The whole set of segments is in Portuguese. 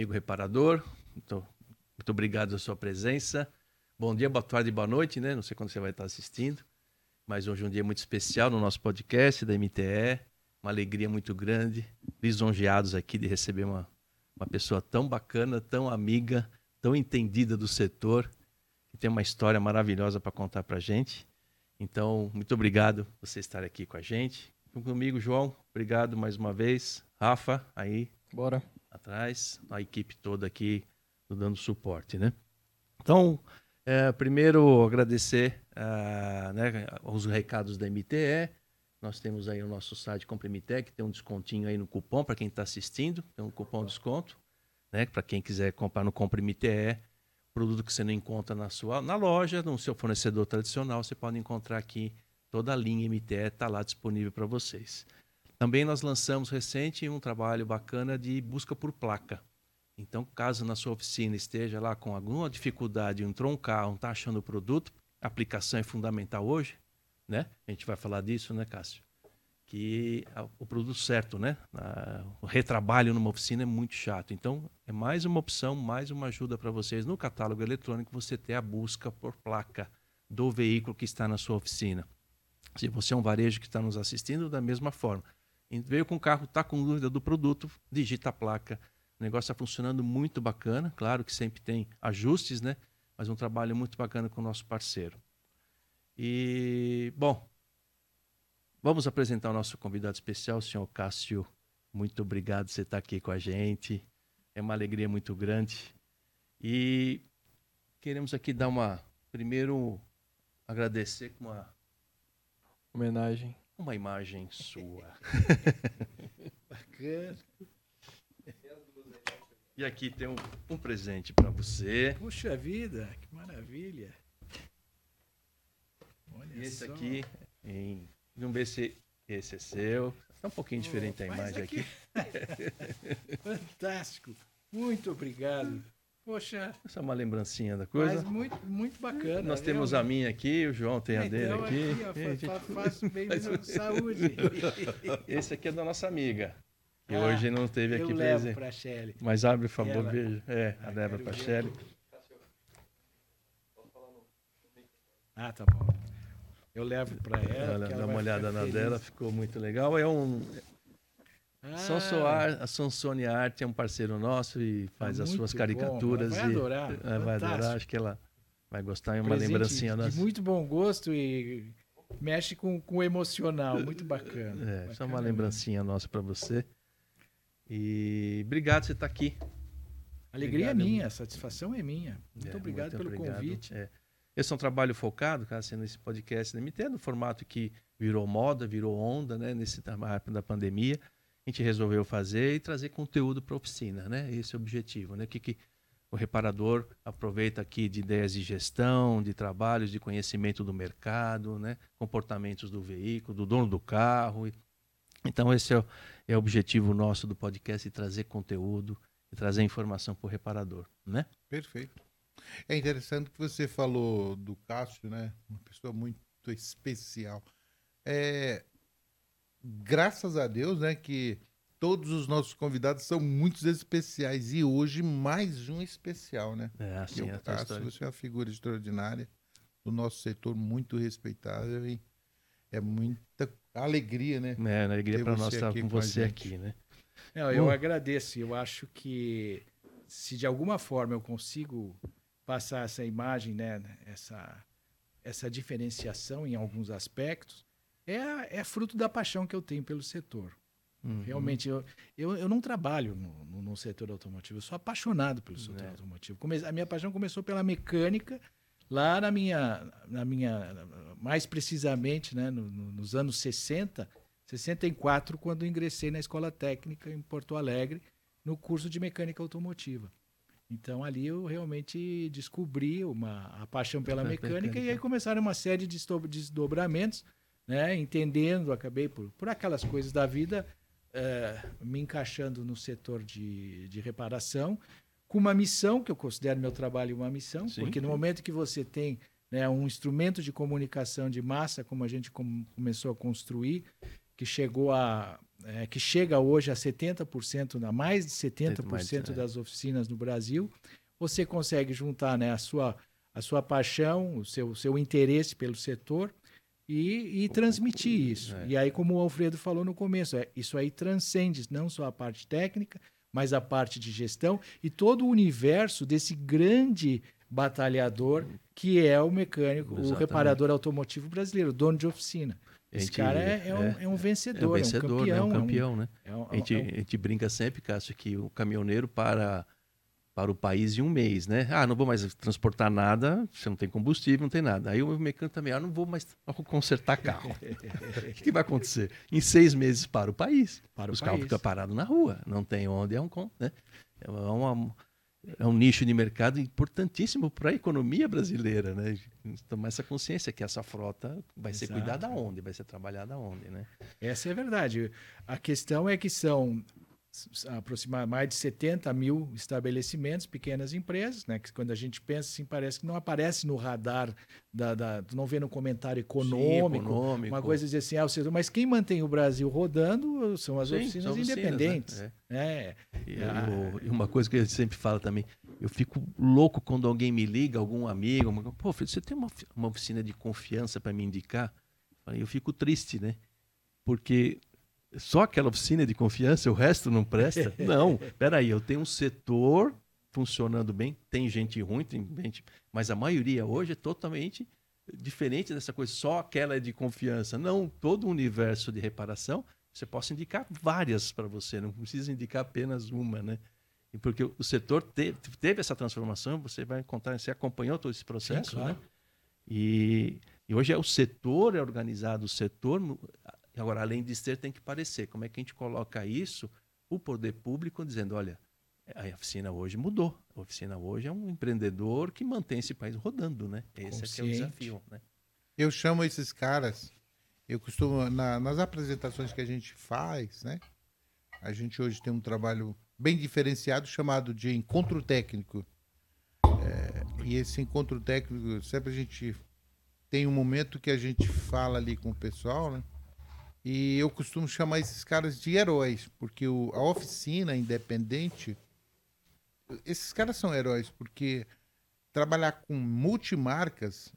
amigo reparador. Muito, muito obrigado pela sua presença. Bom dia, boa tarde, boa noite, né? Não sei quando você vai estar assistindo, mas hoje é um dia muito especial no nosso podcast da MTE. Uma alegria muito grande, lisonjeados aqui de receber uma, uma pessoa tão bacana, tão amiga, tão entendida do setor, que tem uma história maravilhosa para contar para a gente. Então, muito obrigado por você estar aqui com a gente. Comigo, João, obrigado mais uma vez. Rafa, aí. Bora. Atrás, a equipe toda aqui dando suporte, né? Então, é, primeiro agradecer uh, né, os recados da MTE. Nós temos aí o nosso site Compre que tem um descontinho aí no cupom para quem está assistindo, tem um cupom de desconto, né? Para quem quiser comprar no Compre MTE, produto que você não encontra na sua na loja, no seu fornecedor tradicional, você pode encontrar aqui toda a linha MTE está lá disponível para vocês. Também nós lançamos recente um trabalho bacana de busca por placa. Então, caso na sua oficina esteja lá com alguma dificuldade, entrou um carro, não está achando o produto, aplicação é fundamental hoje, né? A gente vai falar disso, né, Cássio? Que o produto certo, né? o retrabalho numa oficina é muito chato. Então, é mais uma opção, mais uma ajuda para vocês no catálogo eletrônico você ter a busca por placa do veículo que está na sua oficina. Se você é um varejo que está nos assistindo, da mesma forma. Veio com o carro, está com dúvida do produto, digita a placa, o negócio está funcionando muito bacana. Claro que sempre tem ajustes, né? Mas um trabalho muito bacana com o nosso parceiro. E, bom, vamos apresentar o nosso convidado especial, o senhor Cássio. Muito obrigado por você estar aqui com a gente. É uma alegria muito grande. E queremos aqui dar uma. Primeiro, agradecer com uma. Homenagem. Uma imagem sua. Bacana. E aqui tem um, um presente para você. Puxa vida, que maravilha. Olha e esse só. aqui, em, vamos ver se esse é seu. Está um pouquinho oh, diferente a imagem aqui. aqui. Fantástico. Muito obrigado. Poxa. Essa é uma lembrancinha da coisa. Mas muito, muito bacana. Nós temos a minha aqui, o João tem a então, dele aqui. aqui ó, faz, faz bem saúde. Esse aqui é da nossa amiga. E ah, hoje não teve aqui presente. para Shelly. Mas abre, por favor, ela... veja. É, ah, a leva para Shelly. Ah, tá bom. Eu levo para ela. Ela dá uma olhada na feliz. dela, ficou muito legal. É um. Ah. Sansoar, a Sansone Arte é um parceiro nosso e faz ah, as suas caricaturas. Bom. Vai adorar. E, vai adorar, acho que ela vai gostar. É uma Presente lembrancinha de nossa. muito bom gosto e mexe com, com o emocional. Muito bacana. É, bacana só uma lembrancinha nossa para você. E obrigado por você estar aqui. Alegria é obrigado. é minha, a satisfação é minha. Muito é, obrigado muito pelo obrigado. convite. É. Esse é um trabalho focado, cara, sendo esse podcast da MT, no formato que virou moda, virou onda, né, nesse da pandemia. Gente resolveu fazer e trazer conteúdo para a oficina, né? Esse é o objetivo, né? O que, que o reparador aproveita aqui de ideias de gestão, de trabalhos, de conhecimento do mercado, né? Comportamentos do veículo, do dono do carro. Então esse é o, é o objetivo nosso do podcast, de trazer conteúdo e trazer informação para o reparador, né? Perfeito. É interessante que você falou do Cássio, né? Uma pessoa muito especial. É, graças a Deus, né, que todos os nossos convidados são muito especiais e hoje mais um especial, né? É, assim, e o Cássio, você é uma figura extraordinária do nosso setor, muito respeitável e é muita alegria, né? É, alegria para nós estar com, com você aqui, né? Não, eu agradeço. Eu acho que se de alguma forma eu consigo passar essa imagem, né, essa, essa diferenciação em alguns aspectos, é, é fruto da paixão que eu tenho pelo setor. Uhum. Realmente, eu, eu, eu, não trabalho no, no, no, setor automotivo, eu sou apaixonado pelo setor é. automotivo. Come, a minha paixão começou pela mecânica, lá na minha, na minha mais precisamente, né, no, no, nos anos 60, 64, quando ingressei na escola técnica em Porto Alegre, no curso de mecânica automotiva. Então ali eu realmente descobri uma a paixão pela mecânica, mecânica, e aí começaram uma série de desdobramentos, né, entendendo, acabei por, por aquelas coisas da vida, é, me encaixando no setor de, de reparação com uma missão, que eu considero meu trabalho uma missão, Sim. porque no momento que você tem né, um instrumento de comunicação de massa, como a gente com, começou a construir, que chegou a é, que chega hoje a 70%, a mais de 70% mais, é. das oficinas no Brasil, você consegue juntar né, a, sua, a sua paixão, o seu, seu interesse pelo setor e, e transmitir isso. É. E aí, como o Alfredo falou no começo, é, isso aí transcende não só a parte técnica, mas a parte de gestão e todo o universo desse grande batalhador que é o mecânico, o Exatamente. reparador automotivo brasileiro, o dono de oficina. Esse gente- cara é, é um, é um É um vencedor, é um, vencedor, campeão. né? é Um um- campeão, né? é um- A gente, é a gente brinca sempre, Cássio, que o caminhoneiro para, para o país em um mês, né? Ah, não vou mais transportar nada, você não tem combustível, não tem nada. Aí o mecânico também, ah, não vou mais consertar carro. o que, vai acontecer? Em seis meses para o país. Para o Os carros ficam parados na rua, não tem onde, é um, né? é, uma- é um nicho de mercado importantíssimo para a economia brasileira, né? Tomar essa consciência que essa frota vai ser Exato. cuidada onde, vai ser trabalhada onde, né? Essa é a verdade. A questão é que são aproximadamente mais de 70 mil estabelecimentos, pequenas empresas, né? Que quando a gente pensa assim, parece que não aparece no radar, da, da- não vê no comentário econômico, Sim, econômico. uma coisa dizer assim, ah, mas quem mantém o Brasil rodando são as Sim, oficinas são oficinas, né? independentes. É. né? E, Ah. eu- uma coisa que eu sempre falo também, eu fico louco quando alguém me liga, algum amigo, pô, filho, você tem uma, uma oficina de confiança para me indicar? Eu fico triste, né? Porque só aquela oficina de confiança, o resto não presta? Não, peraí, eu tenho um setor funcionando bem, tem gente ruim, tem gente, mas a maioria hoje é totalmente diferente dessa coisa, só aquela é de confiança. Não, todo o universo de reparação, você possa indicar várias para você, não precisa indicar apenas uma, né? E porque o setor te- teve essa transformação, você vai contar, você acompanhou todo esse processo, claro. né? E, e hoje é o setor é organizado, o setor agora além de ser tem que parecer. Como é que a gente coloca isso? O poder público dizendo, olha, a oficina hoje mudou. A oficina hoje é um empreendedor que mantém esse país rodando, né? Esse é, que é o desafio, né? Eu chamo esses caras, eu costumo, na- nas apresentações que a gente faz, né? A gente hoje tem um trabalho bem diferenciado chamado de encontro técnico. É, e esse encontro técnico, sempre a gente tem um momento que a gente fala ali com o pessoal, né? E eu costumo chamar esses caras de heróis, porque o- a oficina independente, esses caras são heróis, porque trabalhar com multimarcas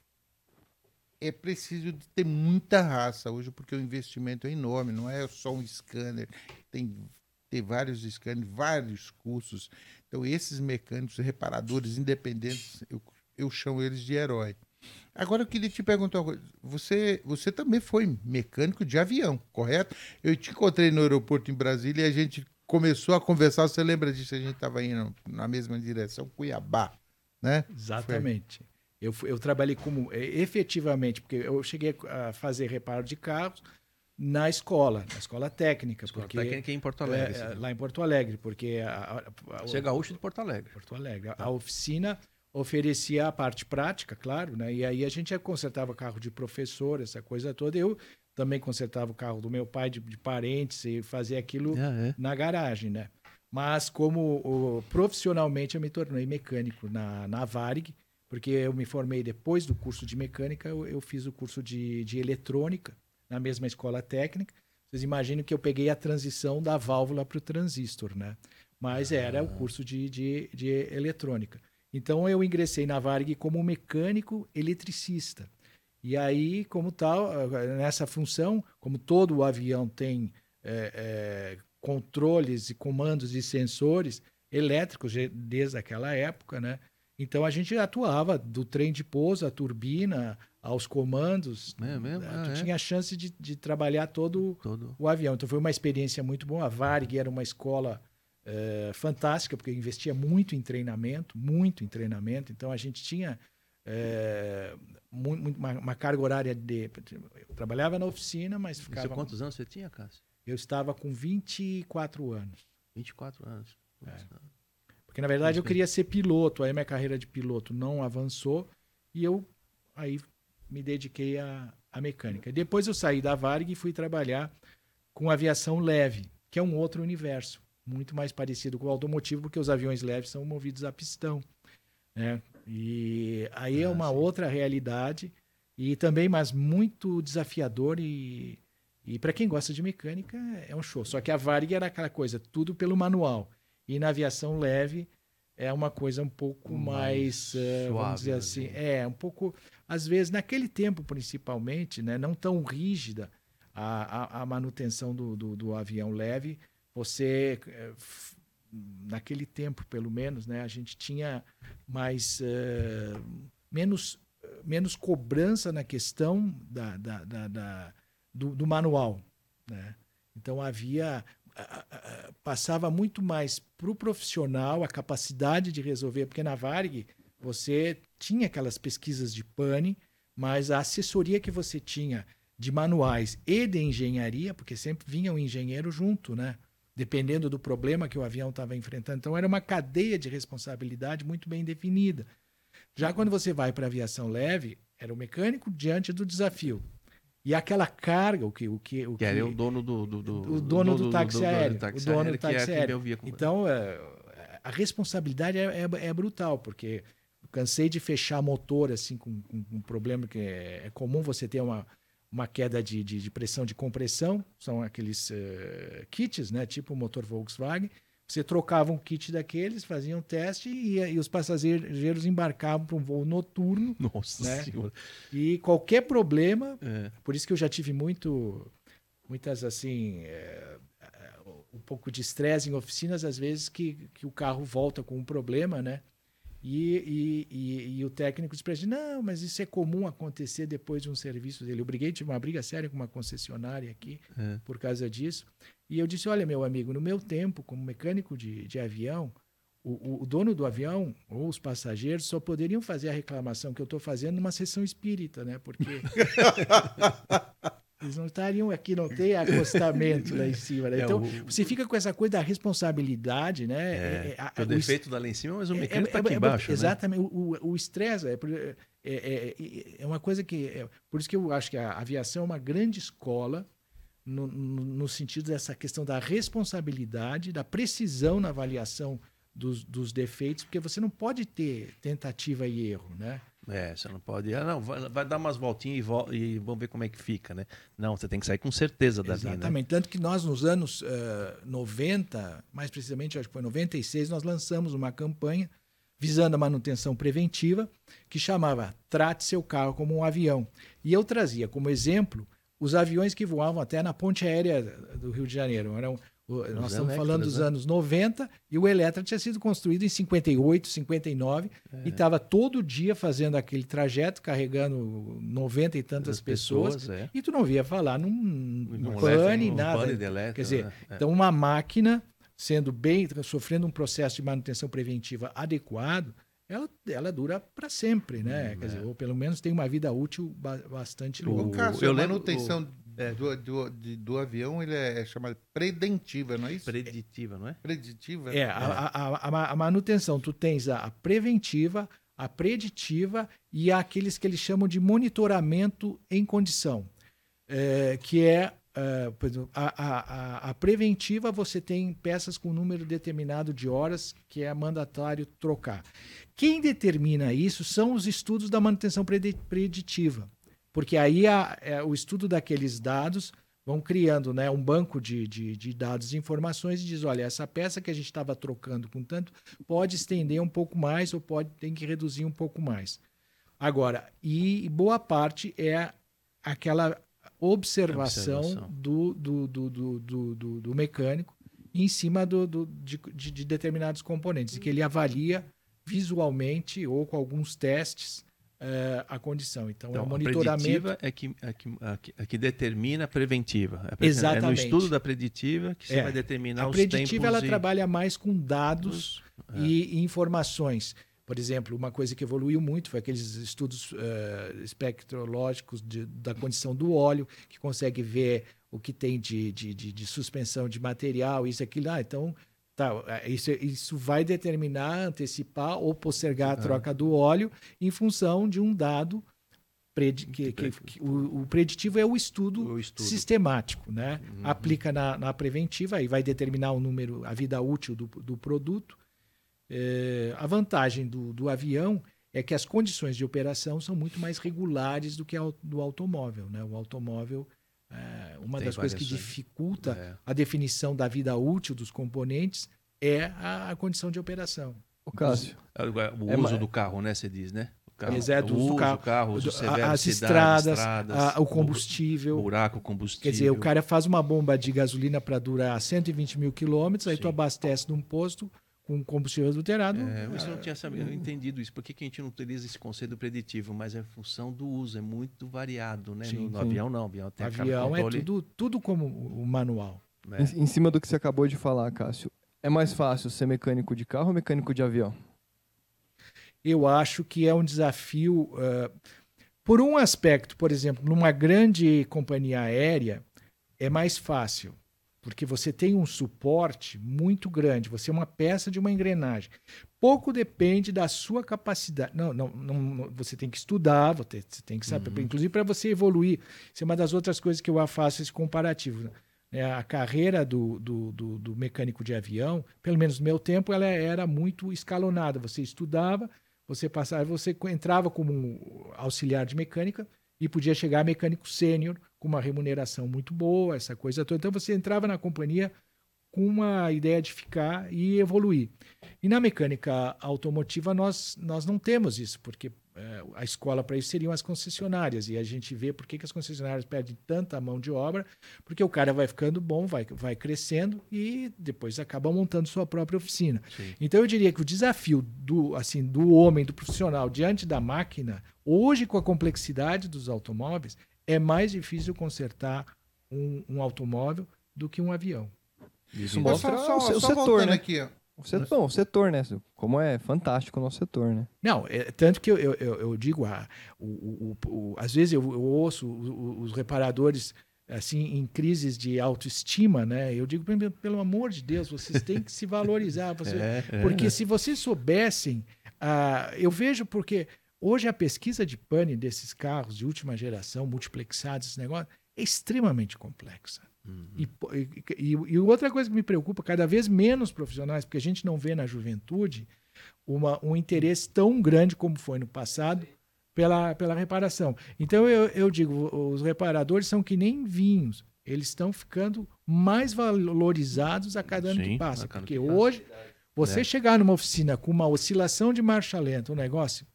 é preciso de ter muita raça hoje, porque o investimento é enorme, não é só um scanner, tem, tem vários scanners, vários cursos. Então, esses mecânicos, reparadores independentes, eu, eu chamo eles de herói. Agora, eu queria te perguntar uma coisa. Você, você também foi mecânico de avião, correto? Eu te encontrei no aeroporto em Brasília e a gente começou a conversar. Você lembra disso? A gente estava indo na mesma direção, Cuiabá, né? Exatamente. Eu, fui- eu trabalhei como eh, efetivamente, porque eu cheguei a fazer reparo de carros na escola, na escola técnica, Escola porque técnica em Porto Alegre. é, é, sim. lá em Porto Alegre, porque a, a- a- Você é gaúcho de Porto Alegre. Porto Alegre, a- Tá. a oficina oferecia a parte prática, claro, né? E aí a gente consertava carro de professor, essa coisa toda. Eu também consertava o carro do meu pai, de, de parentes, e fazia aquilo É, é. na garagem, né? Mas como o- profissionalmente eu me tornei mecânico na, na Varig, porque eu me formei depois do curso de mecânica, eu, eu fiz o curso de, de eletrônica na mesma escola técnica. Vocês imaginam que eu peguei a transição da válvula para o transistor, né? Mas era o curso de, de, de eletrônica. Então eu ingressei na Varig como mecânico eletricista. E aí, como tal, eh, nessa função, como todo o avião tem eh, eh, controles e comandos e sensores elétricos de- desde aquela época, né? Então a gente atuava do trem de pouso, à turbina, aos comandos. É mesmo? Eh, Ah, tu é? tinha a chance de, de trabalhar todo Todo. o avião. Então foi uma experiência muito boa. A Varig era uma escola eh, fantástica, porque investia muito em treinamento, muito em treinamento. Então a gente tinha eh, mu- mu- uma, uma carga horária de. Eu trabalhava na oficina, mas Você, ficava. quantos anos você tinha, Cássio? Eu estava com 24 anos. 24 anos. Putz, Porque na verdade eu Muito queria ser piloto. Aí minha carreira de piloto não avançou e eu aí me dediquei à, à mecânica. Depois eu saí da Varg e fui trabalhar com aviação leve, que é um outro universo, muito mais parecido com o automotivo, porque os aviões leves são movidos a pistão. Né? E aí é Ah, uma sim. outra realidade e também, mas muito desafiador e, E para quem gosta de mecânica, é um show. Só que a Varig era aquela coisa, tudo pelo manual. E na aviação leve é uma coisa um pouco mais, Mais suave, vamos dizer né, assim, assim. é um pouco, às vezes naquele tempo principalmente, né, não tão rígida a, a, a manutenção do, do, do avião leve. Você, eh, naquele tempo pelo menos, né, a gente tinha mais eh, menos menos cobrança na questão da, da, da- da- do, do manual, né? Então havia passava muito mais para o profissional a capacidade de resolver, porque na Varg você tinha aquelas pesquisas de pane, mas a assessoria que você tinha de manuais e de engenharia, porque sempre vinha um engenheiro junto, né? Dependendo do problema que o avião estava enfrentando. Então era uma cadeia de responsabilidade muito bem definida. Já quando você vai para aviação leve, era o mecânico diante do desafio. E aquela carga, o que o que o Que era o dono do, do, do- o dono do táxi aéreo, táxi o dono do táxi que é quem aéreo. Então, é, a responsabilidade é, é- é brutal, porque cansei de fechar motor assim com, com um problema que é, é comum você ter uma, uma queda de, de, de pressão de compressão, são aqueles eh, kits, né, tipo o motor Volkswagen. Você trocava um kit daqueles, fazia um teste e, e os passageiros embarcavam para um voo noturno Nossa né? senhora. e qualquer problema É. por isso que eu já tive muito, muitas assim, é, um pouco de estresse em oficinas, às vezes que, que o carro volta com um problema, né? E, e, e, e o técnico diz pra gente, não, mas isso é comum acontecer depois de um serviço dele. Eu briguei, tive uma briga séria com uma concessionária aqui É. por causa disso. E eu disse, olha, meu amigo, no meu tempo como mecânico de, de avião, o, o- o dono do avião ou os passageiros só poderiam fazer a reclamação que eu estou fazendo numa sessão espírita, né? Porque eles não estariam aqui, não tem acostamento lá em cima. Né? É, Então, o- você fica com essa coisa da responsabilidade, né? É, a- que o defeito tá lá em cima, mas o é- mecânico é- tá aqui é- embaixo, né? Exatamente. O- O estresse é, é, é, é- é uma coisa que. É, por isso que eu acho que a aviação é uma grande escola no, no, no sentido dessa questão da responsabilidade, da precisão na avaliação dos, dos defeitos, porque você não pode ter tentativa e erro, né? É, você não pode. Ah, não, vai, vai dar umas voltinhas e, vol- e vamos ver como é que fica, né? Não, você tem que sair com certeza dali, né? Exatamente. Tanto que nós, nos anos eh, 90, mais precisamente, acho que foi 96, nós lançamos uma campanha visando a manutenção preventiva que chamava Trate seu carro como um avião. E eu trazia como exemplo os aviões que voavam até na ponte aérea do Rio de Janeiro. Eram, o- nós estamos Electras, falando dos né? anos 90 e o Electra tinha sido construído em 58, 59 e estava todo dia fazendo aquele trajeto, carregando 90 e tantas As pessoas. é. E tu não via falar num, Um num pane, um nada. pane de elétrico, Quer dizer, né? É. então uma máquina sendo bem, sofrendo um processo de manutenção preventiva adequado, ela, ela dura para sempre, né? Hum, Quer é. dizer, ou pelo menos tem uma vida útil ba- bastante longa. Eu a lembro- manutenção é. do, do, de- do avião ele é chamada predentiva, não é isso? Preditiva, não é? Preditiva? É, a, a, a, ma- a manutenção, tu tens a, a preventiva, a preditiva e aqueles que eles chamam de monitoramento em condição, É, que é, é, a, a, a- a preventiva você tem peças com número determinado de horas que é mandatório trocar. Quem determina isso são os estudos da manutenção predi- preditiva, porque aí a- é, o estudo daqueles dados vão criando né, um banco de, de, de dados e informações e diz, olha, essa peça que a gente estava trocando com tanto pode estender um pouco mais ou pode tem que reduzir um pouco mais. Agora, e boa parte é aquela observação, Observação. Do, do, do, do, do, mecânico em cima do, do- de, de- de determinados componentes, que ele avalia visualmente ou com alguns testes eh, a condição. Então, é Então, o a monitoramento. preditiva é que, é, que, a que- a que determina a preventiva. É pre- É no Exatamente. estudo da preditiva que você É. vai determinar A os preditiva tempos ela e- trabalha mais com dados É. e, e informações. Por exemplo, uma coisa que evoluiu muito foi aqueles estudos eh, espectrológicos de- da condição do óleo, que consegue ver o que tem de, de, de- de suspensão de material, isso, aquilo. Ah, então, tá, eh, isso, isso vai determinar, antecipar ou postergar a troca do óleo em função de um dado. predi- que- que- que o, o preditivo é o estudo, O estudo. sistemático, né? Aplica na, na preventiva e vai determinar o número, a vida útil do, do produto. É, a vantagem do, do avião é que as condições de operação são muito mais regulares do que a, do automóvel. Né? O automóvel, é, uma Tem das coisas que dificulta É. a definição da vida útil dos componentes é a, a condição de operação. Ô, Cássio, É, O o É, uso mas- do carro, né? Você diz, né? O carro, Exato, o uso do carro. carro, uso A- severo, as cidade, estradas, estradas, a- o bu- combustível. buraco, combustível. Quer dizer, o cara faz uma bomba de gasolina para durar 120 mil quilômetros, aí Sim. tu abastece num posto com combustível adulterado. É, eu não tinha sabido, entendido isso. Por que, que a gente não utiliza esse conceito preditivo? Mas é função do uso, é muito variado, né? Sim, no, no avião não, avião tem avião é tudo, tudo como o manual. né? em, em cima do que você acabou de falar, Cássio, é mais fácil ser mecânico de carro ou mecânico de avião? eu acho que é um desafio. ah, por um aspecto, por exemplo, numa grande companhia aérea, é mais fácil, porque você tem um suporte muito grande, você é uma peça de uma engrenagem. Pouco depende da sua capacidade. Não, não, não você tem que estudar, você tem que saber, Uhum. inclusive para você evoluir. Isso é uma das outras coisas que eu faço esse comparativo. né? A carreira do, do, do, do mecânico de avião, pelo menos no meu tempo, ela era muito escalonada. Você estudava, você passava, você entrava como um auxiliar de mecânica e podia chegar a mecânico sênior com uma remuneração muito boa, essa coisa toda. Então você entrava na companhia com uma ideia de ficar e evoluir. E na mecânica automotiva nós, nós não temos isso, porque eh, a escola para isso seriam as concessionárias. E a gente vê por que, que as concessionárias perdem tanta mão de obra, porque o cara vai ficando bom, vai, vai crescendo e depois acaba montando sua própria oficina. Sim. Então eu diria que o desafio do, assim, do homem, do profissional diante da máquina, hoje com a complexidade dos automóveis, é mais difícil consertar um, um automóvel do que um avião. Isso mostra só, só, o, só setor, né? aqui. O setor, o setor, né? Como é fantástico o nosso setor, né? Não, é, tanto que eu, eu, eu, digo, ah, o, o, o- às vezes eu, eu ouço o- o- os reparadores assim em crises de autoestima, né? Eu digo, pelo, amor de Deus, vocês têm que se valorizar. você- É, é. Porque se vocês soubessem, ah, eu vejo porque hoje a pesquisa de pane desses carros de última geração, multiplexados, esse negócio, é extremamente complexa. Uhum. E, e, e- outra coisa que me preocupa, cada vez menos profissionais, porque a gente não vê na juventude uma, um interesse tão grande como foi no passado pela, pela reparação. Então eu, eu digo, os reparadores são que nem vinhos, eles estão ficando mais valorizados a cada ano Sim, que passa. ano Porque que passa. hoje, você É. chegar numa oficina com uma oscilação de marcha lenta, um negócio,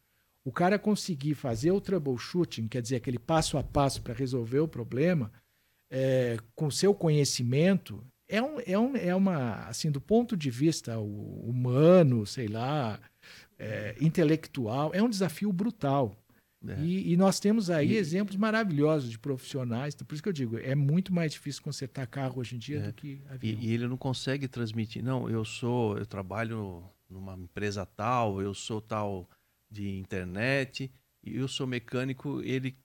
o cara conseguir fazer o troubleshooting, quer dizer, aquele passo a passo para resolver o problema, é, com seu conhecimento, é, um, é, um, é uma, assim, do ponto de vista hu- humano, sei lá, é, intelectual, é um desafio brutal. É. E, e nós temos aí E- exemplos maravilhosos de profissionais, então, por isso que eu digo, é muito mais difícil consertar carro hoje em dia É. do que avião. E, e ele não consegue transmitir. Não, eu sou, eu trabalho numa empresa tal, eu sou tal de internet, e eu sou mecânico, ele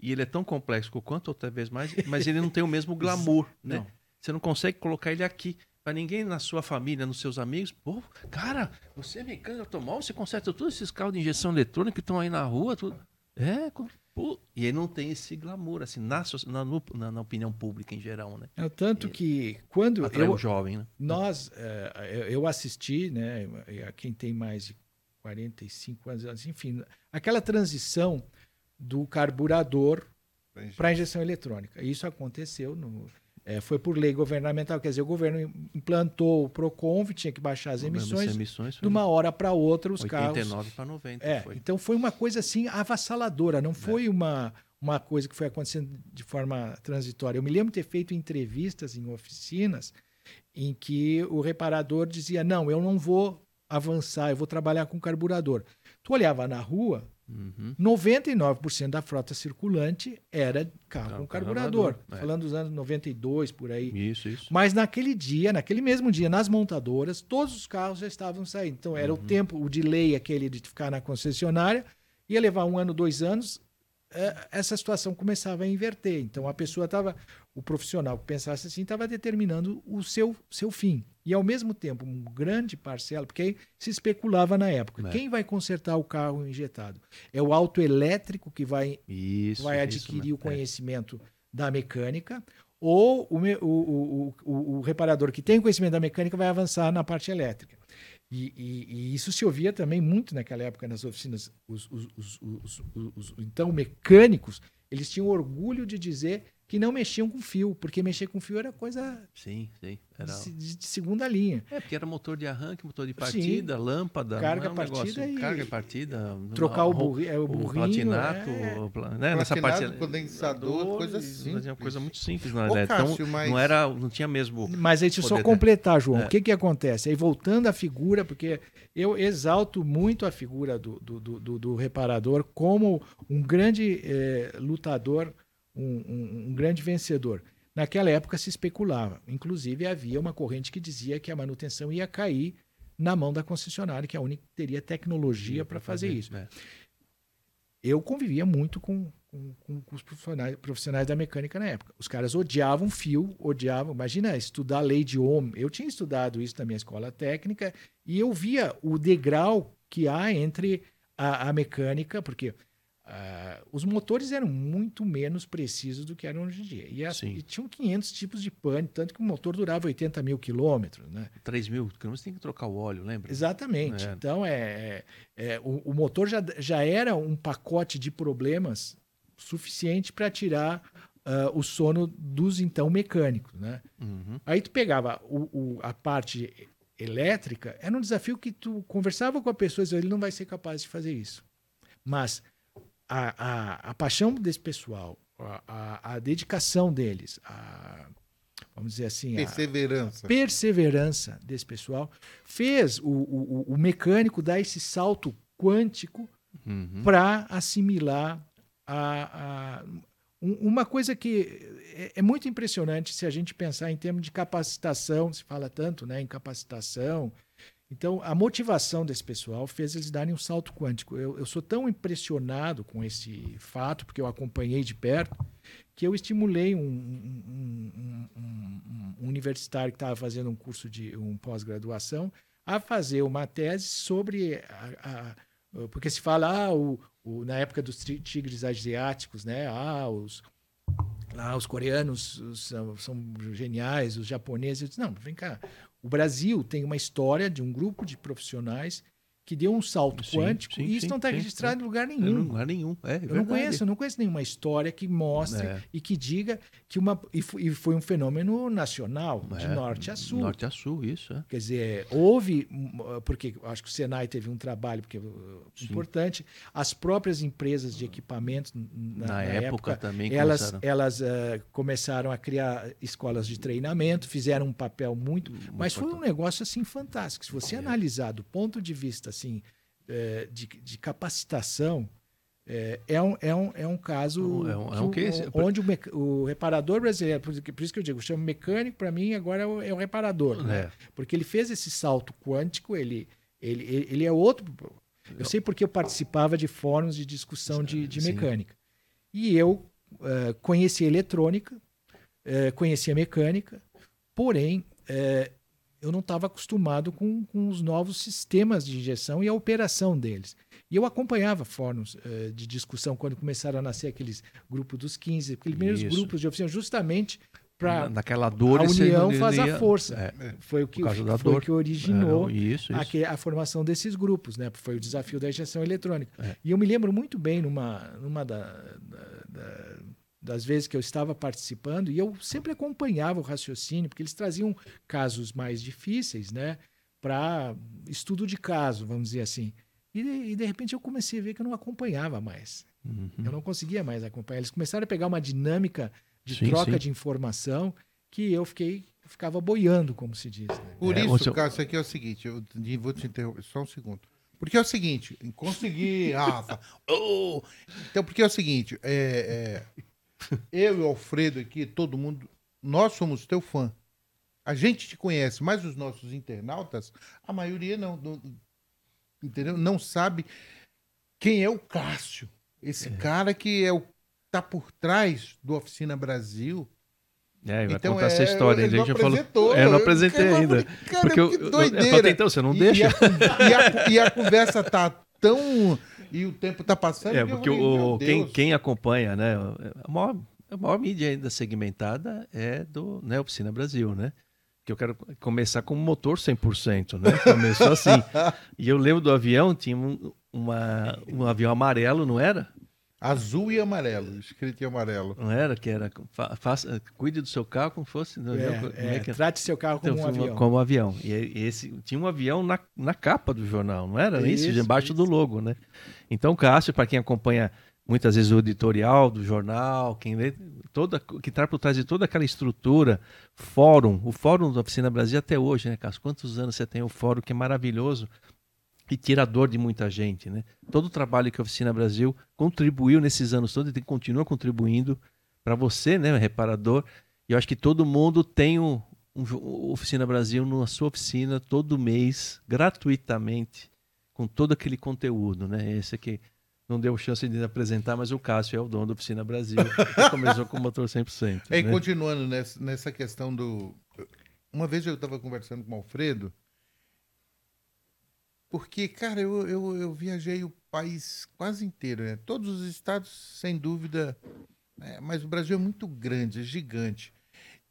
e ele é tão complexo quanto ou talvez mais, mas ele não tem o mesmo glamour, né? Não. Você não consegue colocar ele aqui. Para ninguém na sua família, nos seus amigos, pô, cara, você é mecânico automóvel, você conserta todos esses carros de injeção eletrônica que estão aí na rua, tudo. É, pô. E ele não tem esse glamour, assim, na, na, na- na opinião pública em geral, né? É, tanto que quando Atrai eu, o jovem, né? Nós, eh, eu assisti, né, a quem tem mais de 45 anos, enfim, aquela transição do carburador para a injeção eletrônica. Isso aconteceu, no, eh, foi por lei governamental, quer dizer, o governo implantou o Proconv, tinha que baixar as emissões, emissões de uma hora para outra os carros 89 para 90. é, foi. então foi uma coisa assim avassaladora, não foi uma, uma coisa que foi acontecendo de forma transitória. Eu me lembro de ter feito entrevistas em oficinas em que o reparador dizia: Não, eu não vou avançar, eu vou trabalhar com carburador. Tu olhava na rua, Uhum. 99% da frota circulante era carro com carburador. carburador, é. Falando dos anos 92 por aí. Isso, isso. Mas naquele dia, naquele mesmo dia, nas montadoras, todos os carros já estavam saindo. Então era o tempo, o delay aquele de ficar na concessionária, ia levar um ano, dois anos, eh, essa situação começava a inverter. Então a pessoa estava, o profissional que pensasse assim, estava determinando o seu, seu fim. E ao mesmo tempo, um grande parcela, porque se especulava na época, É. quem vai consertar o carro injetado? É o autoelétrico que vai Isso. vai isso adquirir mesmo. o conhecimento da mecânica, ou o, o, o, o, reparador que tem conhecimento da mecânica vai avançar na parte elétrica. E, e- e isso se ouvia também muito naquela época nas oficinas. Os- os- os- os- então, mecânicos, eles tinham orgulho de dizer que não mexiam com fio, porque mexer com fio era coisa Sim, sim. Era... de, de- segunda linha. É, porque era motor de arranque, motor de partida, lâmpada. Carga, não é um negócio- partida e- Carga, partida. Trocar o, burri, é, o o burrinho. platinato, é. o pla- né? nessa parte condensador, coisa simples. É uma coisa muito simples na verdade. Então, mas- não era, não tinha mesmo. Mas aí deixa eu só Poder- completar, João. É. O que que acontece? Aí voltando à figura, porque eu exalto muito a figura do, do, do, do- do reparador como um grande eh, lutador, um, um- um grande vencedor. Naquela época se especulava. Inclusive havia uma corrente que dizia que a manutenção ia cair na mão da concessionária, que é a única que teria tecnologia para fazer isso. É. Eu convivia muito com, com, com- com os profissionais, profissionais da mecânica na época. Os caras odiavam fio, odiavam. Imagina estudar lei de Ohm. Eu tinha estudado isso na minha escola técnica e eu via o degrau que há entre a, a mecânica, porque ah, os motores eram muito menos precisos do que eram hoje em dia. E, as- e tinham 500 tipos de pane, tanto que o motor durava 80 mil quilômetros. Né? 3 mil quilômetros tem que trocar o óleo, lembra? Exatamente. É. Então, é, é- é, o, o motor já, já era um pacote de problemas suficiente para tirar ah, o sono dos então mecânicos. Né? Uhum. Aí tu pegava o, o- a parte elétrica, era um desafio que tu conversava com a pessoa e dizia, ele não vai ser capaz de fazer isso. Mas a, a, a paixão desse pessoal, a, a, a dedicação deles, a, vamos dizer assim, a, Perseverança. perseverança desse pessoal fez o, o, o mecânico dar esse salto quântico Uhum. para assimilar a, a- um- uma coisa que é, é muito impressionante se a gente pensar em termos de capacitação, se fala tanto né, em capacitação. Então, a motivação desse pessoal fez eles darem um salto quântico. Eu, eu sou tão impressionado com esse fato, porque eu acompanhei de perto, que eu estimulei um, um- um- um- universitário que estava fazendo um curso de um pós-graduação a fazer uma tese sobre a, a- porque se fala ah, o, o- na época dos tigres asiáticos, né? Ah, os lá os coreanos são, são geniais, os japoneses. Eu disse, não, vem cá. O Brasil tem uma história de um grupo de profissionais que deu um salto Sim, quântico sim, e isso sim, não está registrado em lugar Em nenhum. lugar nenhum. É, é Eu não conheço, eu não conheço nenhuma história que mostre É. e que diga que uma e fo- e foi um fenômeno nacional, de É, norte a sul. Norte a sul, isso. É. Quer dizer, houve, hum, porque acho que o Senai teve um trabalho porque, importante, as próprias empresas de equipamentos, na, Na, na época, também elas, começaram. elas uh, começaram a criar escolas de treinamento, fizeram um papel muito. Mas foi um importante. negócio assim fantástico. Se você É. analisar do ponto de vista assim, eh, de, de capacitação, eh, é, um, é, um, é um caso É um- é que um o- case. onde o, o reparador brasileiro, por isso que- que eu digo, eu chamo mecânico, para mim agora é o, é o reparador. né? É. Porque ele fez esse salto quântico, ele, ele, ele é outro. Eu sei porque eu participava de fóruns de discussão de, de Sim. mecânica. E eu conhecia eletrônica, conhecia mecânica, porém eh, eu não estava acostumado com, com os novos sistemas de injeção e a operação deles. E eu acompanhava fóruns eh, de discussão quando começaram a nascer aqueles grupos dos 15, aqueles primeiros Isso. grupos de oficina, justamente para Na- Naquela dor, a união ele faz a força. É. foi o que, foi dor. que originou É, isso, isso. aque- a formação desses grupos, né? Foi o desafio da injeção eletrônica. É. E eu me lembro muito bem numa, numa da- da- da- das vezes que eu estava participando e eu sempre acompanhava o raciocínio porque eles traziam casos mais difíceis, né? Para estudo de caso, vamos dizer assim. E, de- e de repente eu comecei a ver que eu não acompanhava mais. Uhum. Eu não conseguia mais acompanhar. Eles começaram a pegar uma dinâmica de Sim, troca sim. de informação que eu fiquei eu ficava boiando, como se diz. né? Por É, isso, você- Cássio, aqui é o seguinte, eu vou te interromper só um segundo. Porque é o seguinte, consegui, Rafa. Oh! Então, porque é o seguinte, é, é, eu e o Alfredo aqui, todo mundo, nós somos teu fã. A gente te conhece, mas os nossos internautas, a maioria não, não- entendeu? Não sabe quem é o Cássio. Esse cara que é o tá por trás do Oficina Brasil. É, vai Então, contar é, essa história. ele Ele não já falou. É, eu não eu- apresentei cara, ainda. cara, porque eu, que eu- eu- doideira. eu tô tentando, você não E- deixa? E a, e a- e a conversa tá tão. E o tempo tá passando. É, porque o, quem, quem acompanha, né? A maior, a maior mídia ainda segmentada é do né, Oficina Brasil, né? Que eu quero começar com motor 100%, né? Começou assim. E eu lembro do avião, tinha um, uma, um avião amarelo, não era? Azul e amarelo, escrito em amarelo. Não era que era fa, faça, cuide do seu carro como fosse. Não, É, como é, que trate seu carro como Então, um avião. Como um avião. E e esse tinha um avião na, na capa do jornal, não era isso? Isso, Embaixo do isso. logo, né? Então, Cássio, para quem acompanha muitas vezes o editorial do jornal, quem lê, toda, que está por trás de toda aquela estrutura, fórum, o fórum da Oficina Brasil até hoje, né, Cássio? Quantos anos você tem o fórum que é maravilhoso e tirador de muita gente, né? Todo o trabalho que a Oficina Brasil contribuiu nesses anos todos e continua contribuindo para você, né, reparador. E eu acho que todo mundo tem um, um Oficina Brasil na sua oficina todo mês, gratuitamente, com todo aquele conteúdo, né? Esse aqui não deu chance de apresentar, mas o Cássio é o dono da Oficina Brasil, que começou com o motor 100%. É, E né? continuando nessa, nessa questão do. Uma vez eu estava conversando com o Alfredo, porque, cara, eu, eu, eu viajei o país quase inteiro, né? Todos os estados, sem dúvida, né? mas o Brasil é muito grande, é gigante.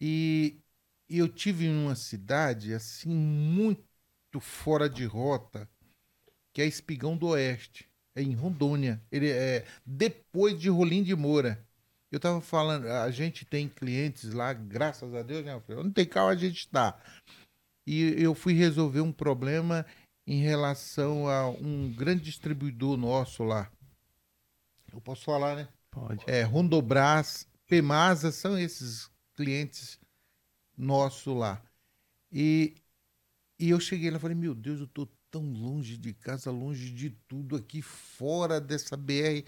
E, eu tive uma cidade, assim, muito fora de rota, que é Espigão do Oeste, é em Rondônia. Ele é depois de Rolim de Moura. Eu tava falando, a gente tem clientes lá, graças a Deus, né, Alfredo? Tem carro a gente tá. E eu fui resolver um problema em relação a um grande distribuidor nosso lá. Eu posso falar, né? Pode. É, Rondobras, Pemasa, são esses clientes nossos lá. E, e eu cheguei lá e falei, meu Deus, eu tô tão longe de casa, longe de tudo aqui, fora dessa BR.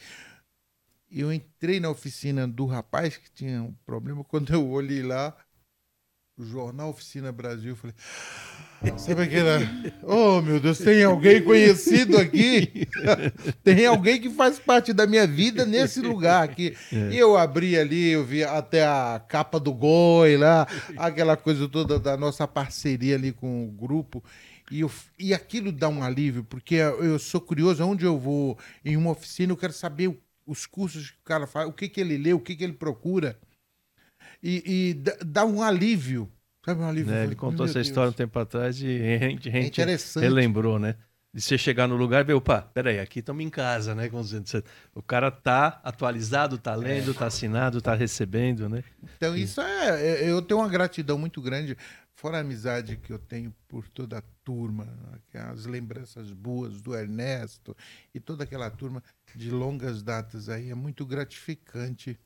Eu entrei na oficina do rapaz que tinha um problema. Quando eu olhei lá, jornal Oficina Brasil, eu falei, sabe aquela... Oh, meu Deus, tem alguém conhecido aqui? tem alguém que faz parte da minha vida nesse lugar aqui. E eu abri ali, eu vi até a capa do Goi lá, aquela coisa toda da nossa parceria ali com o grupo. E, eu, e aquilo dá um alívio, porque eu sou curioso, aonde eu vou em uma oficina, eu quero saber os cursos que o cara faz, o que, que ele lê, o que, que ele procura. E, e dá- um alívio. Sabe um alívio? Né, Ele contou essa Deus. história um tempo atrás e a gente, a É gente interessante. relembrou, né? De você chegar no lugar e ver, opa, peraí, aqui estamos em casa, né? O cara tá atualizado, tá lendo, tá assinado, tá recebendo, né? Então, isso é, é- Eu tenho uma gratidão muito grande, fora a amizade que eu tenho por toda a turma, né, as lembranças boas do Ernesto e toda aquela turma de longas datas aí. É muito gratificante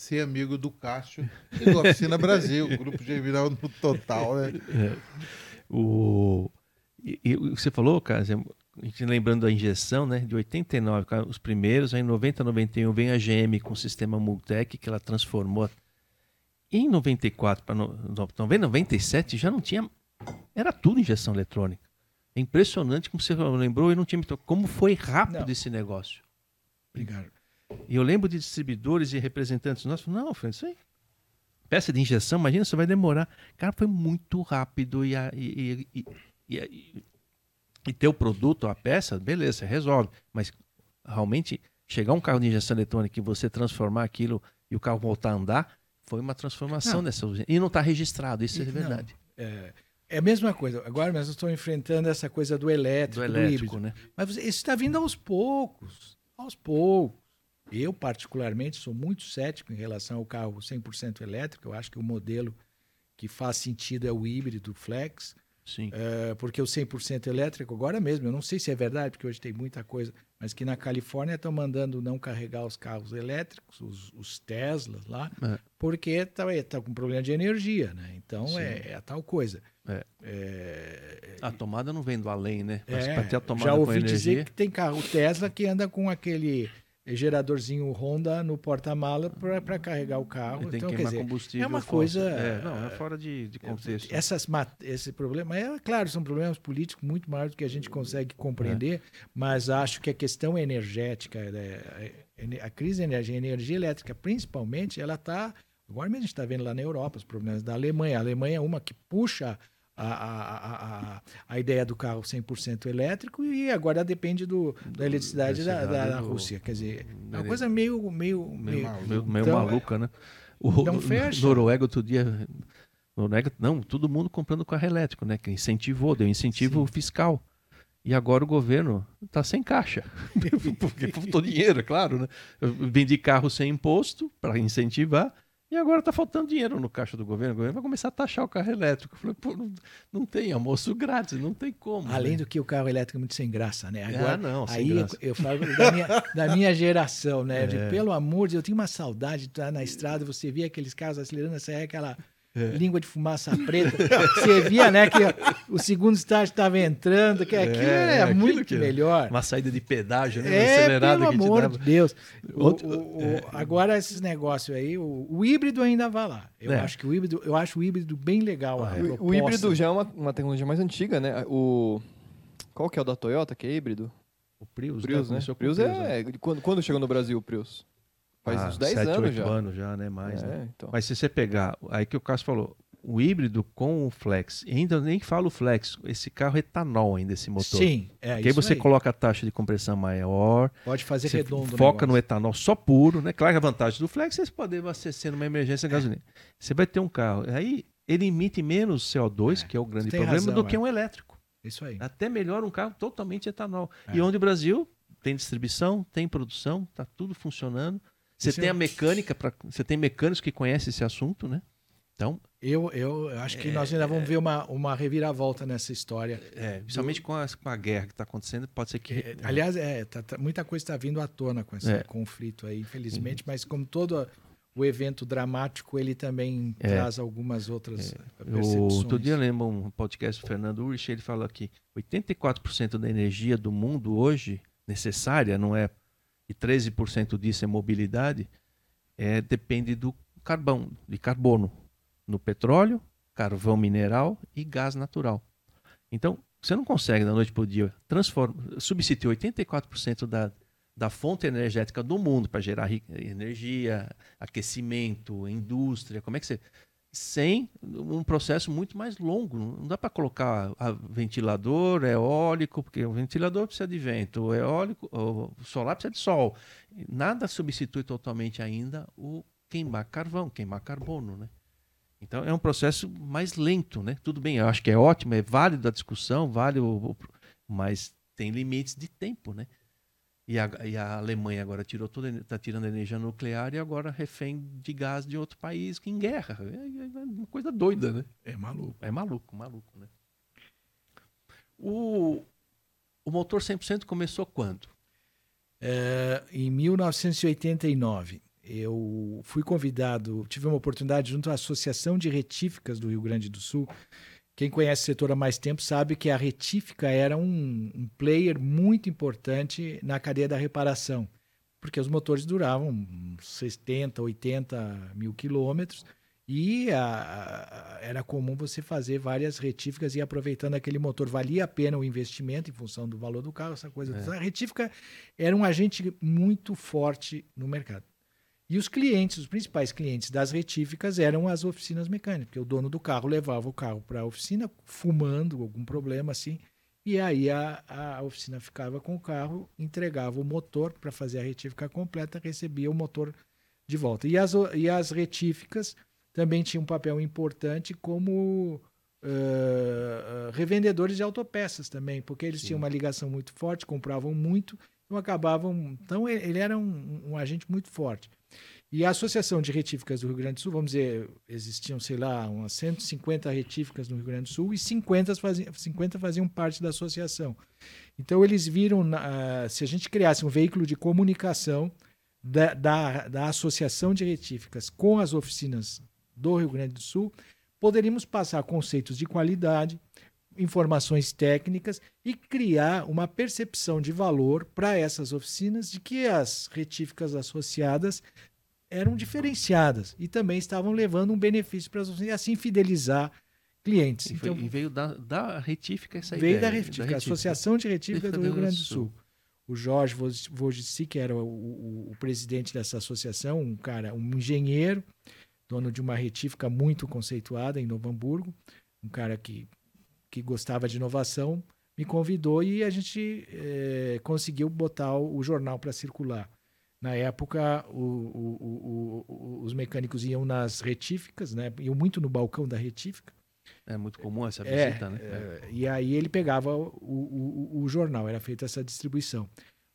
ser amigo do Cássio e do Oficina Brasil, o grupo Germinal no total, né? O... E, e o que você falou, cara, a gente lembrando da injeção, né? De 89, cara, os primeiros, aí em 90, 91 vem a GM com o sistema Multec, que ela transformou. Em 94 para 97 já não tinha. Era tudo injeção eletrônica. É impressionante como você lembrou e não tinha me. Como foi rápido Não. esse negócio. Obrigado. E eu lembro de distribuidores e representantes nossos, não, Fran, isso aí. Peça de injeção, imagina, isso vai demorar. Cara, foi muito rápido e, a, e, e, e, e, ter o produto, a peça, beleza, você resolve. Mas realmente, chegar um carro de injeção eletrônica e você transformar aquilo e o carro voltar a andar, foi uma transformação Não. dessa urgência. E não está registrado, isso é Não. verdade. É, é a mesma coisa. Agora, eu estou enfrentando essa coisa do elétrico, Do do, elétrico, híbrido. né? Mas você- isso está vindo aos poucos. Aos poucos. Eu, particularmente, sou muito cético em relação ao carro 100% elétrico. Eu acho que o modelo que faz sentido é o híbrido flex. Sim. É, porque o 100% elétrico, agora mesmo, eu não sei se é verdade, porque hoje tem muita coisa, mas que na Califórnia estão mandando não carregar os carros elétricos, os, os Teslas lá, É. porque está tá com problema de energia, né? Então é, é a tal coisa. É. É, A tomada não vem do além, né? Mas é, ter a tomada já ouvi energia... dizer que tem carro Tesla que anda com aquele geradorzinho Honda no porta-mala para carregar o carro. Tem Então, que quer dizer, combustível. é uma fóssil. coisa- É, não, é fora de, de contexto. essas esse problema é claro são problemas políticos muito maiores do que a gente consegue compreender mas acho que a questão energética a, crise de energia a energia elétrica principalmente ela está agora mesmo a gente está vendo lá na Europa os problemas da Alemanha a Alemanha é uma que puxa a, a, a, a, a ideia do carro 100% elétrico e agora depende do, da eletricidade da, da, da Rússia. Quer dizer, é uma coisa meio. meio, meio, meio, meio, meio Então, maluca, né? O no- fecha. Noruega outro dia. Noruega, não, todo mundo comprando carro elétrico, né? Que incentivou, deu incentivo fiscal. E agora o governo está sem caixa. Porque faltou dinheiro, é claro. Né? Eu vendi carro sem imposto para incentivar. E agora está faltando dinheiro no caixa do governo. O governo vai começar a taxar o carro elétrico. Eu falei, pô, não, não tem almoço grátis, não tem como. Além né? do que o carro elétrico é muito sem graça, né? Agora, ah, não, sem aí graça. Eu, falo da minha, da minha geração, né? De, É. pelo amor de Deus, eu tenho uma saudade de estar na estrada, você via aqueles carros acelerando, saia aquela É. língua de fumaça preta. Você via, né, que o segundo estágio estava entrando, que aquilo É, aquilo muito que- melhor. Uma saída de pedágio, né? É, acelerada pelo amor dava. de Deus. O- Outro- o- o- agora esses negócios aí, o, o híbrido ainda vai lá. Eu É. acho que o híbrido, eu acho o híbrido bem legal. a Ah, é. O, o híbrido já é uma, uma tecnologia mais antiga, né? O. Qual que é o da Toyota, que é híbrido? O Prius, Prius, né? Começou com Prius o né? é. Quando, quando chegou no Brasil o Prius? Faz Ah, uns 10 sete, anos oito já. anos já, né? Mais, né? É, então. Mas se você pegar, aí que o Cássio falou, o híbrido com o flex, ainda nem falo flex, esse carro é etanol ainda, esse motor. Sim, é Porque aí isso você aí. coloca a taxa de compressão maior, Pode fazer você redondo foca no etanol só puro, né? Claro que a vantagem do flex é você poder abastecer numa emergência a gasolina. Você vai ter um carro, aí ele emite menos CO2, É, que é o grande problema, razão, do que é. um elétrico. Isso aí. Até melhor um carro totalmente etanol. É. E onde o Brasil tem distribuição, tem produção, tá tudo funcionando. Você tem é- a mecânica, pra, você tem mecânicos que conhecem esse assunto, né? Então, Eu, eu acho que nós ainda vamos ver uma, uma reviravolta nessa história. é, principalmente com a, com a guerra que está acontecendo, pode ser que. É, aliás, é, tá- tá- muita coisa está vindo à tona com esse É. conflito aí, infelizmente, mas como todo o evento dramático, ele também É. traz algumas outras Eu, percepções. outro dia eu lembro um podcast do Fernando Urich, ele falou que 84% da energia do mundo hoje necessária, não é? E 13% disso é mobilidade, é, depende do carvão, de carbono, no petróleo, carvão mineral e gás natural. Então, você não consegue da noite para o dia substituir 84% da, da fonte energética do mundo para gerar energia, aquecimento, indústria. Como é que você sem um processo muito mais longo. Não dá para colocar ventilador, eólico, porque o ventilador precisa de vento, o eólico, o solar precisa de sol. Nada substitui totalmente ainda o queimar carvão, queimar carbono, né? Então é um processo mais lento, né? Tudo bem, eu acho que é ótimo, é válido a discussão, vale o- mas tem limites de tempo, né? E a, e a Alemanha agora tirou toda, está tirando energia nuclear e agora refém de gás de outro país que em guerra. É, é uma coisa doida, né? É maluco. É maluco, maluco, né? O, o motor 100% começou quando? É, em 1989, eu fui convidado, tive uma oportunidade junto à Associação de Retíficas do Rio Grande do Sul. Quem conhece o setor há mais tempo sabe que a retífica era um, um player muito importante na cadeia da reparação, porque os motores duravam 70, 80 mil quilômetros e a- a- era comum você fazer várias retíficas e aproveitando aquele motor. Valia a pena o investimento em função do valor do carro, essa coisa. É. toda. A retífica era um agente muito forte no mercado. E os clientes, os principais clientes das retíficas eram as oficinas mecânicas, porque o dono do carro levava o carro para a oficina fumando, algum problema assim, e aí a, a oficina ficava com o carro, entregava o motor para fazer a retífica completa, recebia o motor de volta. E as, e as retíficas também tinham um papel importante como eh, revendedores de autopeças também, porque eles Sim. tinham uma ligação muito forte, compravam muito, então acabavam. Então ele era um, um agente muito forte. E a Associação de Retíficas do Rio Grande do Sul, vamos dizer, existiam, sei lá, umas 150 retíficas no Rio Grande do Sul e 50 faziam, 50 faziam parte da associação. Então eles viram, na- se a gente criasse um veículo de comunicação da, da, da Associação de Retíficas com as oficinas do Rio Grande do Sul, poderíamos passar conceitos de qualidade, informações técnicas e criar uma percepção de valor para essas oficinas de que as retíficas associadas eram diferenciadas e também estavam levando um benefício para as oficinas e assim fidelizar clientes. E, foi- Então, e veio da, da retífica essa veio ideia. da retífica, a Associação de Retíficas do Rio Grande do Sul. O Jorge Vogici, que era o, o- o presidente dessa associação, um cara, um engenheiro, dono de uma retífica muito conceituada em Novo Hamburgo, um cara que, que gostava de inovação, me convidou e a gente eh, conseguiu botar o, o jornal para circular. Na época, o- o- os mecânicos iam nas retíficas, né? iam muito no balcão da retífica, É muito comum essa É, visita, né? é, e aí ele pegava o jornal, era feita essa distribuição.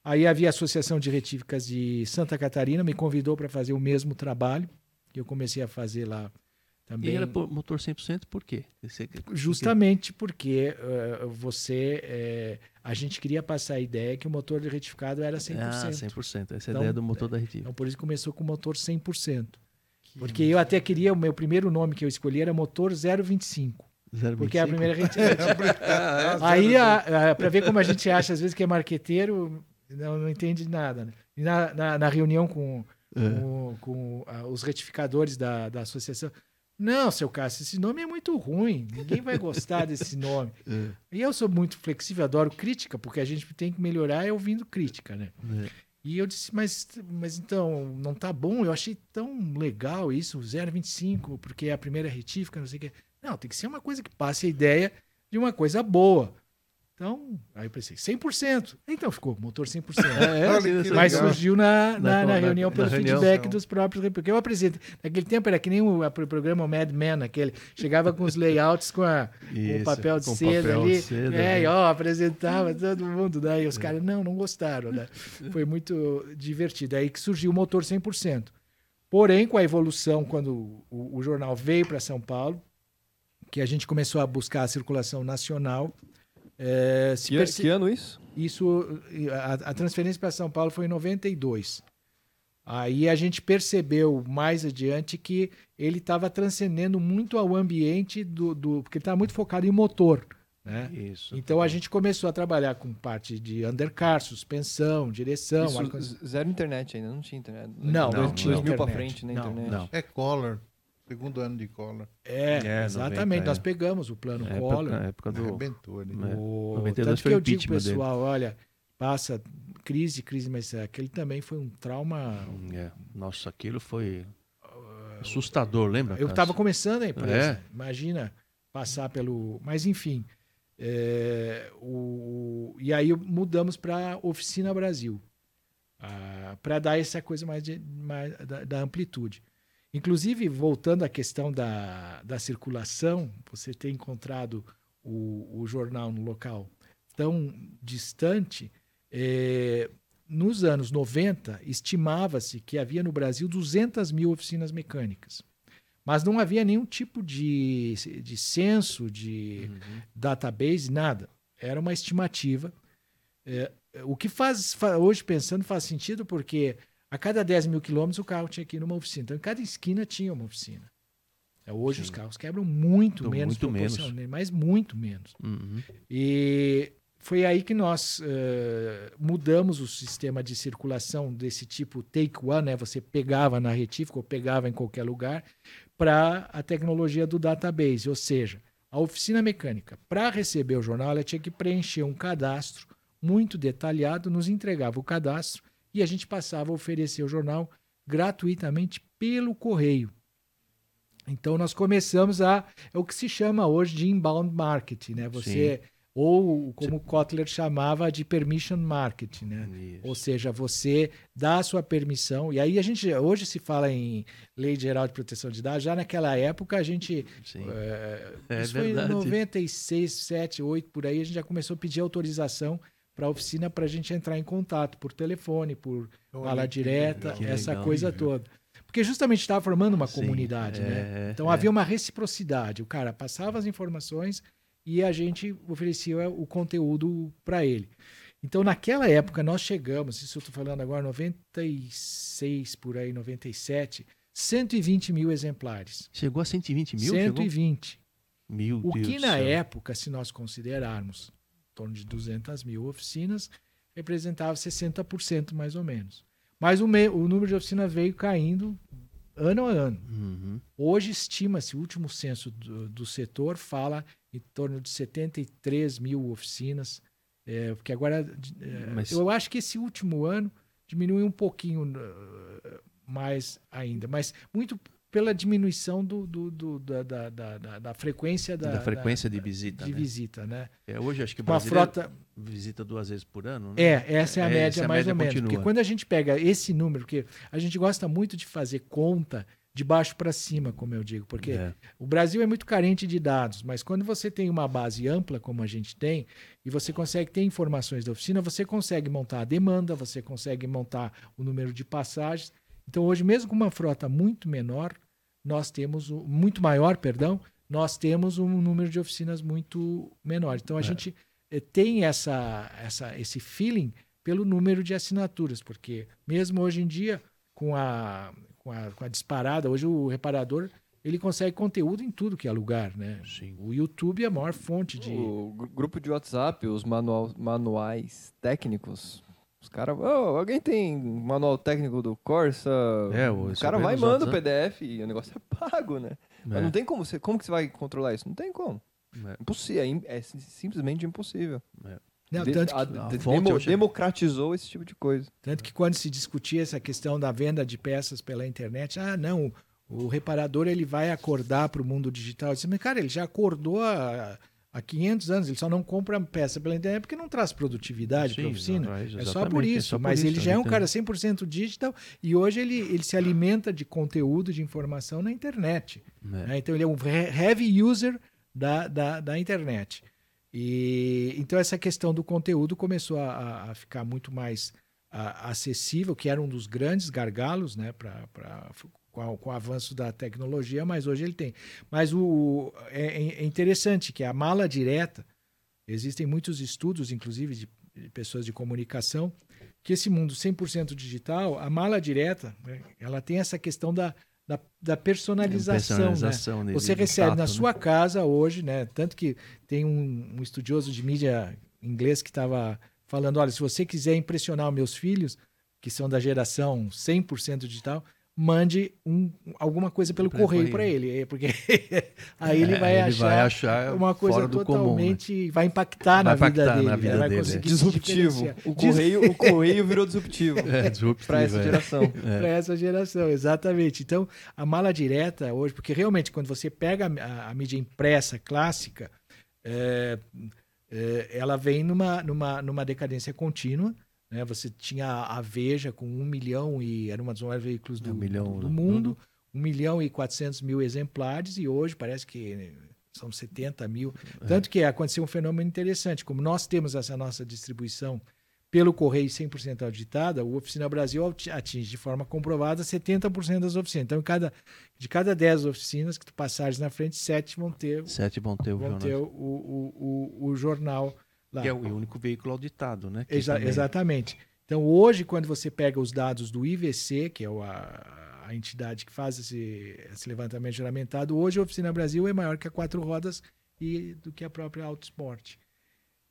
Aí havia a Associação de Retíficas de Santa Catarina, me convidou para fazer o mesmo trabalho, que eu comecei a fazer lá E também. era por motor 100% por quê? Você- Justamente porque eh, você. eh, a gente queria passar a ideia que o motor retificado era 100%. Ah, 100%. Essa é a Então, ideia do motor da Retiva. Então por isso começou com o motor 100%. Porque eu até queria, o meu primeiro nome que eu escolhi era motor 025. Porque é a 0,25? primeira retífica. Aí, para ver como a gente acha, às vezes, que é marqueteiro, não, não entende nada. Né? E na, na, na reunião com, com, com, ah, os retificadores da, da associação, não, seu Cássio, esse nome é muito ruim, ninguém vai gostar desse nome. É. E eu sou muito flexível, adoro crítica, porque a gente tem que melhorar é ouvindo crítica, né? É. E eu disse, mas, mas então, não tá bom? Eu achei tão legal isso, 0,25, porque é a primeira retífica, não sei o quê. Não, tem que ser uma coisa que passe a ideia de uma coisa boa. Então, aí eu pensei, 100%. Então ficou, motor 100%. É, essa- Mas legal. surgiu na, na, Na- na reunião na pelo reunião. feedback dos próprios. Porque eu apresento. Naquele tempo era que nem o, a- o programa Mad Men, aquele. Chegava com os layouts com, a, com o Isso, papel de com seda papel ali. de seda, é, né? e ó, apresentava todo mundo. Né? E os caras, não, não gostaram. Né? Foi muito divertido. Aí que surgiu o motor 100%. Porém, com a evolução, quando o, o jornal veio para São Paulo, que a gente começou a buscar a circulação nacional. É, se Que, perce- que ano isso? isso, a, a transferência para São Paulo foi em 92. Aí a gente percebeu mais adiante que ele estava transcendendo muito ao ambiente do, do porque ele estava muito focado em motor, né? Isso. Então a gente começou a trabalhar com parte de undercar, suspensão, direção, Isso, zero internet ainda, não tinha internet. Não, não De tinha 2000 pra internet. frente na Não, internet. Não. É Collor. Segundo ano de Collor. É, É, exatamente. 90, Nós é. pegamos o plano Na Collor. na época do. Arrebentou ali. É. O... 92 Tanto que foi eu digo, impeachment dele. pessoal, olha, passa crise, crise, mas aquele também foi um trauma É. Nossa, aquilo foi assustador, lembra? Eu estava começando a empresa. É. Imagina passar pelo. Mas enfim. é, o... E aí mudamos para Oficina Brasil. para dar essa coisa mais, de- mais da, da amplitude. Inclusive, voltando à questão da, da circulação, você ter encontrado o, o jornal no local tão distante, é, nos anos 90, estimava-se que havia no Brasil 200 mil oficinas mecânicas. Mas não havia nenhum tipo de, de censo, de Uhum. database, nada. Era uma estimativa. É, o que faz, fa- hoje pensando, faz sentido porque a cada 10 mil quilômetros o carro tinha que ir numa oficina. Então, em cada esquina tinha uma oficina. É, Hoje os Sim. carros quebram muito Muito menos, menos. proporcionalmente, mas muito menos. Uhum. E foi aí que nós eh, mudamos o sistema de circulação desse tipo take one, né? Você pegava na retífica ou pegava em qualquer lugar, para a tecnologia do database, ou seja, a oficina mecânica, para receber o jornal, ela tinha que preencher um cadastro muito detalhado, nos entregava o cadastro e a gente passava a oferecer o jornal gratuitamente pelo correio. Então nós começamos a é o que se chama hoje de inbound marketing, né? Você ou como Kotler chamava de permission marketing, né? Isso. Ou seja, você dá a sua permissão. E aí a gente hoje se fala em Lei Geral de Proteção de Dados. Já naquela época a gente Sim. é, É isso foi em verdade. 96, 7, 8 por aí a gente já começou a pedir autorização para a oficina para a gente entrar em contato por telefone, por Olha bala que direta, legal. Essa legal. coisa toda. Porque justamente estava formando uma Sim, comunidade, é, né? é, Então é. havia uma reciprocidade. O cara passava as informações e a gente oferecia o conteúdo para ele. Então, naquela época, nós chegamos, isso eu estou falando agora, 96 por aí, 97, 120 mil exemplares. Chegou a 120 mil? Chegou? 120. Mil O Deus que na céu. época, se nós considerarmos torno de 200 mil oficinas, representava 60% mais ou menos. Mas o, me- o número de oficinas veio caindo ano a ano. Uhum. Hoje estima-se, o último censo do, do setor fala em torno de 73 mil oficinas, é, porque agora, é, Mas- eu acho que esse último ano diminuiu um pouquinho eh, mais ainda, mas muito pela diminuição do, do- do- da, da- da- da- frequência da, Da frequência de visita, de né? visita, né? É, hoje acho que o Uma frota visita duas vezes por ano, né? é, essa é a É, média essa mais média ou menos. continua. Porque quando a gente pega esse número, porque a gente gosta muito de fazer conta de baixo para cima, como eu digo, porque É. o Brasil é muito carente de dados, mas quando você tem uma base ampla, como a gente tem, e você consegue ter informações da oficina, você consegue montar a demanda, você consegue montar o número de passagens. Então, hoje, mesmo com uma frota muito menor, nós temos o- muito maior, perdão, nós temos um número de oficinas muito menor. Então, a gente eh, tem essa, essa, esse feeling pelo número de assinaturas, porque mesmo hoje em dia, com a, com a, com a disparada, hoje o reparador ele consegue conteúdo em tudo que é lugar, né? Sim. O YouTube é a maior fonte de. O gru- grupo de WhatsApp, os manual, manuais técnicos. Os caras. "Ô, alguém tem manual técnico do Corsa? É, o cara vem vai e manda o. PDF e o negócio é pago, né? Mas É. não tem como você. Como que você vai controlar isso? Não tem como. É. Impossível. É, é sim- simplesmente impossível. Não, De- tanto, que, a- a fonte demo- hoje é- democratizou esse tipo de coisa. tanto que quando se discutia essa questão da venda de peças pela internet, ah, não, o reparador ele vai acordar para o mundo digital. Eu disse, mas, cara, ele já acordou há, há 500 anos, ele só não compra peça pela internet porque não traz produtividade para a oficina. é É só por é isso. só por mas isso, ele já é um cara 100% digital e hoje ele, ele se alimenta de conteúdo, de informação na internet. É. né? Então ele é um he- heavy user da, da, da internet. E então essa questão do conteúdo começou a, a- ficar muito mais a- acessível, que era um dos grandes gargalos, né, pra, com, com o avanço da tecnologia, mas hoje ele tem. Mas o, é, é interessante que a mala direta, existem muitos estudos, inclusive de, de pessoas de comunicação, que esse mundo 100% digital, a mala direta, né, ela tem essa questão da, da, da personalização, né? Personalização nele, Você recebe fato, na né? sua casa hoje, né? Tanto que tem um, um estudioso de mídia inglês que estava falando: olha, se você quiser impressionar meus filhos, que são da geração 100% digital, mande um, alguma coisa pelo Pra- correio pra para ele. é, porque aí ele É, vai, ele achar vai achar uma coisa fora do comum, né? totalmente vai impactar Vai na vida impactar dele, na vida vai dele, conseguir é. se Disruptivo. O correio, o correio virou disruptivo É, disruptivo, para essa é. geração. para essa geração, exatamente. Então, a mala direta hoje, porque realmente quando você pega a, a mídia impressa clássica, é, é, ela vem numa, numa, numa decadência contínua. Né? Você tinha a Veja com um milhão e era uma dos maiores veículos do, Um milhão, do né? mundo, um milhão e quatrocentos mil exemplares e hoje parece que são 70 mil. Tanto que aconteceu um fenômeno interessante, como nós temos essa nossa distribuição pelo correio 100% auditada, o Oficina Brasil ati- atinge de forma comprovada 70% das oficinas. Então, cada, de cada 10 oficinas que tu passares na frente, 7 vão ter, Sete vão ter o vão jornal. ter o, o, o, o jornal lá. Que é o único veículo auditado, né? Exa- também- Exatamente. Então, hoje, quando você pega os dados do IVC, que é a, a entidade que faz esse, esse levantamento juramentado, hoje a Oficina Brasil é maior que a Quatro Rodas e do que a própria Autosport.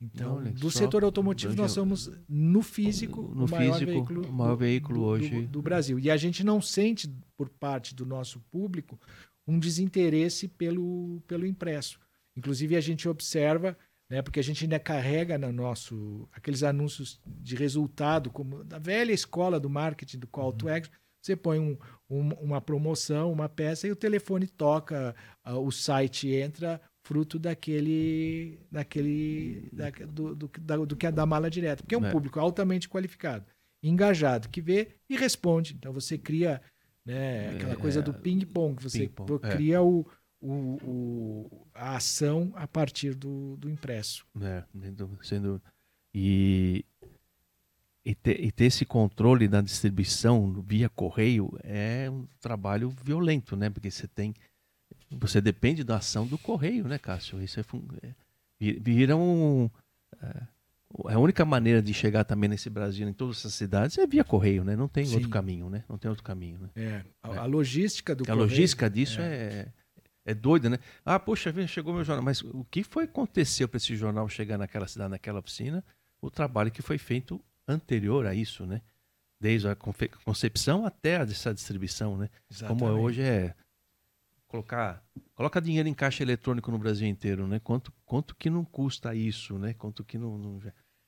Então, Olha, do setor automotivo, nós somos, no físico, No o maior físico, veículo, o maior veículo do, hoje. do, do Brasil. E a gente não sente, por parte do nosso público, um desinteresse pelo, pelo impresso. Inclusive, a gente observa, né, porque a gente ainda carrega no nosso aqueles anúncios de resultado, como da velha escola do marketing, do call Uhum. to action. Você põe um, um- uma promoção, uma peça, e o telefone toca, ah, o site entra, fruto daquele, daquele da, do, do, da- do que é da mala direta. Porque é um É. público altamente qualificado, engajado, que vê e responde. Então você cria né, aquela É, coisa do ping-pong, você ping-pong, é. cria o, o, o- a ação a partir do, do impresso. É, sendo, sendo- e, e, ter, e ter esse controle da distribuição via correio é um trabalho violento, né? Porque você tem. Você depende da ação do correio, né, Cássio? Isso é, é, vi- vira um. É, a única maneira de chegar também nesse Brasil, em todas essas cidades, é via correio, né? Não tem Sim. outro caminho, né? Não tem outro caminho, né? É, a, É. a logística do a correio- logística disso é. é doida, né? Ah, poxa, vida, chegou meu jornal. Mas o que foi aconteceu para esse jornal chegar naquela cidade, naquela oficina? O trabalho que foi feito anterior a isso, né? Desde a concepção até a- essa distribuição, né? Como Exatamente. hoje é colocar coloca dinheiro em caixa eletrônico no Brasil inteiro, né? Quanto quanto que não custa isso, né? Quanto que não, não-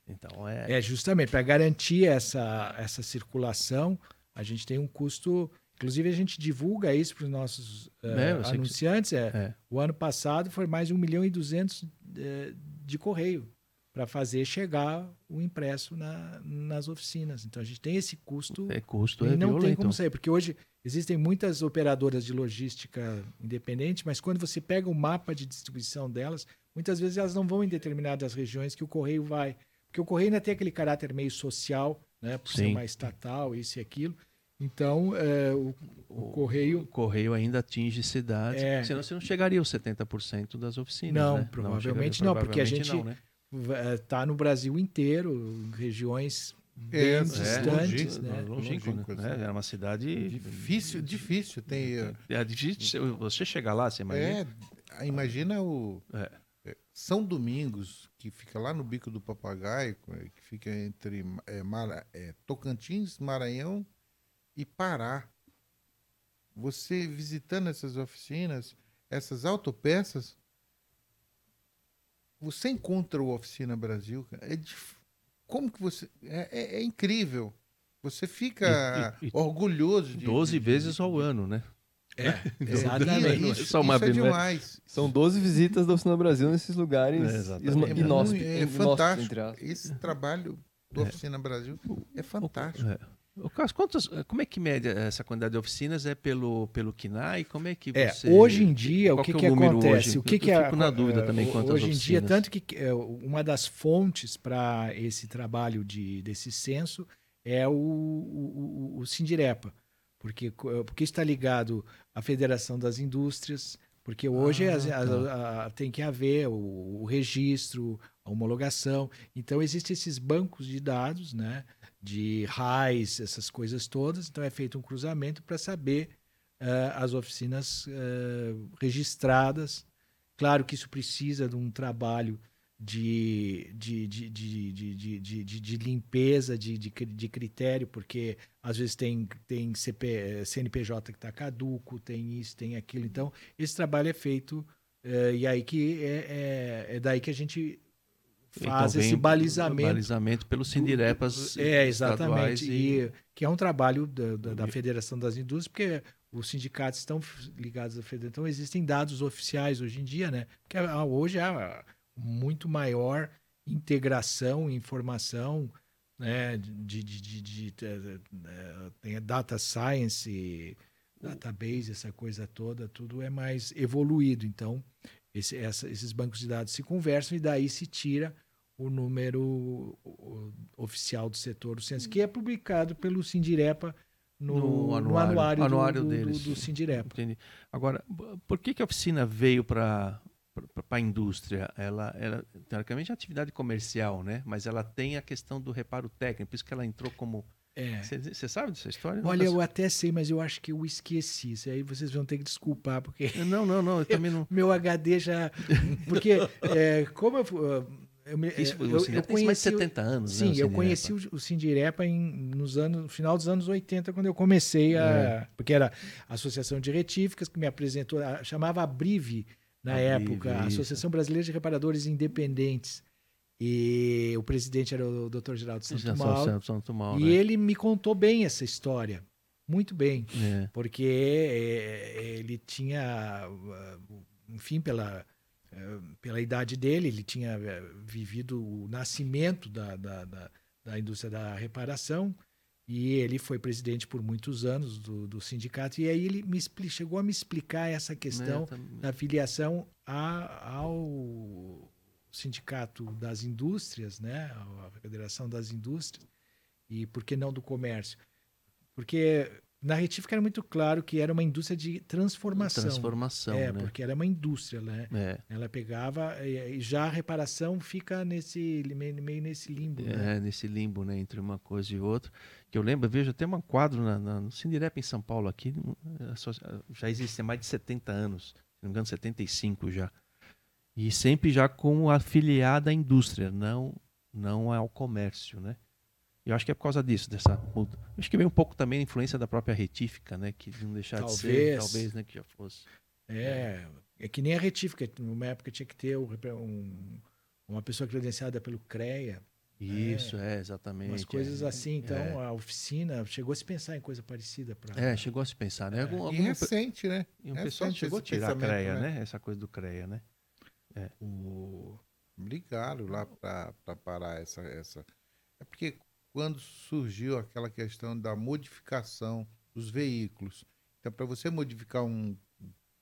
então é, É, justamente, para garantir essa, essa circulação, a gente tem um custo. Inclusive, a gente divulga isso para os nossos eh, É, sei que- anunciantes. É, é. O ano passado foi mais de 1 milhão e 200 eh, de correio para fazer chegar o impresso na, nas oficinas. Então a gente tem esse custo É custo, e é não tem violento. como sair, porque hoje existem muitas operadoras de logística independente, mas quando você pega o mapa de distribuição delas, muitas vezes elas não vão em determinadas regiões que o correio vai. Porque o correio ainda tem aquele caráter meio social, né, por ser Sim. uma estatal, isso e aquilo. Então, é, o, o correio O correio ainda atinge cidades, É. senão você não chegaria aos 70% das oficinas, Não, né? provavelmente chegaria- não, porque a provavelmente gente- não, né? está no Brasil inteiro, regiões bem É, é, distantes, longínquo, né? Longínquo, Longínquo, né? assim. Era uma cidade Difícil, difícil. Tem, eh, É difícil você chegar lá, você imagina? é, imagina o É. é, São Domingos, que fica lá no Bico do Papagaio, que fica entre é, Mara- é, Tocantins, Maranhão e Pará. Você visitando essas oficinas, essas autopeças, você encontra o Oficina Brasil. É dif- Como que você. É, é- é incrível. Você fica E- e- e- orgulhoso de. 12 de- vezes ao ano, né? É, É, exatamente. Não é Isso, só uma isso é né? demais. São 12 visitas da Oficina Brasil nesses lugares É, exatamente. isno- É, é inóspitos, fantástico. Esse trabalho do Oficina Brasil é fantástico. É. Carlos, quantas, como é que mede essa quantidade de oficinas? É pelo, pelo KINAI? Como é que É, você... hoje em dia, o que, que é que o número acontece? hoje? O que, Eu que é, fico na dúvida também eh, quantas Hoje em dia, tanto que eh, uma das fontes para esse trabalho de, desse censo é o, o, o- o Sindirepa, porque, porque está ligado à Federação das Indústrias, porque hoje Ah, as- tá. a- tem que haver o, o registro, a homologação. Então, existem esses bancos de dados, né? De RAIS, essas coisas todas. Então é feito um cruzamento para saber eh, as oficinas eh, registradas. Claro que isso precisa de um trabalho de, de, de, de, de, de, de, de- limpeza, de, de, de critério, porque às vezes tem, tem CP, eh, CNPJ que está caduco, tem isso, tem aquilo. Então, esse trabalho é feito, eh, e aí que é, é, é daí que a gente faz vem esse balizamento Balizamento pelos Sindirepas é, exatamente. e... E, que é um trabalho da, da- da Federação das Indústrias, porque os sindicatos estão ligados à Federação. Então, existem dados oficiais hoje em dia, né? Porque hoje há muito maior integração, informação, né? De, de, de, de- tem a data science, database, essa coisa toda, tudo é mais evoluído. Então, esse- essa- esses bancos de dados se conversam e daí se tira o número oficial do setor do censo, que é publicado pelo Sindirepa no, No no anuário- anuário, do- anuário do, do, deles. Sindirepa. Entendi. Agora, por que, que a oficina veio para a indústria? Ela, ela, teoricamente, é atividade comercial, né? Mas ela tem a questão do reparo técnico, por isso que ela entrou como... É. Você sabe dessa história? Olha, Não, eu até sei, mas eu acho que eu esqueci. Isso aí vocês vão ter que desculpar, porque não, não, não, eu também não... meu HD já. Porque, é, como eu. Eu, me- Isso, eu, o eu Sindirepa tem mais de conheci o- 70 anos, né? Sim, o eu conheci o, o Sindirepa em, nos anos, no final dos anos 80, quando eu comecei a. Porque era a Associação de Retíficas que me apresentou, a- chamava Abrive na Abrive, época, a isso. Associação Brasileira de Reparadores Independentes. E o presidente era o Dr. Geraldo Já Santo são Mauro. Santo, Santo Mauro, E né? ele me contou bem essa história. Muito bem É. porque eh, ele tinha, ah, enfim, pela, pela idade dele, ele tinha eh, vivido o nascimento da, da, da, da indústria da reparação e ele foi presidente por muitos anos do, do sindicato. E aí ele me chegou a me explicar essa questão É, da filiação a- ao sindicato das indústrias, né, a Federação das Indústrias, e por que não do comércio? Porque na retífica era muito claro que era uma indústria de transformação. Transformação, é, né? porque era uma indústria, né? É. Ela pegava e, e já a reparação fica nesse meio, nesse limbo, né? É, nesse limbo, né, entre uma coisa e outra. Que eu lembro, vejo até um quadro na, na, no Sindirep em São Paulo aqui, é, já existe há mais de 70 anos, se não me engano, 75 já. E sempre já com afiliada à indústria, não, não ao comércio, né? Eu acho que é por causa disso, dessa muda. Acho que vem um pouco também a influência da própria retífica, né? Que não deixar de ser, Talvez. talvez, né? Que já fosse. É, é que nem a retífica. Numa época tinha que ter um um- uma pessoa credenciada pelo CREA, Isso, é, exatamente. umas coisas é. assim. Então É. a oficina chegou a se pensar em coisa parecida para. É, chegou a se pensar, né? Algum, E algum, recente, né? e um é pessoal chegou a tirar a CREA, né? né? Essa coisa do CREA, né? O... ligaram lá para parar essa, essa. É porque quando surgiu aquela questão da modificação dos veículos, então para você modificar um,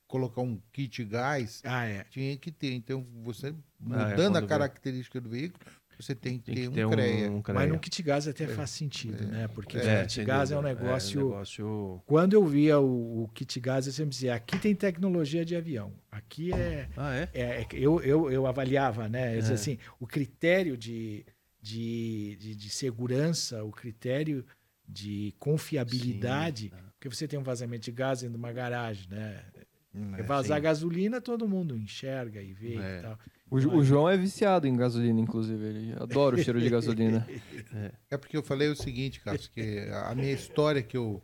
colocar um kit gás, Ah, é. tinha que ter. Então você Ah, é, mudando a característica do veículo, você tem que Tem ter que um ter um, CREA. um Mas CREA. no kit gás até faz sentido, né? Porque É, o kit gás é um dúvida. negócio. negócio... Quando eu via o, o kit gás, eu sempre dizia: aqui tem tecnologia de avião. Aqui é. Ah, é? é- é- eu, eu, eu avaliava, né? Eu dizia É. assim: o critério de, de, de, de segurança, o critério de confiabilidade. Sim, tá. Porque você tem um vazamento de gás dentro de uma garagem, né? né? É vazar sim. gasolina, todo mundo enxerga e vê É. e tal. O, Ju- o João é viciado em gasolina, inclusive. Ele adora o cheiro de gasolina. É porque eu falei o seguinte, Cássio, que a minha história que eu,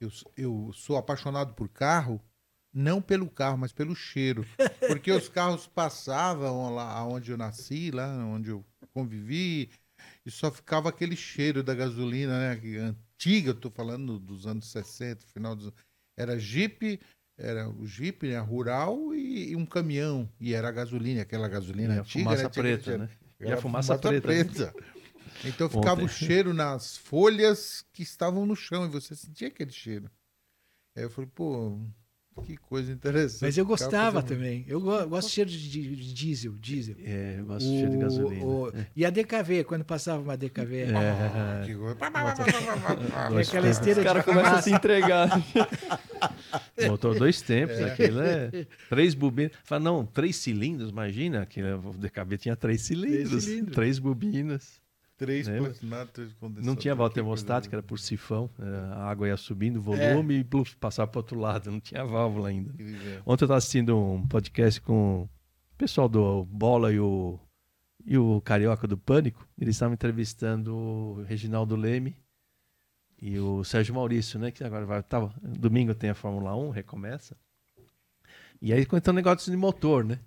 eu, eu sou apaixonado por carro, não pelo carro, mas pelo cheiro. Porque os carros passavam lá onde eu nasci, lá onde eu convivi, e só ficava aquele cheiro da gasolina, né? que Antiga, eu tô falando dos anos 60, final dos Era Jeep, era o Jeep, né? Rural e, e um caminhão. E era a gasolina, aquela gasolina E a antiga. fumaça né? Tinha preta, né? E a Era fumaça preta. Então ficava Ontem. o cheiro nas folhas que estavam no chão e você sentia aquele cheiro. Aí eu falei, pô, que coisa interessante. Mas eu gostava também. Eu go- gosto de cheiro de, diesel, diesel. É, eu gosto de cheiro de gasolina. o- e a DKV, quando passava uma DKV. É, Que coisa. E aquela esteira Os caras começam a se entregar. motor dois tempos, aquilo é três bobinas. Fala, não, três cilindros, imagina, que o DKB tinha três cilindros, cilindros. três bobinas. Três Lembra? plasmados, três. Não tinha válvula termostática, era por sifão. era- A água ia subindo o É. volume e pluf, passava para outro lado, não tinha válvula ainda. Ontem eu estava assistindo um podcast com o pessoal do Bola e o, e o Carioca do Pânico. Eles estavam entrevistando o Reginaldo Leme e o Sérgio Maurício, né? Que agora vai. Tá, domingo tem a Fórmula 1, recomeça. E aí contando negócio de motor, né?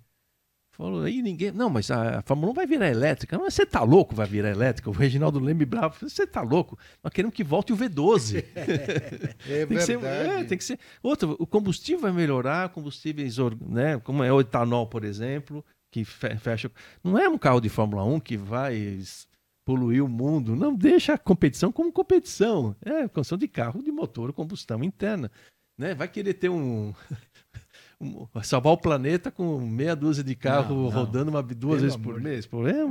Falou, aí ninguém. Não, mas a, Fórmula 1 vai virar elétrica. Mas você tá louco, vai virar elétrica? O Reginaldo Leme bravo. Você tá louco? Nós queremos que volte o V12. É Tem que, ser, é, tem que ser. Outra, o combustível vai melhorar, combustíveis, né, como é o etanol, por exemplo, que fe- fecha. Não é um carro de Fórmula 1 que vai poluir o mundo. Não deixa a competição como competição. É construção de carro de motor, combustão interna. Né? Vai querer ter um. um- salvar o planeta com meia dúzia de carro Não, não. rodando uma, duas Pelo vezes por mês. É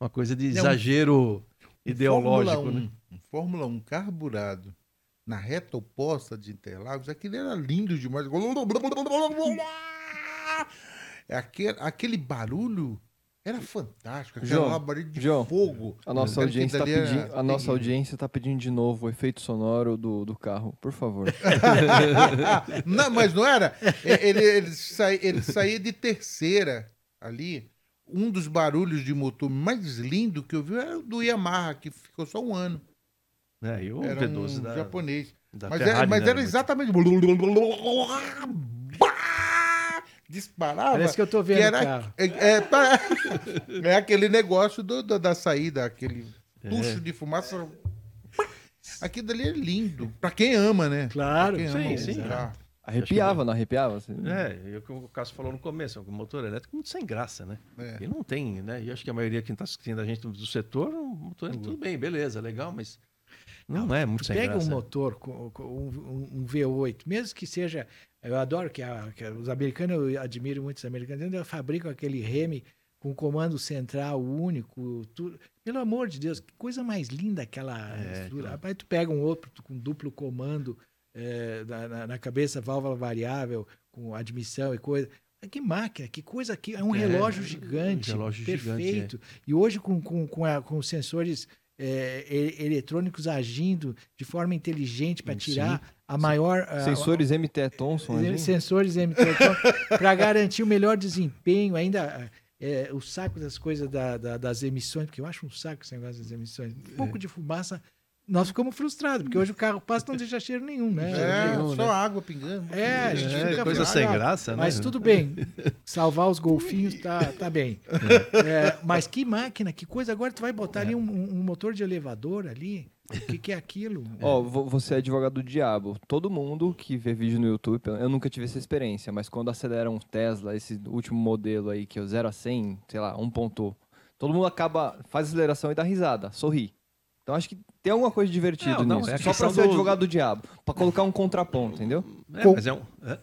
uma coisa de exagero ideológico. Fórmula 1, né? um Fórmula 1 carburado na reta oposta de Interlagos, aquilo era lindo demais. É Aquele, aquele barulho era fantástico. Aquele João, de João, fogo. A nossa audiência tá dali era pedindo, a nossa audiência tá pedindo de novo o efeito sonoro do, do carro, por favor. não, mas não era. É, Ele, ele, sai- ele saía de terceira ali. Um dos barulhos de motor mais lindo que eu vi era o do Yamaha, que ficou só um ano. É, e o Era V12 um da, japonês. da Mas, Ferrari, era, mas né? era exatamente. Disparava. Parece que eu tô vendo que era, é, é, é aquele negócio do- do- da saída, aquele É. tucho de fumaça. Aquilo dali é lindo. Pra quem ama, né? Claro. Sim, ama sim. Arrepiava, não arrepiava? Assim? É, e o que o Cássio falou no começo, o motor elétrico é muito sem graça, né? É. Ele não tem, né? E acho que a maioria que está assistindo a gente do setor, o motor é tudo bem, beleza, legal, mas não, é muito sem pega graça. um motor com, um V8, mesmo que seja. Eu adoro que, a- que os americanos, eu admiro muito os americanos, eles fabricam aquele reme com comando central único. tu- pelo amor de Deus, que coisa mais linda aquela. É, estrutura. claro. Rapaz, tu pega um outro com duplo comando é, na, na- cabeça, válvula variável, com admissão e coisa. Que máquina, que coisa que é um É, relógio um gigante, relógio gigante, perfeito. E hoje com, com, com, a- com os sensores é, eletrônicos agindo de forma inteligente para Sim. tirar a maior a- Sensores MT Thomson. a- sensores para garantir o melhor desempenho, ainda é, o saco das coisas da- da- das emissões, porque eu acho um saco esse negócio das emissões. Um pouco de fumaça, nós ficamos frustrados, porque hoje o carro passa e não deixa cheiro nenhum, né? É, Nenhum, só né? água pingando. É, a gente É, fica coisa sem graça, né? Mas tudo bem. Salvar os golfinhos tá, tá bem. É, mas que máquina, que coisa. Agora tu vai botar ali um, um motor de elevador ali. O que, que é aquilo? Ó, vo- você é advogado do diabo. Todo mundo que vê vídeo no YouTube, eu nunca tive essa experiência, mas quando acelera um Tesla, esse último modelo aí, que é o 0 a 100, sei lá, 1 ponto, todo mundo acaba, faz aceleração e dá risada, sorri. Então acho que tem alguma coisa divertida Não, não, nisso. é Só pra ser do- advogado do diabo, pra colocar um contraponto, entendeu? É, Com- mas é um. é,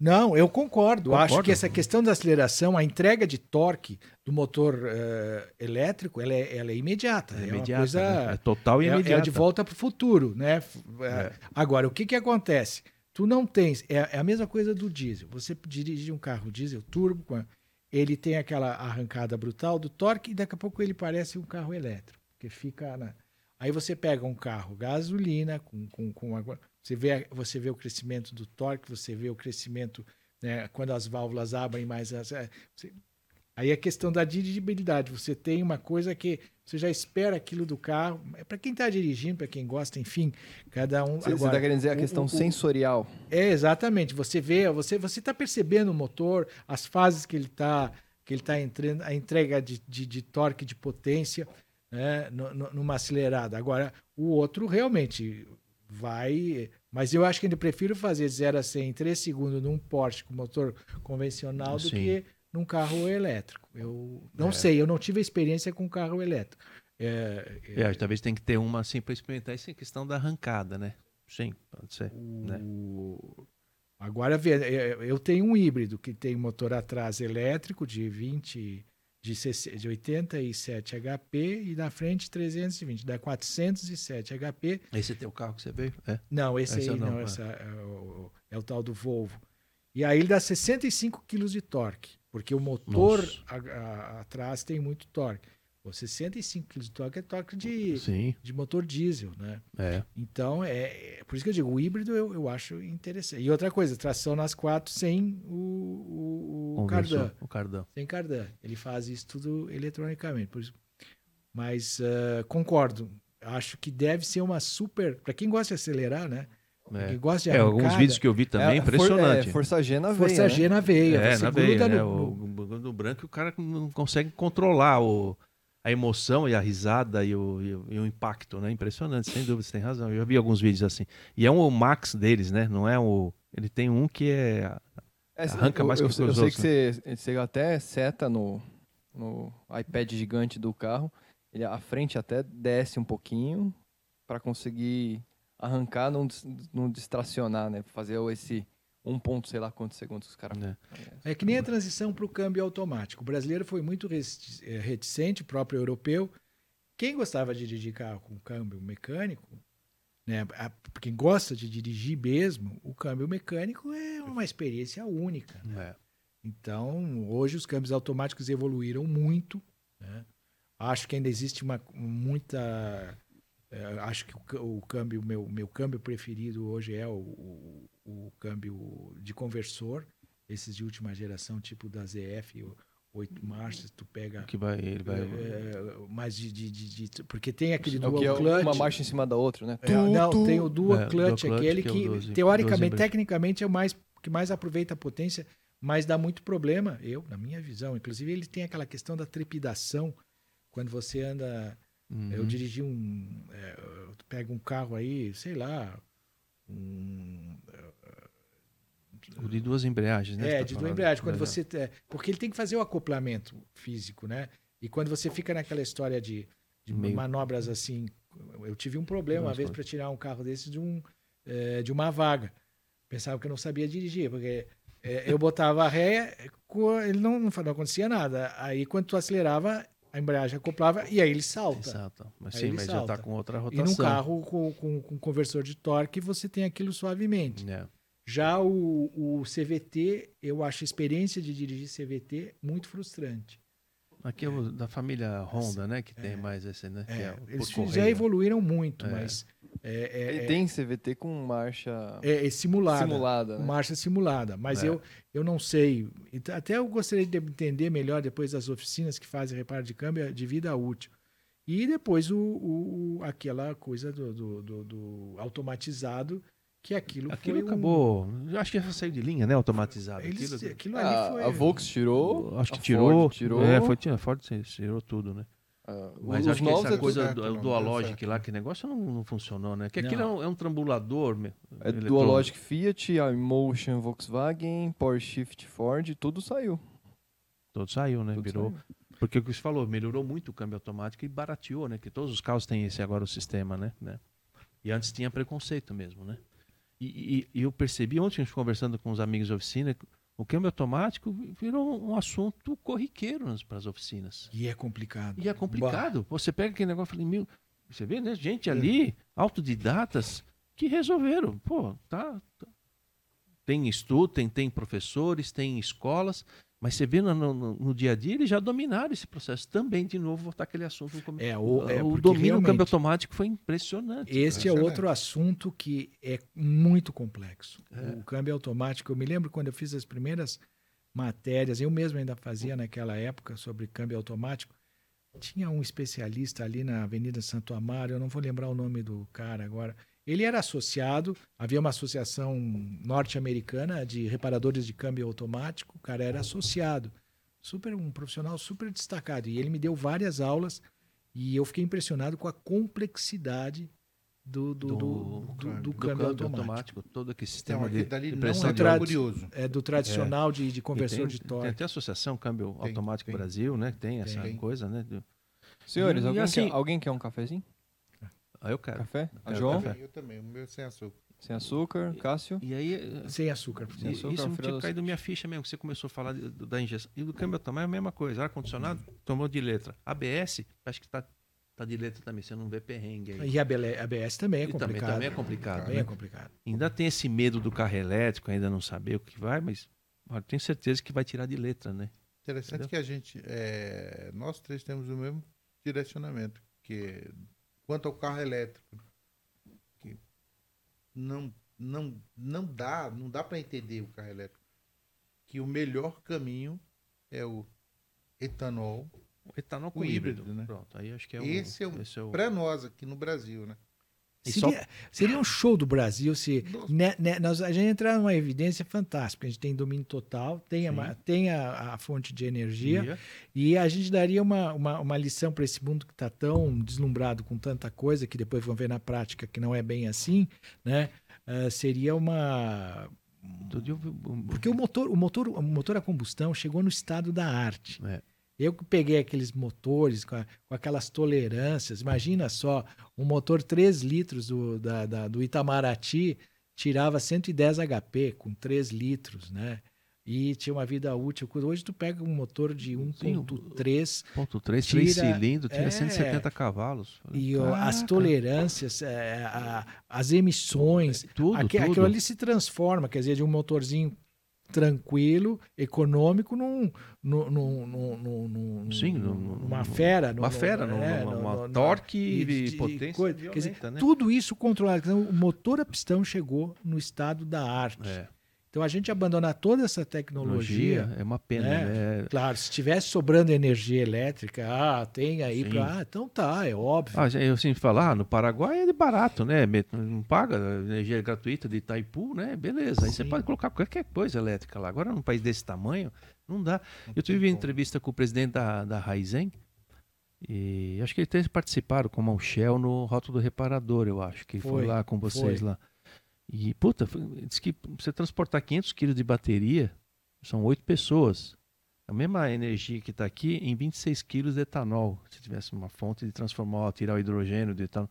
Não, eu concordo. Concordo. Acho que essa questão da aceleração, a entrega de torque do motor eh, elétrico, ela é, ela é imediata. é É, imediata, uma coisa. né? É total e é, imediata. é de volta para o futuro, né? F- é, Agora, o que, que acontece? Tu não tens. É, é a mesma coisa do diesel. Você dirige um carro diesel turbo, ele tem aquela arrancada brutal do torque e daqui a pouco ele parece um carro elétrico. Porque fica na. Aí você pega um carro gasolina com, com, com água. Você vê, você vê o crescimento do torque, você vê o crescimento né, quando as válvulas abrem mais. É, você- aí é questão da dirigibilidade. Você tem uma coisa que você já espera aquilo do carro. É para quem está dirigindo, para quem gosta, enfim, cada um. Você agora, tá querendo dizer a questão o- o- sensorial. é, exatamente. Você vê, você você está percebendo o motor, as fases que ele está que ele tá entrando, a entrega de, de, de torque, de potência, né, nu- nu- numa acelerada. Agora, o outro realmente vai... Mas eu acho que ainda prefiro fazer 0 a 100 em 3 segundos num Porsche com motor convencional do Sim. que num carro elétrico. Eu não É. sei, eu não tive experiência com carro elétrico. É, é, É, talvez tem que ter uma assim para experimentar essa questão da arrancada, né? Sim, pode ser. né? O- Agora, vê, é, eu tenho um híbrido que tem motor atrás elétrico de 20, de, 60 de 87 HP e na frente 320, dá 407 HP. Esse é teu carro que você veio? É. Não, esse Essa aí não, não, é. essa é o, é o tal do Volvo. E aí ele dá 65 kg de torque, porque o motor a- a- atrás tem muito torque. Pô, 65 kg de torque é torque de, Sim, de motor diesel, né? é. Então, é, é por isso que eu digo, o híbrido eu, eu acho interessante. E outra coisa, tração nas quatro sem o, o, cardan. O cardan. Sem cardan. Ele faz isso tudo eletronicamente. Por isso. Mas ah, concordo. Acho que deve ser uma super. Para quem gosta de acelerar, né? É. Quem gosta de É, alguns arrancada, vídeos que eu vi também, É, for- impressionante. é, força G na veia, Força né? G na veia. É, na veia, né? no- O, no branco o cara não consegue controlar o, a emoção e a risada e o, e o- e o impacto, né? Impressionante, sem dúvida, você tem razão. Eu já vi alguns vídeos assim. E é um o max deles, né? Não é o... Ele tem um que é... É, Arranca eu, mais eu, que os eu sei outros, que você, você até seta no, no iPad gigante do carro, ele, a frente até desce um pouquinho para conseguir arrancar, não, não distracionar, né? Fazer esse um ponto, sei lá quantos segundos que os caras... né? É que nem a transição para o câmbio automático. O brasileiro foi muito eh, reticente, o próprio europeu. Quem gostava de dirigir carro com câmbio mecânico, né, a- quem gosta de dirigir mesmo, o câmbio mecânico é uma experiência única. né? É. Então, hoje os câmbios automáticos evoluíram muito. né? Acho que ainda existe uma muita. eh, acho que o, o câmbio, meu, meu câmbio preferido hoje é o, o, o câmbio de conversor, esses de última geração, tipo da ZF, o- oito marchas, tu pega. Que vai, ele vai... eh, mais de, de, de- de- Porque tem aquele É dual o que é clutch. uma marcha em cima da outra, né? É, não, tem o dual É, clutch, dual clutch, aquele que é o que, 12 teoricamente, 12 embreagem. tecnicamente, é o mais que mais aproveita a potência, mas dá muito problema, eu, na minha visão. Inclusive, ele tem aquela questão da trepidação. Quando você anda. Eu Uhum. dirigi um. É, tu pega um carro aí, sei lá. Um, O de duas embreagens, né? é, tá de dual falando? embreagem. Quando É. você. é, porque ele tem que fazer o acoplamento físico, né? E quando você fica naquela história de, de Meio- manobras assim. Eu tive um problema uma Nossa, vez foi. para tirar um carro desse de, um, eh, de uma vaga. Pensava que eu não sabia dirigir, porque eh, eu botava a ré, ele não, não, não acontecia nada. Aí quando tu acelerava, a embreagem acoplava e aí ele salta. Exato. Mas Aí sim, mas já salta. tá com outra E rotação. num carro com, com, com conversor de torque, você tem aquilo suavemente. É. Já o, o CVT, eu acho a experiência de dirigir CVT muito frustrante. Aqui é o da família Honda, né? Que tem mais esse, né? que É, é o eles já evoluíram muito, É. mas é, é- Ele é- tem CVT com marcha é, é simulada. simulada, né? Marcha simulada. Mas É. eu, eu não sei. Então, Até eu gostaria de entender melhor depois das oficinas que fazem reparo de câmbio de vida útil. E depois o, o- o- aquela coisa do, do- do- do automatizado, que aquilo, Aquilo foi um- acabou. Eu acho que já saiu de linha, né? Automatizado. Eles, Aquilo- aquilo Ah, ali foi. a Volks tirou, Acho que a tirou. Ford tirou. É, foi, a Ford tirou tudo, né? Ah, Mas acho que essa é, coisa certo, do, Dualogic lá, que negócio não, não funcionou, né? Que Não. aquilo é um, é um trambulador. é eletrônico. Dualogic Fiat, Emotion Volkswagen, Power Shift Ford, tudo saiu. Todo saiu, né? Tudo Virou. saiu. Porque o que você falou, melhorou muito o câmbio automático e barateou, né? Que todos os carros têm esse agora o sistema, né? né? E antes tinha preconceito mesmo, né? E, e- e eu percebi ontem, a gente conversando com os amigos de oficina, o câmbio automático virou um assunto corriqueiro para as oficinas. E é complicado. E é complicado. Pô, Você pega aquele negócio e fala, meu, você vê, né? Gente ali, autodidatas, que resolveram. Pô, tá. tá. Tem estudo, tem, tem professores, tem escolas, mas você vê no, no- no dia a dia, eles já dominaram esse processo. Também, de novo, voltar aquele assunto. Como... É, o, é o domínio do câmbio automático foi impressionante. Esse é Excelente. outro assunto que é muito complexo. É. O câmbio automático, eu me lembro quando eu fiz as primeiras matérias, eu mesmo ainda fazia naquela época sobre câmbio automático. Tinha um especialista ali na Avenida Santo Amaro, eu não vou lembrar o nome do cara agora. Ele era associado, havia uma associação norte-americana de reparadores de câmbio automático, o cara era associado. Super um profissional super destacado e ele me deu várias aulas e eu fiquei impressionado com a complexidade do, do, do, do- do do câmbio automático. todo aquele Então, sistema de, dali de não pressão é de Tra- ar. curioso. É do tradicional de, de E conversor tem, de Tem torque. até a Associação Câmbio Tem, Automático tem. Brasil, né? Tem essa Tem. coisa, né? Senhores, E alguém, assim- quer, alguém quer um cafezinho? Aí eu quero. Café? A quero João? café. Eu também, o meu sem açúcar. Sem açúcar? Cássio? E aí, eh, Sem açúcar. Sem Isso, açúcar, isso não tinha caído minha ficha mesmo. que Você começou a falar de- do- da injeção. E do câmbio automático é a mesma coisa. Ar-condicionado tomou de letra. ABS, acho que tá, tá de letra também. Você não vê perrengue aí. E a ABS também é E também, complicado. também é complicado. Também né? é complicado. Ainda tem esse medo do carro elétrico, ainda não saber o que vai, mas olha, tenho certeza que vai tirar de letra, né? Interessante Entendeu? que a gente, é, nós três temos o mesmo direcionamento, que quanto ao carro elétrico, que não, não, não dá, não dá para entender o carro elétrico, que o melhor caminho é o etanol. O etanol com O híbrido, híbrido, né? Pronto, aí acho que é o. Esse é o- esse é o- Para nós aqui no Brasil, né? Seria, seria um show do Brasil se né, né, nós, a gente entrar numa evidência fantástica. A gente tem domínio total, tem, a, tem a, a fonte de energia Ia. e a gente daria uma, uma, uma lição para esse mundo que está tão deslumbrado com tanta coisa que depois vão ver na prática que não é bem assim, né? Ah, seria uma um- porque o motor, o motor, o motor a combustão chegou no estado da arte. É. Eu que peguei aqueles motores com, a- com aquelas tolerâncias, imagina só, um motor 3 litros do, da, da- do Itamaraty tirava 110 HP com 3 litros, né? E tinha uma vida útil. Hoje tu pega um motor de 1.3 Ponto 3, 3 Tira- cilindros, tinha é. 170 cavalos. E ó, as "Caraca, tolerâncias, é, a- as emissões, Tudo, Aque- tudo. Aquilo ali se transforma, quer dizer, de um motorzinho tranquilo, econômico, num, num, num, num, Sim, num- num- numa num- fera. Uma fera, numa, é, torque de- e de- potência coisa. violenta, Quer dizer, né? Tudo isso controlado. Então, o motor a pistão chegou no estado da arte. É, Então, a gente abandonar toda essa tecnologia... é uma pena, né? né? Claro, se tivesse sobrando energia elétrica, ah, tem aí Sim. para. Ah, então tá, é óbvio. Ah, eu sempre falo, ah, no Paraguai é barato, né? Não paga energia gratuita de Itaipu, né? Beleza. Aí você Sim. pode colocar qualquer coisa elétrica lá. Agora, num país desse tamanho, não dá. Não Eu tive uma como. entrevista com o presidente da, da Raizen e acho que eles participaram como o Shell no Rótulo do Reparador, eu acho, que foi, Foi, lá com vocês foi. lá. E, puta, diz que você transportar 500 quilos de bateria, são oito pessoas. A mesma energia que está aqui em 26 quilos de etanol. Se tivesse uma fonte de transformar, tirar o hidrogênio do etanol.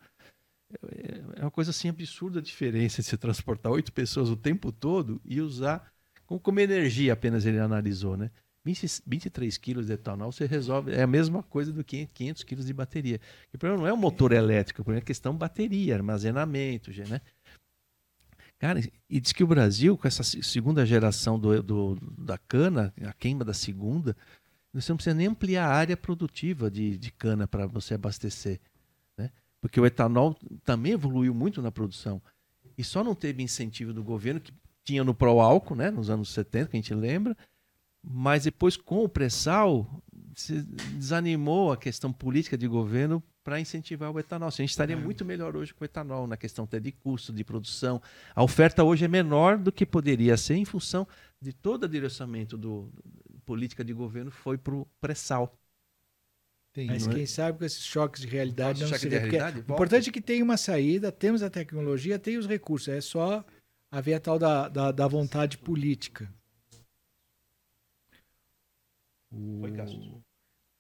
É é uma coisa assim absurda a diferença de você transportar oito pessoas o tempo todo e usar como, como energia apenas ele analisou, né? 20 23 quilos de etanol você resolve, é a mesma coisa do que 500 quilos de bateria. O problema não é o motor elétrico, o problema é a questão bateria, armazenamento, né? Cara, e diz que o Brasil, com essa se- segunda geração do, do- da cana, a queima da segunda, você não precisa nem ampliar a área produtiva de, de cana para você abastecer. Né? Porque o etanol também evoluiu muito na produção. E só não teve incentivo do governo, que tinha no pró-álcool, né, nos anos 70, que a gente lembra, mas depois com o pré-sal se desanimou a questão política de governo para incentivar o etanol. Se a gente estaria muito melhor hoje com o etanol, na questão até de custo, de produção. A oferta hoje é menor do que poderia ser em função de todo o direcionamento do política de governo foi para o pré-sal. Tem, Mas é? quem sabe com esses choques de realidade não se vê, realidade, O importante é que tem uma saída, temos a tecnologia, tem os recursos. É só haver a tal da, da, da vontade política. O- Foi, Cássio.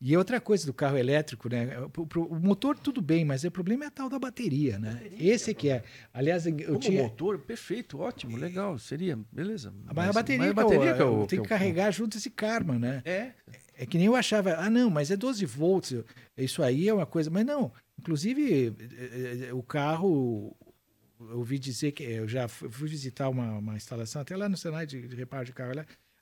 E outra coisa do carro elétrico, né? O, pro- o motor tudo bem, mas o problema é a tal da bateria, né? Esse que é. Aliás, eu Como tinha. motor, perfeito, ótimo, legal, seria, beleza. Mas a bateria, mas a bateria que é o... tem que é o- carregar junto esse karma, né? É, É que nem eu achava, ah, não, mas é 12 volts, isso aí é uma coisa. Mas não, inclusive eh, eh, o carro, eu ouvi dizer que eu já fui visitar uma, uma instalação, até lá no Senai de, de reparo de carro,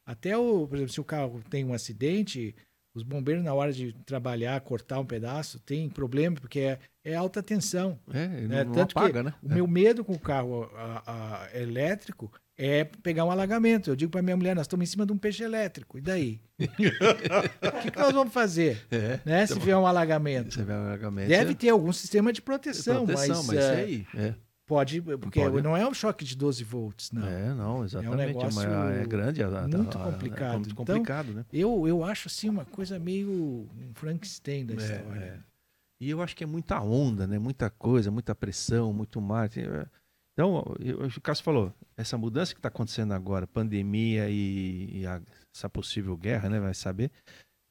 até o, por exemplo, se o carro tem um acidente, os bombeiros, na hora de trabalhar, cortar um pedaço, tem problema, porque é, é alta tensão. é, não, É, não tanto que apaga, né? O meu medo com o carro a- a- elétrico é pegar um alagamento. Eu digo para minha mulher, nós estamos em cima de um peixe elétrico. E daí? o que, que nós vamos fazer? É, Né, se vier um alagamento? você vê o alagamento, Deve é- ter algum sistema de proteção, proteção, mas, mas é, isso aí, é. Pode, porque pode. não é um choque de 12 volts, não. É, não, exatamente. É, negócio uma- é grande. a- muito complicado. É muito Então, complicado, né? Eu, eu acho assim uma coisa meio um Frankenstein da É, história. é. E eu acho que é muita onda, né? Muita coisa, muita pressão, muito é. Então, eu- o Cássio falou, essa mudança que está acontecendo agora, pandemia e, e a- essa possível guerra, né? Vai saber.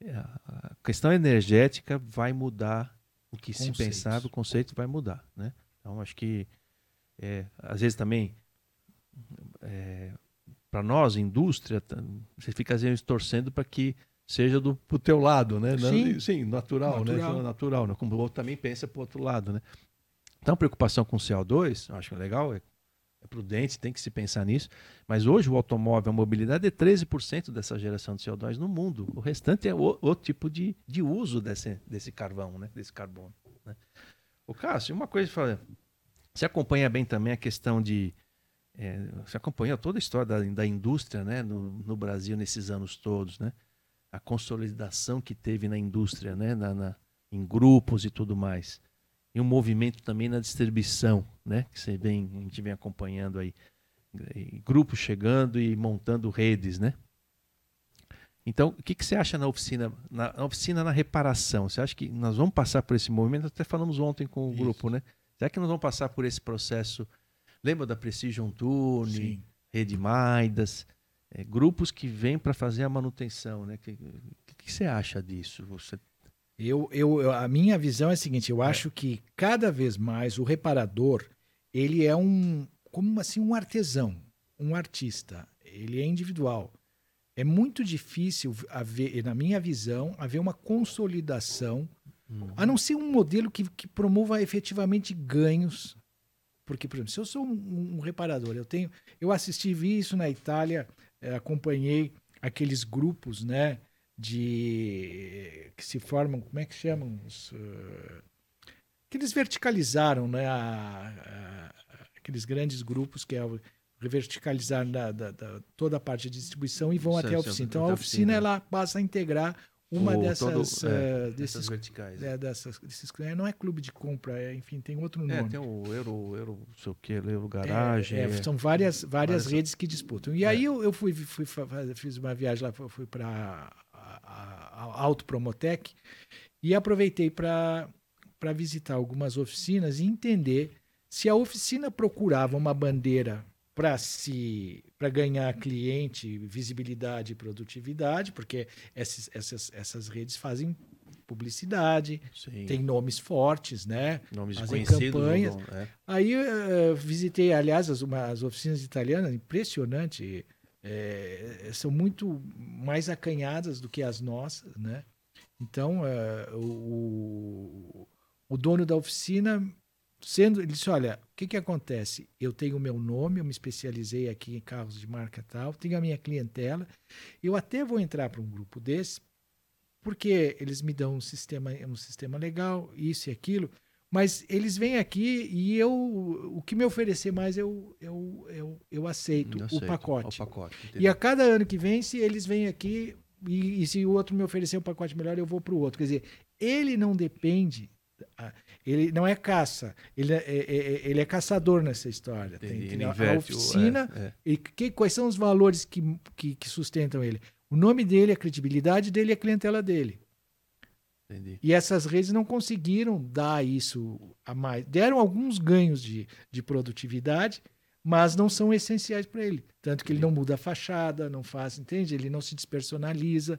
é, A questão energética vai mudar o que se pensava, o conceito vai mudar, né? Então, acho que é, às vezes também para nós, indústria, você fica às vezes torcendo para que seja do pro teu lado, né? Sim. sim natural, Natural. né? Natural, né? Como o outro também pensa pro outro lado, né? Então, preocupação com CO2, eu acho legal, é, é prudente, tem que se pensar nisso. Mas hoje o automóvel, a mobilidade é 13% dessa geração de CO2 no mundo. O restante é o- outro tipo de, de uso desse, desse carvão, né? Desse carbono. Né? O Cássio, uma coisa, você acompanha bem também a questão de é, você acompanhou toda a história da, da indústria né, no, no Brasil nesses anos todos, né? A consolidação que teve na indústria, né, na, na- em grupos e tudo mais. E um movimento também na distribuição, né? Que você vem, a gente vem acompanhando aí. Grupos chegando e montando redes, né? Então, o que, que você acha na oficina, na, na oficina na reparação? Você acha que nós vamos passar por esse movimento? Até falamos ontem com o Isso. grupo, né? Será que nós vamos passar por esse processo? Lembra da Precision Tune, Sim. Rede Maidas, é, grupos que vêm para fazer a manutenção, né? O que, que, que você acha disso? Você Eu, eu, a minha visão é a seguinte: eu acho que cada vez mais o reparador ele é um como assim um artesão, um artista. Ele é individual. É muito difícil haver, na minha visão, haver uma consolidação, a não ser um modelo que, que promova efetivamente ganhos. Porque, por exemplo, se eu sou um, um reparador, eu tenho, eu assisti, vi isso na Itália, eh, acompanhei aqueles grupos, né, de que se formam, como é que chamam? Os, eh, que eles verticalizaram, né, a- a- aqueles grandes grupos que é o verticalizar da, da- da- toda a parte de distribuição e vão Certo, até a certo, oficina. Então a a oficina oficina. ela passa a integrar uma O dessas, todo- é, eh, desses verticais. é, dessas, desses, é, não é clube de compra, é, enfim, tem outro nome. É, tem o Euro, Euro, não sei o que, Euro Garagem. É, é, é. são várias, várias redes que disputam. E É. aí eu, eu fui, fui fiz uma viagem lá, fui- para a, a Auto Promotec e aproveitei para visitar algumas oficinas e entender se a oficina procurava uma bandeira para se para ganhar cliente, visibilidade e produtividade, porque esses, essas, essas redes fazem publicidade, Sim, tem nomes fortes, né? nomes fazem conhecidos. campanhas. é. Aí eh, visitei, aliás, as, uma- as oficinas italianas, impressionante. eh, são muito mais acanhadas do que as nossas, né? Então, eh, o, o dono da oficina, sendo, ele disse, olha, o que, que acontece? Eu tenho o meu nome, eu me especializei aqui em carros de marca tal, tenho a minha clientela, eu até vou entrar para um grupo desse, porque eles me dão um sistema, um sistema legal, isso e aquilo, mas eles vêm aqui e eu o que me oferecer mais eu eu, eu, eu aceito, Eu o aceito, pacote. O pacote. E a cada ano que vem, se eles vêm aqui e, e se o outro me oferecer um pacote melhor, eu vou para o outro. Quer dizer, ele não depende, ele não é caça, ele é, é- é- ele é caçador nessa história. Tem, Entendi, tem ele a- a inverte o- oficina é, é. e que, quais são os valores que, que, que sustentam ele? O nome dele, a credibilidade dele e a clientela dele. Entendi. E essas redes não conseguiram dar isso a mais. Deram alguns ganhos de, de produtividade, mas não são essenciais para ele. Tanto que ele não muda a fachada, não faz, entende? Ele não se despersonaliza.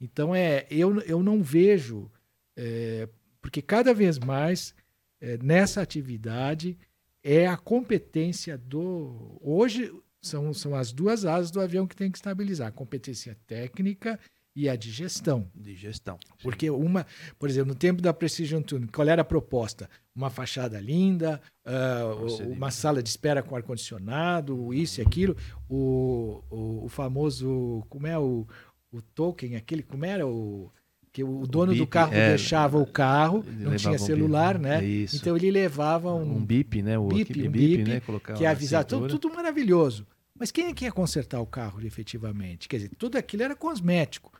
Então, é, eu, eu não vejo, é, porque cada vez mais é, nessa atividade é a competência do. Hoje são, são as duas asas do avião que tem que estabilizar: a competência técnica e a de gestão. De gestão. Porque uma, por exemplo, no tempo da Precision Tuning, qual era a proposta? Uma fachada linda, uh, uma sala de espera com ar-condicionado, isso e aquilo. O, o, o famoso, como é o, o token, aquele, como era o... Que o dono do carro é, deixava o carro, não tinha um celular, bip, né? é isso. Então ele levava um, Um bip, né? O bip, um bip, né? Colocar que avisava, tudo, tudo maravilhoso. Mas quem é que ia consertar o carro efetivamente? Quer dizer, tudo aquilo era cosmético.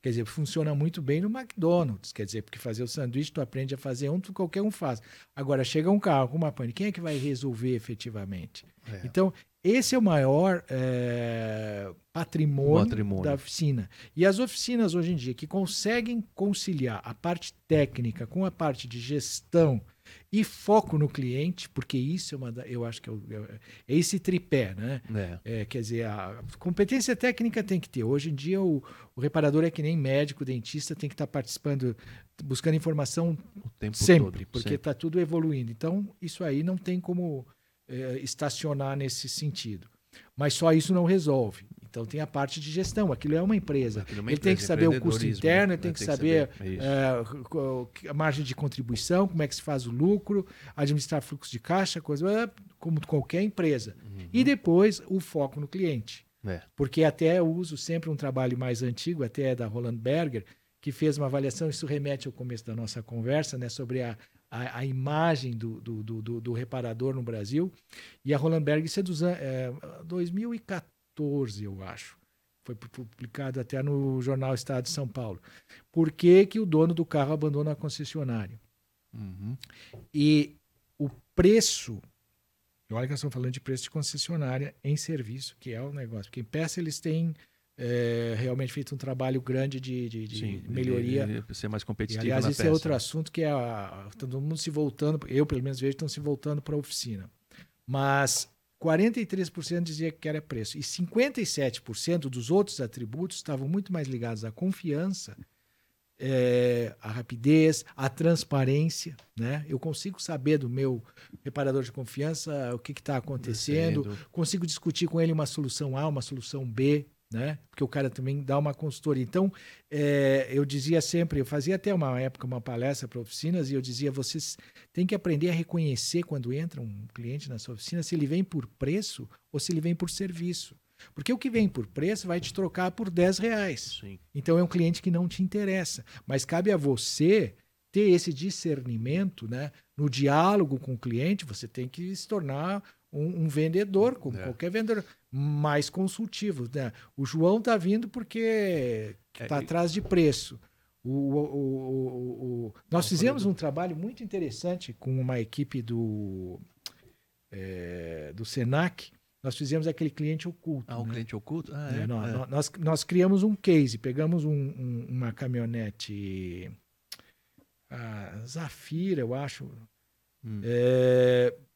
Quer dizer, funciona muito bem no McDonald's. Quer dizer, porque fazer o sanduíche, tu aprende a fazer um, tu, qualquer um faz. Agora, chega um carro com uma pane, quem é que vai resolver efetivamente? É. Então, esse é o maior eh, patrimônio, Patrimônio. da oficina. E as oficinas hoje em dia que conseguem conciliar a parte técnica com a parte de gestão e foco no cliente, porque isso é uma da, eu acho que é, o- é esse tripé, né? É. É, quer dizer, a competência técnica tem que ter. Hoje em dia, o, o reparador é que nem médico, dentista, tem que estar participando, buscando informação sempre, todo. porque está tudo evoluindo. Então, isso aí não tem como eh, estacionar nesse sentido. Mas só isso não resolve. Então, tem a parte de gestão. Aquilo é uma empresa. É uma ele tem que empresa, saber o custo interno, né? ele tem que saber, saber, eh, a margem de contribuição, como é que se faz o lucro, administrar fluxo de caixa, coisa, eh, como qualquer empresa. Uhum. E depois, o foco no cliente. É. Porque até eu uso sempre um trabalho mais antigo, até é da Roland Berger, que fez uma avaliação, isso remete ao começo da nossa conversa, né, sobre a, a, a imagem do, do, do, do- do reparador no Brasil. E a Roland Berger, isso é dos é, 2014, eu acho. Foi pu- publicado até no jornal Estado de São Paulo. Por que, que o dono do carro abandona a concessionária? Uhum. E o preço, e olha que nós estamos falando de preço de concessionária em serviço, que é o negócio. Porque em peça eles têm eh, realmente feito um trabalho grande de, de- de Sim, melhoria. ele- ele Ser mais E, competitivo aliás, na esse peça. é outro assunto que é a, todo mundo se voltando, eu pelo menos vejo, estão se voltando para a oficina. Mas 43% dizia que era preço. E 57% dos outros atributos estavam muito mais ligados à confiança, eh, à rapidez, à transparência. Né? Eu consigo saber do meu reparador de confiança o que está acontecendo, consigo discutir com ele uma solução A, uma solução B, né? Porque o cara também dá uma consultoria. Então, é, eu dizia sempre, eu fazia até uma época uma palestra para oficinas e eu dizia, vocês têm que aprender a reconhecer quando entra um cliente na sua oficina se ele vem por preço ou se ele vem por serviço. Porque o que vem por preço vai te trocar por 10 reais. Sim. Então é um cliente que não te interessa. Mas cabe a você ter esse discernimento, né? No diálogo com o cliente, você tem que se tornar um, um vendedor, como É. qualquer vendedor, mais consultivo. Né? O João está vindo porque está É, e- atrás de preço. O, o- o- Nós fizemos um trabalho muito interessante com uma equipe do, é, do Senac. Nós fizemos aquele cliente oculto. Ah, um né? cliente oculto? Ah, É, é. nó- é. nó- Nós, nós criamos um case, pegamos um- um- uma caminhonete a Zafira, eu acho, Hum.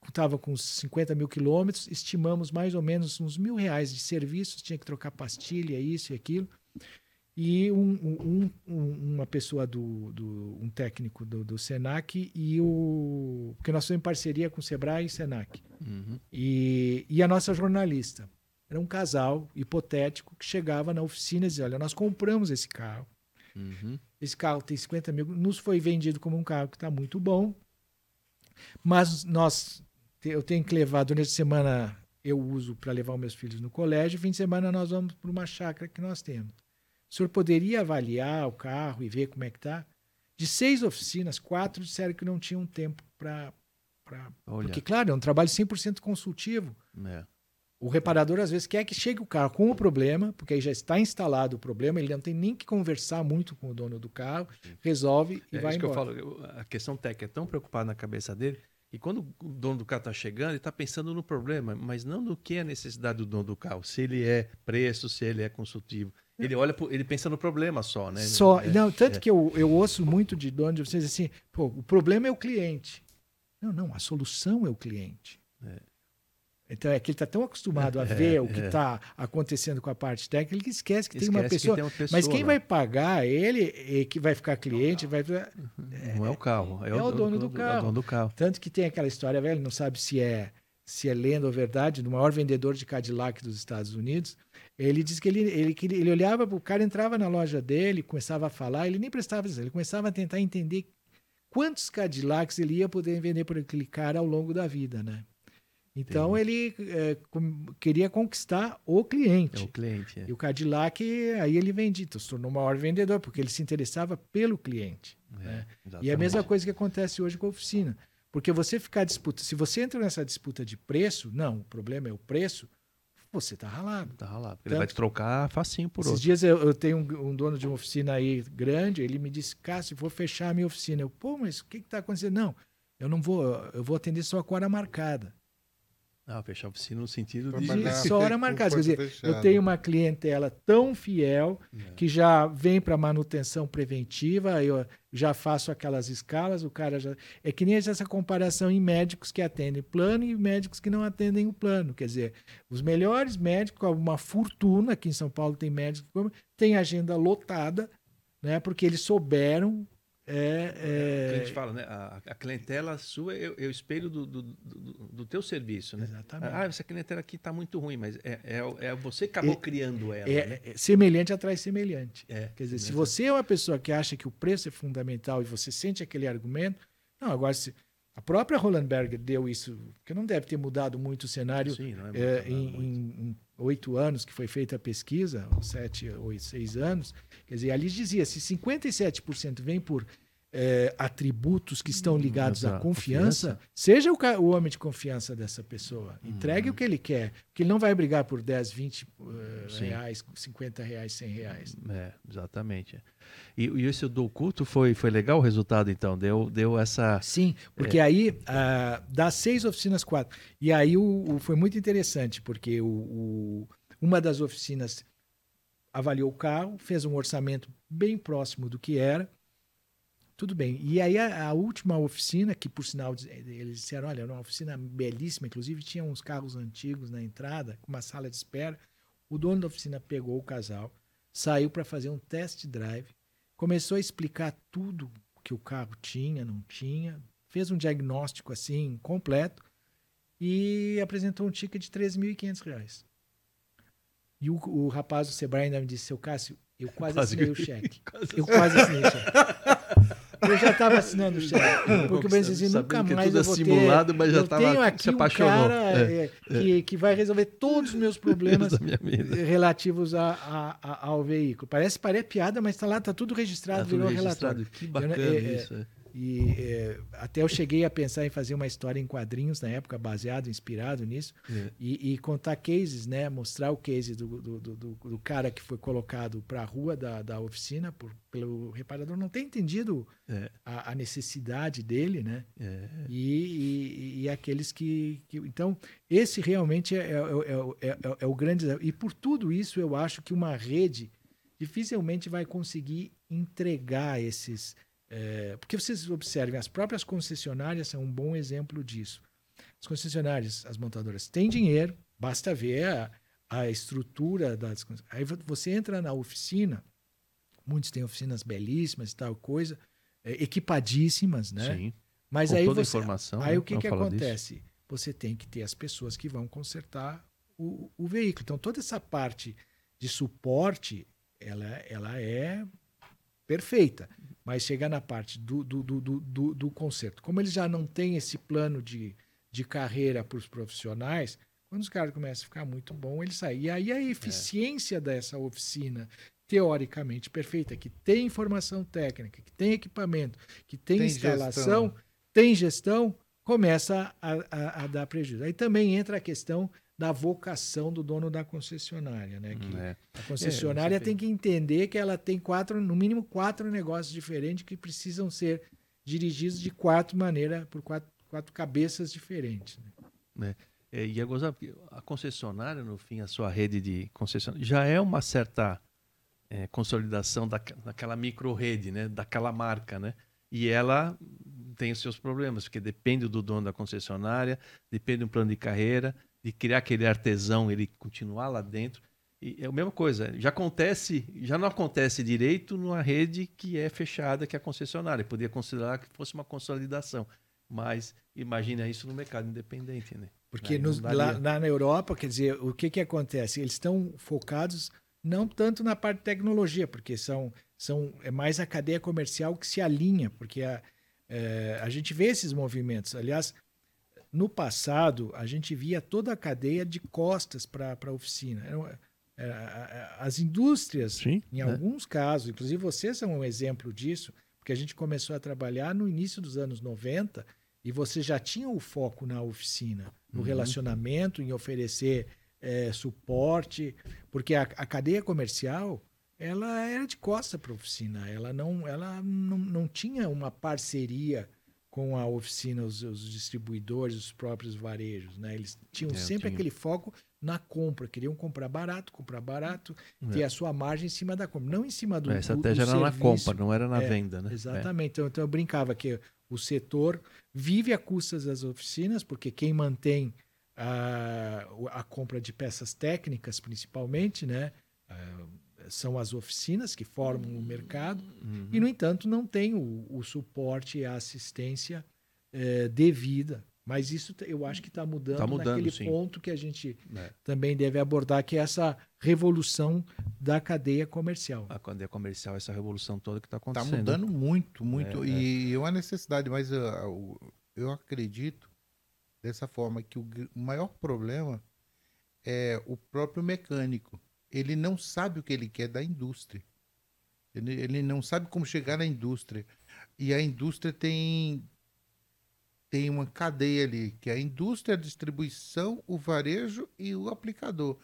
estava com uns 50 mil quilômetros, estimamos mais ou menos uns mil reais de serviços, tinha que trocar pastilha, isso e aquilo. E um- um- um- uma pessoa do, do- um técnico do, do Senac e o. Porque nós somos em parceria com o Sebrae e Senac. Uhum. E, e a nossa jornalista. Era um casal hipotético que chegava na oficina e dizia: Olha, nós compramos esse carro. Uhum. Esse carro tem 50 mil, nos foi vendido como um carro que está muito bom, mas nós, eu tenho que levar durante a semana, eu uso para levar os meus filhos no colégio, fim de semana nós vamos para uma chácara que nós temos. O senhor poderia avaliar o carro e ver como é que está? De seis oficinas, quatro disseram que não tinham tempo para. Olha. Porque, claro, é um trabalho 100% consultivo. É. O reparador às vezes quer que chegue o carro com o problema, porque aí já está instalado o problema, ele não tem nem que conversar muito com o dono do carro, resolve e É vai isso que eu embora. falo. A questão técnica é tão preocupada na cabeça dele que quando o dono do carro está chegando, ele está pensando no problema, mas não no que é a necessidade do dono do carro. Se ele é preço, se ele é consultivo. Ele olha, pro- ele pensa no problema só, né? Só, É, não, tanto é. que eu, eu ouço muito de dono de vocês assim, pô, o problema é o cliente. Não, não, a solução é o cliente. Então é que ele está tão acostumado a É, ver o que é. está acontecendo com a parte técnica, ele esquece que tem uma Esquece que pessoa. tem uma pessoa Mas quem lá. vai pagar ele e que vai ficar cliente, vai. Não é o carro, é, é o dono do É o carro. dono do carro. Tanto que tem aquela história, velho, não sabe se é se é lenda ou verdade, do maior vendedor de Cadillac dos Estados Unidos. Ele diz que ele, ele, que ele, olhava, o cara entrava na loja dele, começava a falar, ele nem prestava atenção, ele começava a tentar entender quantos Cadillacs ele ia poder vender por aquele cara ao longo da vida, né? Então ele é, com- queria conquistar o cliente. É o cliente. é. E o Cadillac, aí ele vendia, então, se tornou o maior vendedor, porque ele se interessava pelo cliente. É, né? E é a mesma coisa que acontece hoje com a oficina. Porque você ficar disputa, se você entra nessa disputa de preço, não, o problema é o preço, você tá ralado. Tá ralado. Ele Tanto- vai te trocar facinho por Esses outro. dias eu, eu tenho um, um dono de uma oficina aí grande, ele me disse, Cássio, vou fechar a minha oficina. Eu, pô, mas o que que tá acontecendo? Não, eu não vou, eu vou atender só com hora marcada. Ah, fechar a oficina no sentido de. De só hora marcada. Quer dizer, eu tenho uma clientela tão fiel É. que já vem para manutenção preventiva, eu já faço aquelas escalas, o cara já. É que nem essa comparação em médicos que atendem plano e médicos que não atendem o plano. Quer dizer, os melhores médicos, com uma fortuna, aqui em São Paulo tem médicos, que tem agenda lotada, né? Porque eles souberam. É, A é, gente fala, né? A, a clientela sua é, o- é o espelho do, do, do, do teu serviço, né? Exatamente. Ah, essa clientela aqui tá muito ruim, mas é, é, é você que acabou criando ela, é, né? é semelhante atrai semelhante. É, Quer dizer, se você é uma pessoa que acha que o preço é fundamental e você sente aquele argumento, não, agora se a própria Roland Berger deu isso, que não deve ter mudado muito o cenário Sim, não é é, muito, em, em- em oito anos que foi feita a pesquisa, sete ou seis anos, quer dizer, ali dizia se 57% vem por é, atributos que estão ligados à confiança, seja o, o homem de confiança dessa pessoa. Entregue Uhum. o que ele quer, porque ele não vai brigar por 10, 20 eh, Sim. reais, 50 reais, 100 reais. É, exatamente. E, e esse do culto foi, foi legal o resultado, então? Deu, deu essa. Sim, porque aí ah, das seis oficinas, quatro. E aí o, o- foi muito interessante, porque o, o- uma das oficinas avaliou o carro, fez um orçamento bem próximo do que era. Tudo bem. E aí a, a última oficina, que por sinal diz- eles disseram, olha, era uma oficina belíssima, inclusive tinha uns carros antigos na entrada, com uma sala de espera. O dono da oficina pegou o casal, saiu para fazer um test drive, começou a explicar tudo que o carro tinha, não tinha, fez um diagnóstico assim completo e apresentou um ticket de 13.500 reais. E o, o rapaz do Sebrae ainda me disse, seu Cássio, eu quase Quase assinei o que- cheque. quase Eu quase assinei o cheque. Eu já estava assinando o cheque. Porque eu assim, Sabendo nunca é mais tudo eu vou simulado, ter... mas já eu tava- tenho se aqui um apaixonou. cara É, é, que, que vai resolver todos os meus problemas relativos a, a- a- ao veículo. Parece, parece piada, mas está lá, está tudo registrado, Tá tudo virou registrado. relatório. Que Eu bacana não- é, é, isso. E é, até eu cheguei a pensar em fazer uma história em quadrinhos na época, baseado, inspirado nisso, É. e, e contar cases, né? Mostrar o case do, do, do, do- cara que foi colocado para a rua da, da oficina por, pelo reparador não ter entendido É. a, a necessidade dele, né? É. E, e, e aqueles que, que- Então, esse realmente é, é, é, é, o grande. E por tudo isso, eu acho que uma rede dificilmente vai conseguir entregar esses. É, porque vocês observem, as próprias concessionárias são um bom exemplo disso. As concessionárias, as montadoras têm dinheiro, basta ver a, a estrutura das. Aí vo- você entra na oficina, muitos têm oficinas belíssimas e tal coisa, é, equipadíssimas, né? Sim. Mas Com aí toda a você, informação. aí né? o que, que falar disso. acontece? Você tem que ter as pessoas que vão consertar o, o veículo. Então, toda essa parte de suporte, ela, ela é perfeita. Mas chegar na parte do, do, do, do, do, conserto. Como eles já não têm esse plano de, de carreira para os profissionais, quando os caras começam a ficar muito bom, eles saem. E aí a eficiência dessa oficina, teoricamente perfeita, que tem informação técnica, que tem equipamento, que tem, Tem instalação, gestão. tem gestão, começa a, a- a dar prejuízo. Aí também entra a questão da vocação do dono da concessionária, né? Que É. a concessionária você tem que entender que ela tem quatro, no mínimo quatro negócios diferentes que precisam ser dirigidos de quatro maneiras, por quatro, quatro cabeças diferentes. né? É, e é a concessionária, no fim, a sua rede de concessionária, já é uma certa é, consolidação da, daquela micro-rede, né? daquela marca. Né? E ela tem os seus problemas, porque depende do dono da concessionária, depende do plano de carreira, de criar aquele artesão, ele continuar lá dentro. E é a mesma coisa, já acontece, já não acontece direito numa rede que é fechada, que é a concessionária. Podia considerar que fosse uma consolidação, mas imagina isso no mercado independente, né? Porque nos, lá, lá, na Europa, quer dizer, o que, que acontece? Eles estão focados não tanto na parte de tecnologia, porque são, são é mais a cadeia comercial que se alinha, porque a, é, a gente vê esses movimentos. Aliás, no passado, a gente via toda a cadeia de costas para a oficina. É, as indústrias, Sim, em né? alguns casos, inclusive vocês são um exemplo disso, porque a gente começou a trabalhar no início dos anos 90 e você já tinha o foco na oficina, no uhum. relacionamento, em oferecer é, suporte, porque a, a, cadeia comercial ela era de costa para a oficina, ela não, ela não, não tinha uma parceria com a oficina, os, os distribuidores, os próprios varejos, né? Eles tinham é, sempre tinha. aquele foco na compra, queriam comprar barato, comprar barato, é. ter a sua margem em cima da compra, não em cima do. A estratégia do, do era serviço. na compra, não era na é, venda, né? Exatamente. Então, então eu brincava que o setor vive a custas das oficinas, porque quem mantém a, a compra de peças técnicas, principalmente, né? Uh, são as oficinas que formam o mercado, uhum. e, no entanto, não tem o, o suporte e a assistência eh, devida mas isso eu acho que está mudando, tá mudando naquele sim. ponto que a gente é. também deve abordar, que é essa revolução da cadeia comercial. A cadeia comercial, essa revolução toda que está tá acontecendo. Está mudando muito, muito. É, e é. é uma necessidade, mas eu, eu acredito dessa forma que o maior problema é o próprio mecânico. Ele não sabe o que ele quer da indústria. Ele, ele não sabe como chegar na indústria. E a indústria tem, tem uma cadeia ali, que é a indústria, a distribuição, o varejo e o aplicador.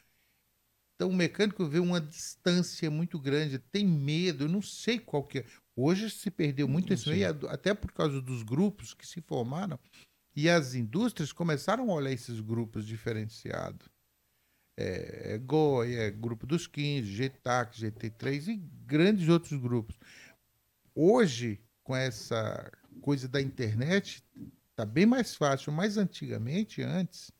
Então o mecânico vê uma distância muito grande, tem medo, eu não sei qual que é. Hoje se perdeu muito isso aí, até por causa dos grupos que se formaram, e as indústrias começaram a olhar esses grupos diferenciados. É, é GOI, é Grupo dos 15, GTAC, GT3 e grandes outros grupos. Hoje, com essa coisa da internet, Tá bem mais fácil, mas antigamente, antes.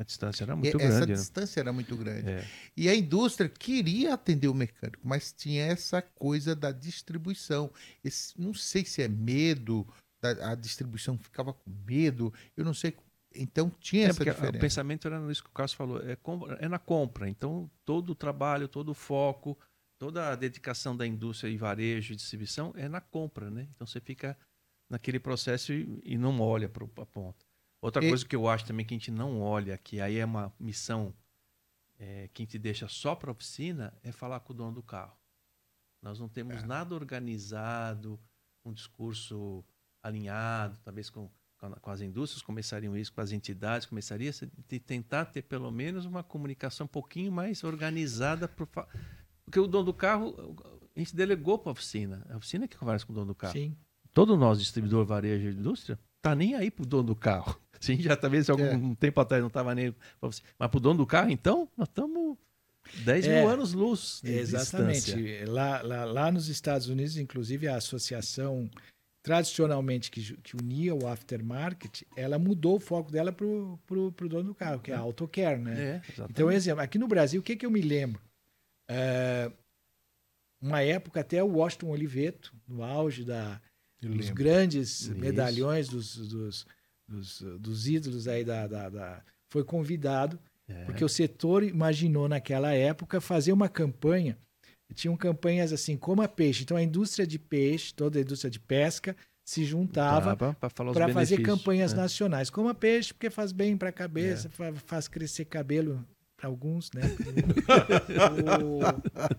A distância era muito essa grande. Essa né? distância era muito grande. É. E a indústria queria atender o mecânico, mas tinha essa coisa da distribuição. Esse, não sei se é medo, da, a distribuição ficava com medo, eu não sei. Então tinha é, essa diferença. O pensamento era isso que o Carlos falou, é, é na compra. Então todo o trabalho, todo o foco, toda a dedicação da indústria e varejo e distribuição é na compra, né? Então você fica naquele processo e, e não olha para a ponta. Outra e... coisa que eu acho também que a gente não olha, que aí é uma missão é, que a gente deixa só para a oficina, é falar com o dono do carro. Nós não temos é. nada organizado, um discurso alinhado, talvez com, com as indústrias começariam isso, com as entidades começaria de tentar ter pelo menos uma comunicação um pouquinho mais organizada, pro, porque o dono do carro a gente delegou para a oficina, a oficina que conversa com o dono do carro. Sim todo nós, distribuidor, varejo e indústria, tá nem aí pro dono do carro. Sim, já talvez algum é. tempo atrás não estava nem. Mas pro dono do carro, então, nós estamos 10 é, mil anos luz. De exatamente. Lá, lá, lá nos Estados Unidos, inclusive, a associação tradicionalmente que, que unia o aftermarket, ela mudou o foco dela para o dono do carro, que é a AutoCare, né? É, então, exemplo, aqui no Brasil, o que, que eu me lembro? É, uma época até o Washington Oliveto, no auge da, dos grandes Isso. medalhões, dos, dos, dos, dos, ídolos aí da, da, da foi convidado, é. porque o setor imaginou naquela época fazer uma campanha. Tinham campanhas assim, coma peixe. Então a indústria de peixe, toda a indústria de pesca, se juntava para fazer campanhas né? nacionais. Coma peixe porque faz bem para a cabeça, é. faz crescer cabelo para alguns, né? o...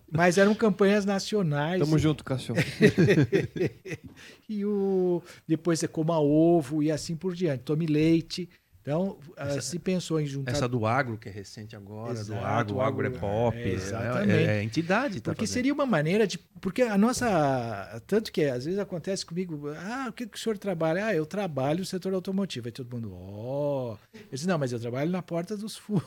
Mas eram campanhas nacionais. Tamo junto, Cássio. e o depois você coma ovo e assim por diante. Tome leite. Então, ah, Essa- se pensou em juntar Essa do agro, que é recente agora, Exato, do agro, o agro é pop. é, É, exatamente. é, é entidade. Tá Porque fazendo. seria uma maneira de. Porque a nossa. Tanto que às vezes acontece comigo. Ah, o que, que o senhor trabalha? Ah, eu trabalho no setor automotivo. Aí todo mundo, ó. Eu disse, não, mas eu trabalho na porta dos fundos.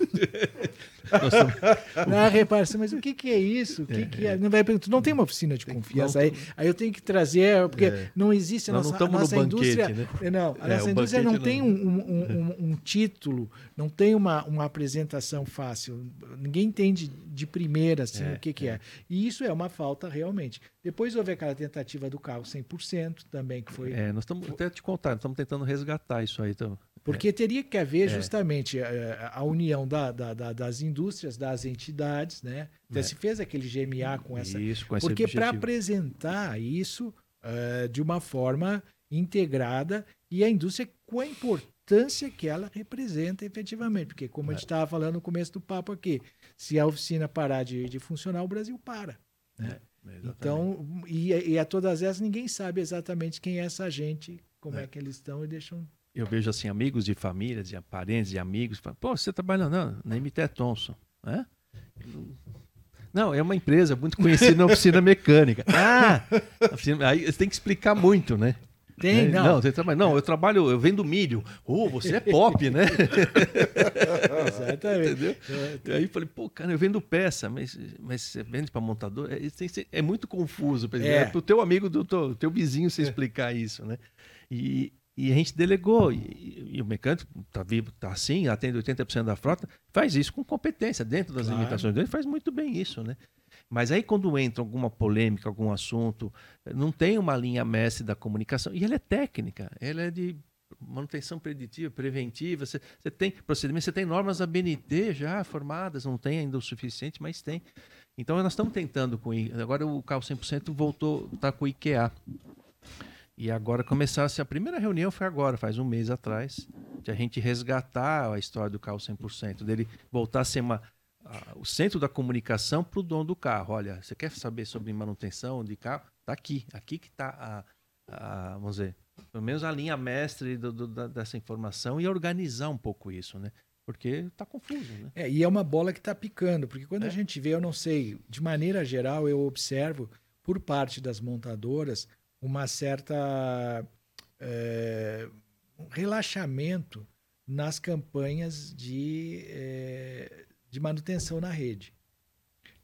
Nós estamos- não, repara, assim, mas o que, que é isso? O que, que é? Não vai perguntar, não tem uma oficina de confiança não- aí. Aí eu tenho que trazer, porque É. não existe a nossa, não a nossa indústria. banquete, né? É, Não, a É, nossa indústria não banquete tem não- um, um- um- um título, não tem uma, uma apresentação fácil. Ninguém entende de primeira assim, É, o que, que é. E isso é uma falta realmente. Depois houve aquela tentativa do carro 100% também, que foi. É, nós estamos até te contar, nós estamos tentando resgatar isso aí. Então, Porque teria que haver É. justamente eh, a união da- da- da- das indústrias, das entidades, né? Até É. se fez aquele GMA com essa isso, com esse porque para apresentar isso eh, de uma forma integrada e a indústria com a importância que ela representa efetivamente. Porque, como a É. gente estava falando no começo do papo aqui, se a oficina parar de, de funcionar, o Brasil para. Exatamente. Então, e, e a todas essas, ninguém sabe exatamente quem é essa gente, como é, É. que eles estão e deixam. eu vejo assim, amigos de família, de parentes, de amigos, falam, pô, você trabalha não, na MT Thompson, né? Não, é uma empresa muito conhecida na oficina mecânica. Ah! a oficina- aí você tem que explicar muito, né? Tem, Né? não. você trabalha, não, eu trabalho, eu vendo milho. Oh, você é pop, né? Exatamente. Entendeu? E aí eu falei, pô, cara, eu vendo peça, mas, mas você vende para montador? É, ser- é muito confuso. É. É pro teu amigo, do teu, teu vizinho, você explicar isso, né? E, e a gente delegou. E, e- o mecânico tá vivo, tá assim, atende 80% da frota, faz isso com competência, dentro das Claro. limitações dele, faz muito bem isso, né? Mas aí quando entra alguma polêmica, algum assunto, não tem uma linha mestre da comunicação. E ela é técnica, ela é de manutenção preditiva, preventiva. Você, você tem procedimento, você tem normas da BNT já formadas, não tem ainda o suficiente, mas tem. Então nós estamos tentando com agora o carro 100% voltou, está com o IKEA. E agora começasse a primeira reunião foi agora, faz um mês atrás, de a gente resgatar a história do carro 100%, dele voltar a ser uma a- o centro da comunicação para o dono do carro. Olha, você quer saber sobre manutenção de carro? Tá aqui, aqui que está a, a- vamos dizer, pelo menos a linha mestre do- do- da- dessa informação e organizar um pouco isso, né? Porque está confuso, né? É, e é uma bola que está picando, porque quando a É. gente vê, eu não sei, de maneira geral, eu observo, por parte das montadoras, uma certa é, um relaxamento nas campanhas de, é, de manutenção na rede.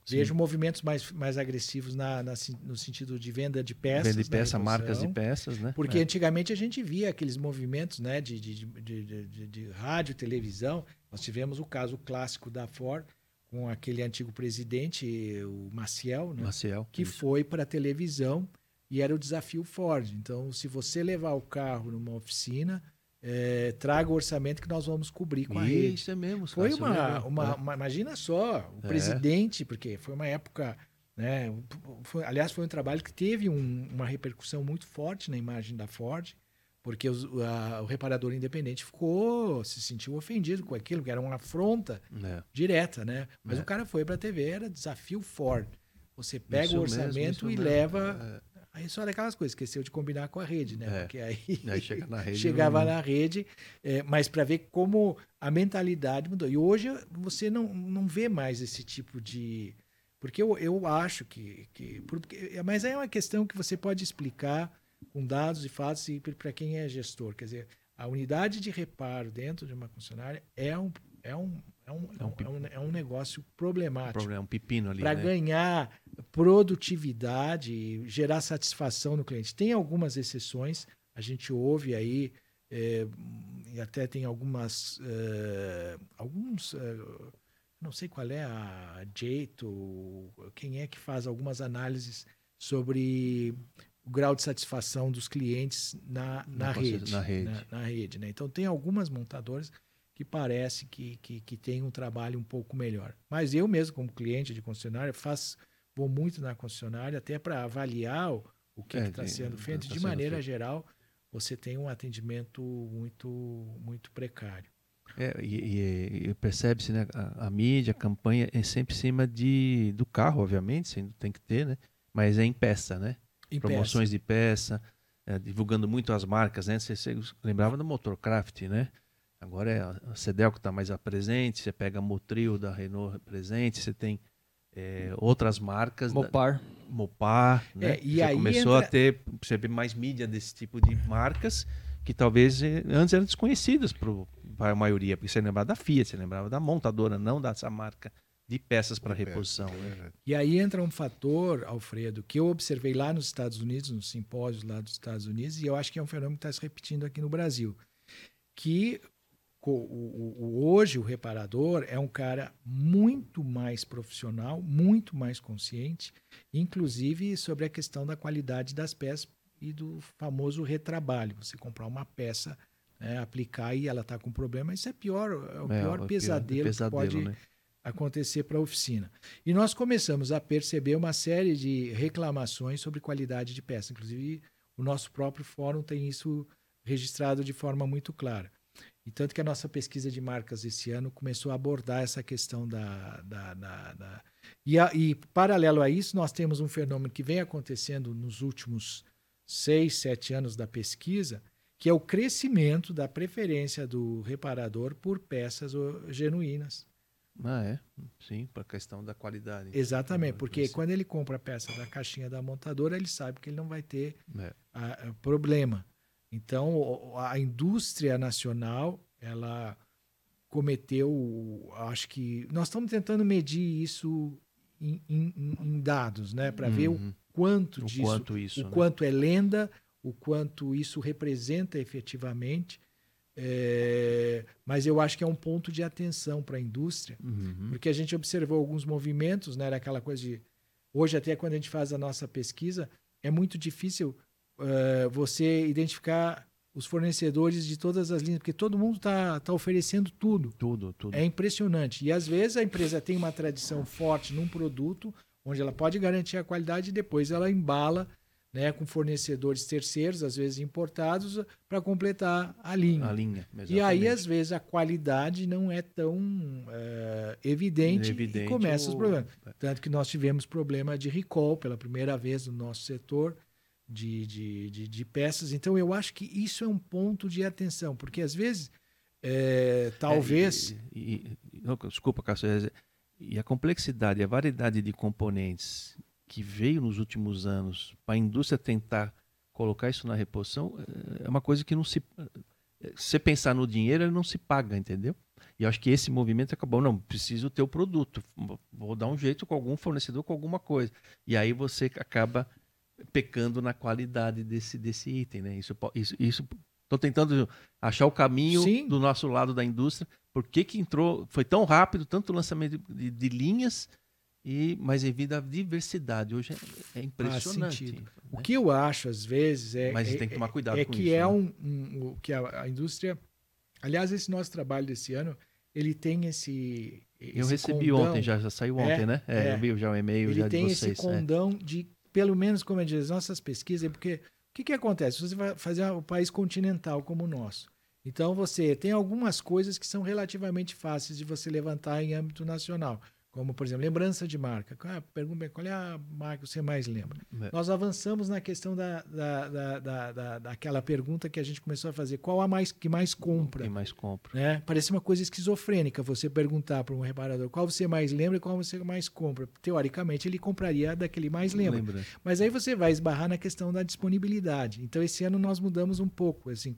Sim. Vejo movimentos mais, mais agressivos na, na no sentido de venda de peças. Vende na peça, marcas de peças, né? Porque É. antigamente a gente via aqueles movimentos né, de, de, de, de, de- de rádio, televisão. Nós tivemos o caso clássico da Ford com aquele antigo presidente, o Maciel, né, Maciel. que isso. foi para a televisão e era o desafio Ford. Então, se você levar o carro numa oficina, eh, traga o orçamento que nós vamos cobrir com a rede. Isso é mesmo. Foi uma, legal. uma, É. uma- Imagina só, o É. presidente, porque foi uma época. Né, foi- aliás, foi um trabalho que teve um- uma repercussão muito forte na imagem da Ford, porque os- a- o reparador independente ficou, se sentiu ofendido com aquilo, que era uma afronta É. direta, né? Mas É. o cara foi para a TV, era desafio Ford. Você pega Isso o mesmo, orçamento isso e mesmo. leva. Aí só daquelas coisas, esqueceu de combinar com a rede, né? É. Porque aí. É. Aí chega na rede. chegava não- na rede, é, mas para ver como a mentalidade mudou. E hoje você não, não vê mais esse tipo de. Porque eu, eu acho que. que porque, mas aí é uma questão que você pode explicar com dados e fatos para quem é gestor. Quer dizer, a unidade de reparo dentro de uma concessionária é um, é um, é um, é um, é um, é um negócio problemático problema, um pepino ali. para né? ganhar produtividade e gerar satisfação no cliente. Tem algumas exceções, a gente ouve aí, é, e até tem algumas. é, alguns. é, não sei qual é a Jeito, quem é que faz algumas análises sobre o grau de satisfação dos clientes na, na, Na rede. na rede. Na, na rede né? Então, tem algumas montadoras que parece que, que, que tem um trabalho um pouco melhor. Mas eu mesmo, como cliente de concessionária, faço, vou muito na concessionária até para avaliar o, o que É, está sendo feito. tá de maneira feito. geral, você tem um atendimento muito, muito precário. É, e, e- e percebe-se, né? A, a mídia, a campanha é sempre em cima de, do carro, obviamente, sim, tem que ter, né? Mas é em peça, né? Em Promoções de peça, é, divulgando muito as marcas, né? Você, você lembrava do Motorcraft, né? Agora é a Cedelco que está mais à presente, você pega a Motril da Renault presente, você tem é, outras marcas. da- Mopar. Mopar, né? É, e Você aí começou entra- a ter, você vê mais mídia desse tipo de marcas que talvez eh, antes eram desconhecidas para a maioria, porque você lembrava da Fiat, você lembrava da montadora, não dessa marca de peças para reposição. é né? verdade. E aí entra um fator, Alfredo, que eu observei lá nos Estados Unidos, nos simpósios lá dos Estados Unidos, e eu acho que é um fenômeno que está se repetindo aqui no Brasil. Que co- o- o- hoje o reparador é um cara muito mais profissional, muito mais consciente, inclusive sobre a questão da qualidade das peças e do famoso retrabalho. Você comprar uma peça, né, aplicar e ela está com problema, isso é pior, é o É, pior o pesadelo, que pode né? acontecer para a oficina. E nós começamos a perceber uma série de reclamações sobre qualidade de peça. Inclusive, o nosso próprio fórum tem isso registrado de forma muito clara. E tanto que a nossa pesquisa de marcas esse ano começou a abordar essa questão da. da, da, da- E, a- e, paralelo a isso, nós temos um fenômeno que vem acontecendo nos últimos seis, sete anos da pesquisa, que é o crescimento da preferência do reparador por peças genuínas. Ah, é? Sim, para a questão da qualidade. Exatamente, Ah, porque quando ele compra a peça da caixinha da montadora, ele sabe que ele não vai ter É. ah, ah, problema. Então, a indústria nacional, ela cometeu, acho que nós estamos tentando medir isso em, em- em- dados, né, para ver o Uhum. quanto o disso, quanto isso. o né? quanto é lenda, o quanto isso representa efetivamente. É, mas eu acho que é um ponto de atenção para a indústria, Uhum. porque a gente observou alguns movimentos, né? Aquela coisa de. Hoje, até quando a gente faz a nossa pesquisa, é muito difícil eh, você identificar os fornecedores de todas as linhas, porque todo mundo está tá oferecendo tudo. Tudo, tudo. É impressionante. E às vezes a empresa tem uma tradição forte num produto, onde ela pode garantir a qualidade e depois ela embala né, com fornecedores terceiros, às vezes importados, para completar a linha. A linha. E aí, às vezes, a qualidade não é tão eh, evidente, Evidente e começa os o- problemas. Tanto que nós tivemos problema de recall pela primeira vez no nosso setor de, de, de, de peças. Então, eu acho que isso é um ponto de atenção, porque às vezes, eh, talvez. É, e- e- e- não, desculpa, Cássio. é, E a complexidade, a variedade de componentes que veio nos últimos anos para a indústria tentar colocar isso na reposição é, é uma coisa que não se. é, Se você pensar no dinheiro, ele não se paga, entendeu? E acho que esse movimento acabou, não, preciso ter o produto, vou dar um jeito com algum fornecedor, com alguma coisa. E aí você acaba pecando na qualidade desse, desse item, né? Isso, isso, isso Estou tentando achar o caminho Sim. do nosso lado da indústria. Por que, que entrou? Foi tão rápido, tanto lançamento de, de linhas, e mas devido à diversidade. Hoje é, é impressionante. né? O que eu acho, às vezes, é. Mas é, tem que tomar cuidado é com que isso, é né? um, um- o que a, a indústria. Aliás, esse nosso trabalho desse ano, ele tem esse. Eu esse recebi condão- ontem, já, já saiu É, ontem, né? É, é. Eu vi já o e-mail ele já tem de esse vocês. é. condão de, pelo menos como eu diz, as nossas pesquisas, porque o que, que acontece? Você vai fazer um país continental como o nosso. Então você tem algumas coisas que são relativamente fáceis de você levantar em âmbito nacional. Como, por exemplo, lembrança de marca. Qual é a pergunta, qual é a marca que você mais lembra? É. Nós avançamos na questão da, da, da, da, da- daquela pergunta que a gente começou a fazer. Qual a mais que mais compra? Quem mais compra? né? Parece uma coisa esquizofrênica você perguntar para um reparador qual você mais lembra e qual você mais compra. Teoricamente, ele compraria daquele mais lembra. Lembra? Mas aí você vai esbarrar na questão da disponibilidade. Então, esse ano nós mudamos um pouco. Assim,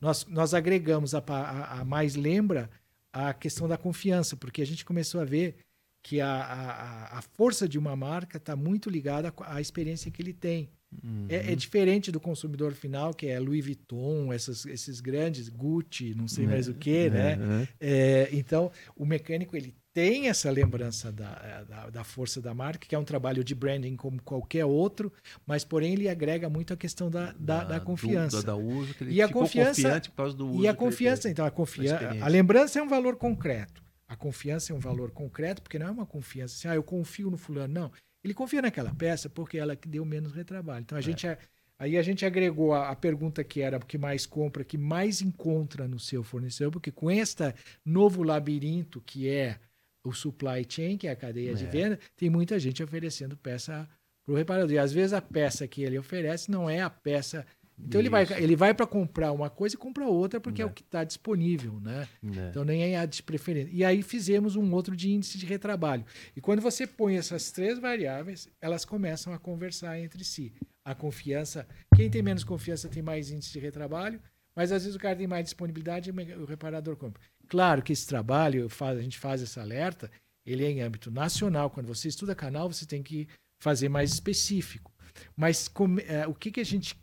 nós, nós agregamos a, a, a mais lembra a questão da confiança, porque a gente começou a ver que a, a, a- força de uma marca está muito ligada à experiência que ele tem. Uhum. É, é diferente do consumidor final, que é Louis Vuitton, essas, esses grandes, Gucci, não sei mais o que, né? É, É, então, o mecânico ele tem essa lembrança da, da, da força da marca, que é um trabalho de branding como qualquer outro, mas porém ele agrega muito a questão da, da, da do- confiança. Da, da uso, que ele E a confiança- confiante por causa do uso. E a confiança, então, a confiança. A lembrança é um valor concreto. A confiança é um valor concreto, porque não é uma confiança assim, ah, eu confio no fulano. Não. Ele confia naquela peça porque ela que deu menos retrabalho. Então a gente. a- Aí a gente agregou a, a pergunta que era o que mais compra, que mais encontra no seu fornecedor, porque com este novo labirinto que é o supply chain, que é a cadeia de É. venda, tem muita gente oferecendo peça para o reparador. E às vezes a peça que ele oferece não é a peça Então ele vai, Isso. ele vai para comprar uma coisa e compra outra porque é, É. o que está disponível, né? É. Então nem é a de preferência. E aí fizemos um outro de índice de retrabalho. E quando você põe essas três variáveis, elas começam a conversar entre si. A confiança, quem tem menos confiança tem mais índice de retrabalho, mas às vezes o cara tem mais disponibilidade e o reparador compra. Claro que esse trabalho, faz, a gente faz esse alerta, ele é em âmbito nacional. Quando você estuda canal, você tem que fazer mais específico. Mas eh, o que, que a gente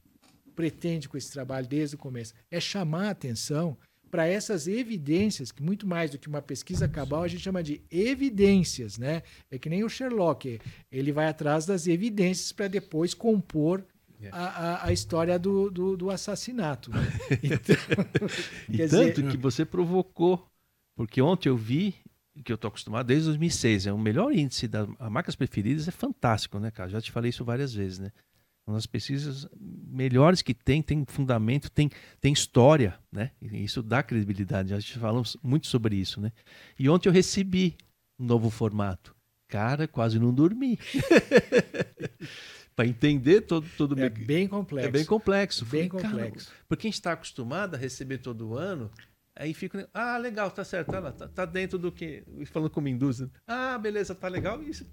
pretende com esse trabalho desde o começo? É chamar a atenção para essas evidências, que muito mais do que uma pesquisa cabal, a gente chama de evidências, né? É que nem o Sherlock, ele vai atrás das evidências para depois compor É. a, a, a história do, do, do assassinato. né? Então, E tanto dizer- que você provocou, porque ontem eu vi, que eu estou acostumado desde 2006, é o melhor índice das marcas preferidas, é fantástico, né, cara? Já te falei isso várias vezes, né? Uma das pesquisas melhores que tem, tem fundamento, tem, tem história, né? E isso dá credibilidade, já te falamos muito sobre isso, né? E ontem eu recebi um novo formato. Cara, quase não dormi. Para entender todo, todo é bem complexo. é bem complexo. Bem Falei, complexo. porque a gente está acostumado a receber todo ano, aí fica, ah, legal, tá certo, tá, lá, tá, tá dentro do que. Falando como indústria. Ah, beleza, tá legal. Isso.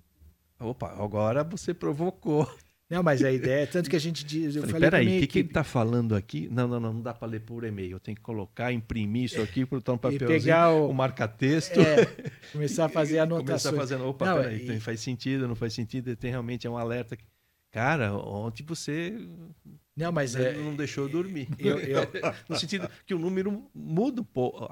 Opa, agora você provocou. Não, mas a ideia é tanto que a gente diz. Eu Falei, falei, peraí, o que, que ele equipe, tá falando aqui? Não, não, não, não dá para ler por e-mail. Eu tenho que colocar, imprimir isso aqui, botar um papelzinho, pegar o- o marca-texto. é, começar a fazer Começar anotações. fazendo, opa, Não, peraí, e- tem- faz sentido, não faz sentido, tem realmente é um alerta. que- Cara, ontem você Não, mas é. não deixou eu dormir. Eu, eu, no sentido que o número muda um pouco.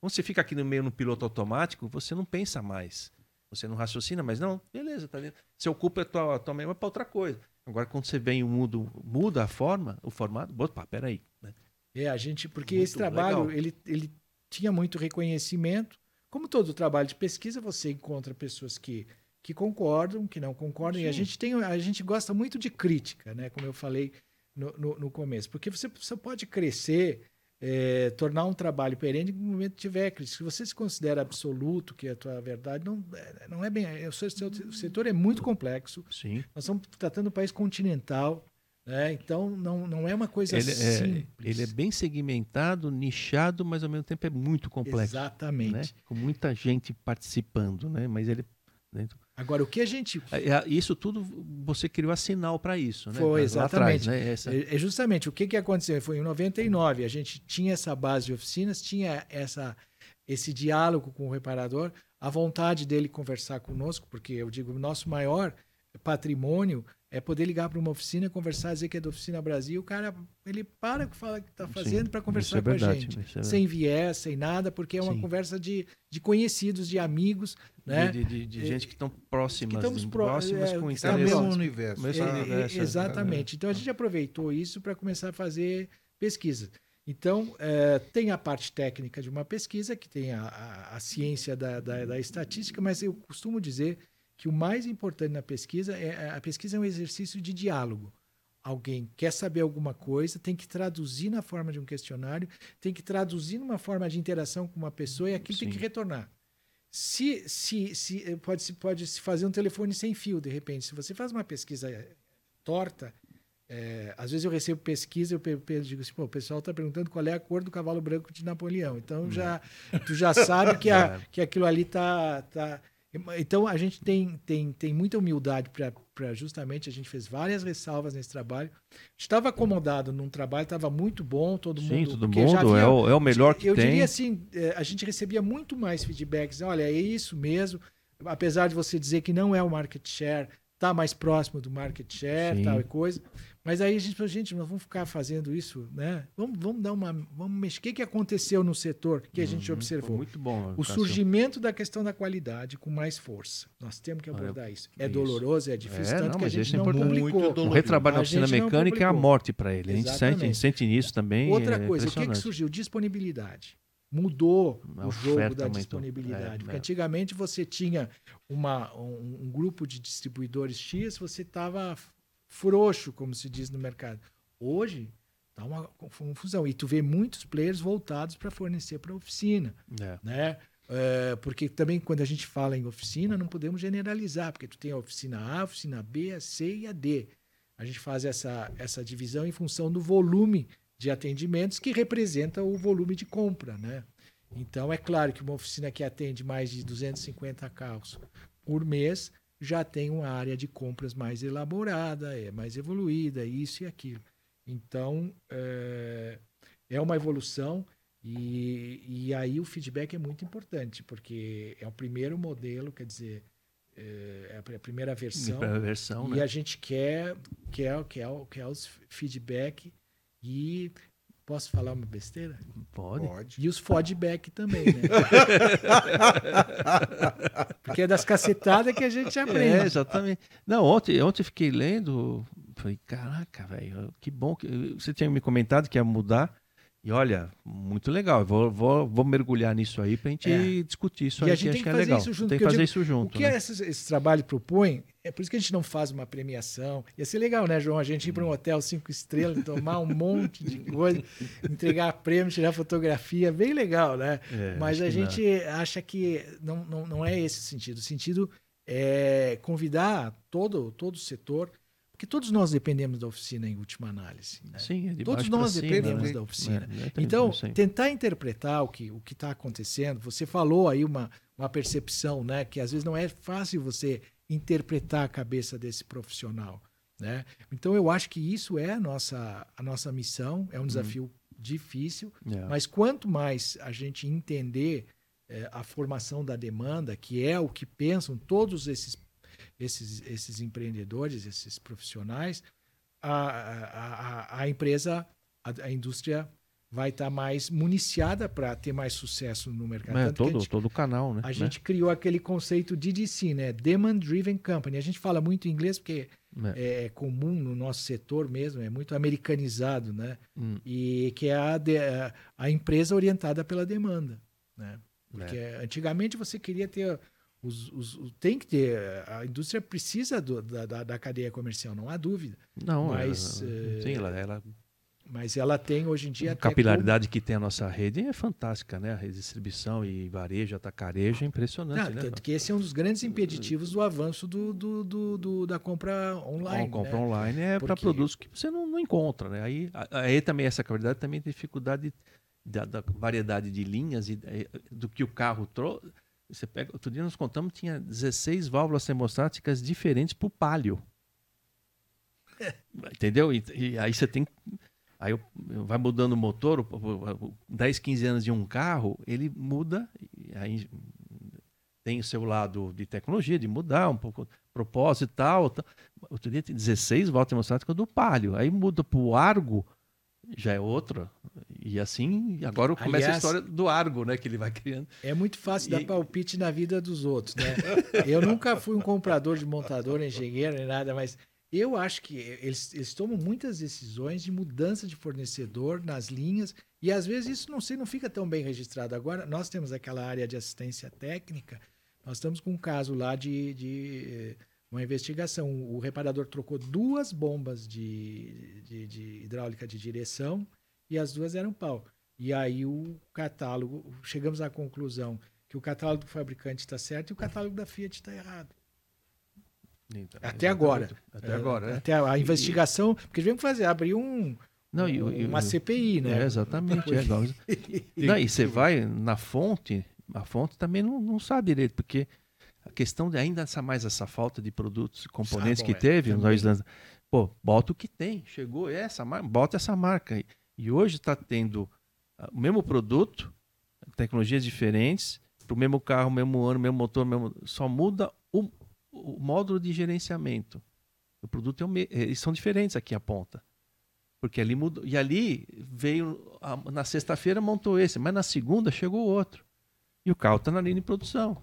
Quando você fica aqui no meio no piloto automático, você não pensa mais. Você não raciocina, mas não, beleza, tá dentro. Você ocupa a tua, a tua memória para outra coisa. Agora, quando você vem e muda, muda a forma, o formato, opa, peraí. Né? É, a gente, porque Muito esse trabalho legal. ele, ele tinha muito reconhecimento. Como todo trabalho de pesquisa, você encontra pessoas que, que concordam, que não concordam, e a Sim. gente tem, a gente gosta muito de crítica, né? Como eu falei no, no, no começo, porque você, você pode crescer, é, tornar um trabalho perene no momento que tiver crítica. Se você se considera absoluto, que é a tua verdade, não, é- não é bem. O setor, o setor é muito complexo. Sim. Nós estamos tratando um país continental, né? Então não, não é uma coisa Ele é, simples. ele é bem segmentado, nichado, mas ao mesmo tempo é muito complexo. Exatamente. Né? Com muita gente participando, né? Mas ele. dentro- Agora, o que a gente. É, é, Isso tudo você criou a sinal para isso, né? Foi, Lá atrás, exatamente. né? Essa- É é justamente o que, que aconteceu. Foi em 99. A gente tinha essa base de oficinas, tinha essa, esse diálogo com o reparador, a vontade dele conversar conosco, porque eu digo, o nosso maior patrimônio é poder ligar para uma oficina, conversar, dizer que é da Oficina Brasil, o cara ele para o que fala que está fazendo para isso conversar é com a verdade, gente. isso é sem viés, sem nada, porque é uma Sim. conversa de, de conhecidos, de amigos, né? de, de- de É, gente que estão próximas, que estamos de- próximas é, com É o Mesmo- mesmo universo. mesmo É, universo, é, é. exatamente. Então a gente aproveitou isso para começar a fazer pesquisa. Então, é, tem a parte técnica de uma pesquisa, que tem a, a- a ciência da, da- da estatística, mas eu costumo dizer que o mais importante na pesquisa é a pesquisa é um exercício de diálogo. Alguém quer saber alguma coisa, tem que traduzir na forma de um questionário, tem que traduzir numa forma de interação com uma pessoa e aquilo tem Sim. que retornar. Se, se, se eh, pode se pode se fazer um telefone sem fio de repente, se você faz uma pesquisa eh, torta, é, às vezes eu recebo pesquisa, eu pe- digo assim, o pessoal está perguntando qual é a cor do cavalo branco de Napoleão. Então já tu já sabe que, a, É. que aquilo ali tá, tá. Então a gente tem, tem, tem muita humildade para justamente a gente fez várias ressalvas nesse trabalho. Estava acomodado num trabalho, estava muito bom, todo Sim, mundo. todo mundo, havia- é o, é o melhor que eu tem. diria assim, eh, a gente recebia muito mais feedbacks. Olha, é isso mesmo. Apesar de você dizer que não é o market share, tá mais próximo do market share, Sim. tal e coisa. Mas aí a gente falou, gente, nós vamos ficar fazendo isso, né? Vamos, vamos dar uma, vamos mexer. O que, que aconteceu no setor que a gente Uhum, observou? foi muito bom. O surgimento da questão da qualidade com mais força. Nós temos que Olha, abordar isso. É isso. doloroso, é difícil, É, tanto não, que a mas gente isso é não publicou. Muito O retrabalho na oficina mecânica é a morte para ele. A gente sente, a gente sente nisso também. Outra é coisa, o que, que surgiu? Disponibilidade. Mudou A o jogo da disponibilidade. É, porque é. antigamente você tinha uma, um, um grupo de distribuidores X, você estava frouxo, como se diz no mercado. Hoje está uma confusão. E tu vê muitos players voltados para fornecer para a oficina. É. Né? É, porque também quando a gente fala em oficina, não podemos generalizar, porque tu tem a oficina A, a oficina B, a C e a D. a gente faz essa, essa divisão em função do volume de atendimentos que representa o volume de compra, né? Então, é claro que uma oficina que atende mais de 250 carros por mês já tem uma área de compras mais elaborada, é mais evoluída, isso e aquilo. Então, é, é uma evolução e, e aí o feedback é muito importante, porque é o primeiro modelo, quer dizer, é a primeira versão. Primeira versão, e né? a gente quer, quer, quer, quer os feedback e posso falar uma besteira? Pode. Pode. E os feedback também, né? Porque é das cacetadas que a gente É, aprende. exatamente. Não, ontem, ontem eu fiquei lendo, falei, caraca, velho, que bom que você tinha me comentado que ia mudar. E olha, muito legal. Vou, vou, vou mergulhar nisso aí pra gente É. discutir isso E aí, a gente tem acho que que é legal. isso junto, tem que fazer digo, isso junto. O que né? esse, esse trabalho propõe, é por isso que a gente não faz uma premiação. Ia ser legal, né, João? A gente ir para um hotel cinco estrelas, tomar um monte de coisa, entregar prêmio, tirar fotografia, bem legal, né? É, Mas a que não. gente acha que não, não, não é esse o sentido. O sentido é convidar todo, todo o setor, porque todos nós dependemos da oficina em última análise. né? Sim, é de Todos nós cima, dependemos né? da oficina. É, é, Então, tentar interpretar o que o está acontecendo, você falou aí uma, uma percepção, né? Que às vezes não é fácil você interpretar a cabeça desse profissional, né? Então, eu acho que isso é a nossa, a nossa missão, é um desafio difícil, É. mas quanto mais a gente entender eh, a formação da demanda, que é o que pensam todos esses, esses, esses empreendedores, esses profissionais, a, a, a, empresa, a, a indústria vai estar mais municiada para ter mais sucesso no mercado. É, Tanto todo, gente- todo o canal, né? a gente criou aquele conceito DDC, né? Demand Driven Company. A gente fala muito em inglês porque Né? É. é comum no nosso setor mesmo, é muito americanizado, né? Hum. E que é a, de- a- empresa orientada pela demanda, né? É. Porque antigamente você queria ter os, os- tem que ter a indústria precisa do- da, da, cadeia comercial, não há dúvida. Não, mas, ela, eh, sim, ela, ela Mas ela tem hoje em dia a capilaridade que tem a nossa rede é fantástica, né? A redistribuição e varejo, atacarejo é como- impressionante, Não, né? tanto que esse é um dos grandes impeditivos do avanço do, do, do- do- da compra online. A compra né? online é para produtos que você não, não encontra, né? Aí, aí também essa capilaridade também tem dificuldade da, da variedade de linhas e eh, do que o carro trouxe. Você pega, outro dia nós contamos tinha 16 válvulas termostáticas diferentes para o palio. Entendeu? E, e aí você tem aí o- vai mudando o motor, o- o- o- 10, 15 anos de um carro, ele muda aí tem o seu lado de tecnologia, de mudar um pouco propósito e tal. tal. Outro dia tem 16 voltas termostáticas do Palio. Aí muda para o Argo, já é outra. E assim, agora começa a história do Argo, né? Que ele vai criando. É muito fácil dar E- palpite na vida dos outros, né? Eu nunca fui um comprador de montador, engenheiro, nem nada, mas eu acho que eles, eles tomam muitas decisões de mudança de fornecedor nas linhas e às vezes isso não sei, não fica tão bem registrado. Agora, nós temos aquela área de assistência técnica, nós estamos com um caso lá de, de uma investigação. O reparador trocou duas bombas de, de, de hidráulica de direção e as duas eram pau. E aí o catálogo, chegamos à conclusão que o catálogo do fabricante está certo e o catálogo da Fiat está errado. Até agora. Até agora, é. Até a a investigação, porque tivemos que fazer, abrir um, Não, e, e- uma CPI, né? É, exatamente. É, Não, e você vai na fonte, a fonte também não, não sabe direito, porque a questão de ainda essa, mais essa falta de produtos, componentes Ah, bom, que é, teve, nós, lança- pô, bota o que tem, chegou essa marca, bota essa marca. E, hoje está tendo ah, o mesmo produto, tecnologias diferentes, para o mesmo carro, mesmo ano, mesmo motor, mesmo, só muda o, o módulo de gerenciamento. O produto é o me- eles são diferentes aqui a ponta. Porque ali mudou. E ali veio. a- na sexta-feira montou esse, mas na segunda chegou outro. E o carro está na linha de produção.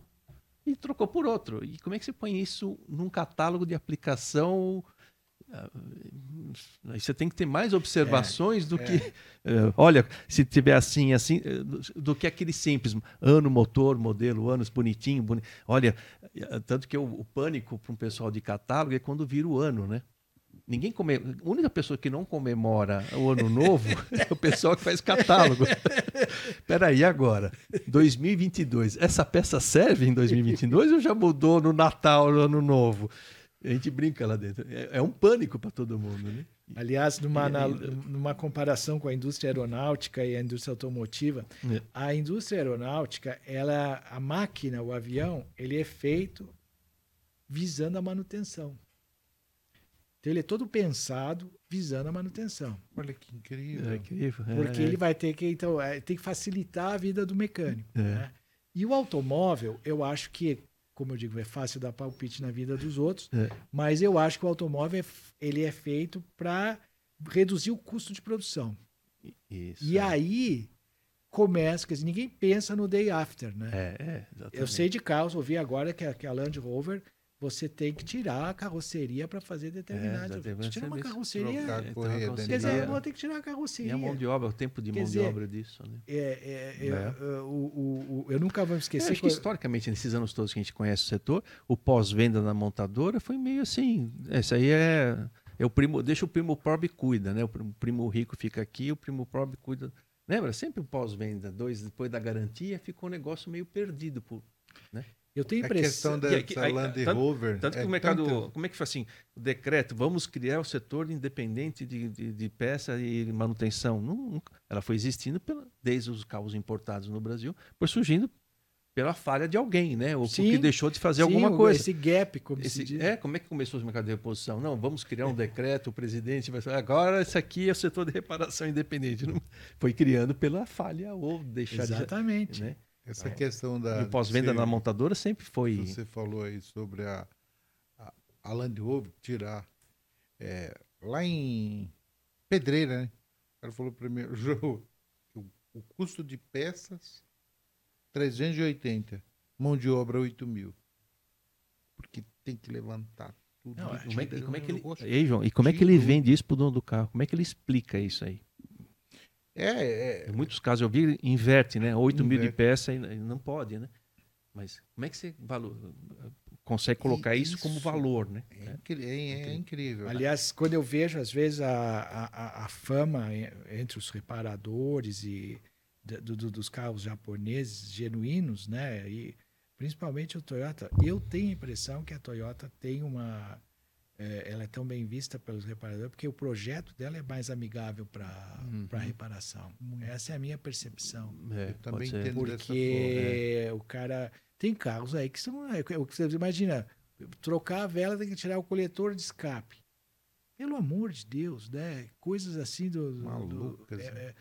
E trocou por outro. E como é que você põe isso num catálogo de aplicação? Ah, você tem que ter mais observações do é. que. eh, olha, se tiver assim, assim, eh, do, que aquele simples. Ano, motor, modelo, anos, bonitinho. boni- Olha, eh, tanto que o, o pânico para um pessoal de catálogo é quando vira o ano, né? Ninguém come... A única pessoa que não comemora o ano novo é o pessoal que faz catálogo. Peraí, agora? 2022. Essa peça serve em 2022 ou já mudou no Natal, no ano novo? A gente brinca lá dentro. É, é um pânico para todo mundo, né? Aliás, numa, ainda- numa comparação com a indústria aeronáutica e a indústria automotiva, É. a indústria aeronáutica, ela, a máquina, o avião, ele é feito visando a manutenção. Então ele é todo pensado visando a manutenção, Olha que incrível. É incrível. é, porque é. ele vai ter que então é, tem que facilitar a vida do mecânico. É. né? E o automóvel, eu acho que, como eu digo, é fácil dar palpite na vida dos outros, É. mas eu acho que o automóvel é ele é feito para reduzir o custo de produção. Isso. E é. aí começa, quer dizer, ninguém pensa no day after, né? É, é, exatamente. Eu sei de carros, ouvi agora que a, que a Land Rover você tem que tirar a carroceria para fazer determinado. exatamente. Você tira uma carroceria. trocar É, Quer dizer, eu vou ter que tirar a carroceria. E a mão de obra, o tempo de Quer mão dizer, de obra disso, né? É, é, é, É. é, o, o- o- eu nunca vou me Eu esquecer. acho que quando- historicamente, nesses anos todos que a gente conhece o setor, o pós-venda na montadora foi meio assim. Essa aí é, é o primo, deixa o primo pobre cuida, né? O prim- primo rico fica aqui, o primo pobre cuida. Lembra? Sempre o pós-venda, dois depois da garantia, ficou um negócio meio perdido. Por, eu tenho A impressão. questão E aqui- dessa aí, Land tanto- Rover. Tanto que é o mercado. tanta- Como é que foi assim? O decreto, vamos criar o setor independente de, de, de peça e manutenção. Não- nunca- ela foi existindo pela, desde os carros importados no Brasil, foi surgindo pela falha de alguém, né? Ou Sim. porque deixou de fazer Sim, alguma coisa. Esse gap, como se Esse- diz. é, como é que começou o mercado de reposição? Não, vamos criar um decreto, o presidente vai falar, agora esse aqui é o setor de reparação independente. Não- foi criando pela falha ou deixar Exatamente. de. Né? Essa questão da. E o pós-venda na montadora sempre foi. Você falou aí sobre a, a, a Land Rover tirar. é, lá em Pedreira, né? O cara falou primeiro, Jô, que o, o custo de peças 380, mão de obra 8 mil. Porque tem que levantar tudo. Não, E como é que, e como é que ele, gosto- Ei, João, e como é que ele vende isso pro dono do carro? Como é que ele explica isso aí? É, é, Em muitos casos eu vi, inverte, né? 8 mil de Inverte. peça e não pode, né? Mas como é que você valo- consegue colocar isso, como Isso. valor, né? é, incri- é- é incrível. Aliás, quando eu vejo, às vezes, a, a, a- fama en- entre os reparadores e do- do- dos carros japoneses genuínos, né? E principalmente o Toyota, eu tenho a impressão que a Toyota tem uma. É, ela é tão bem vista pelos reparadores porque o projeto dela é mais amigável para Uhum. para reparação. Essa é a minha percepção. É, Eu também ser. entendo dessa Porque o cara. Tem carros aí que são. é, o que Você imagina, trocar a vela tem que tirar o coletor de escape. Pelo amor de Deus, né? Coisas assim do. do- do- Malucas, é- né? é,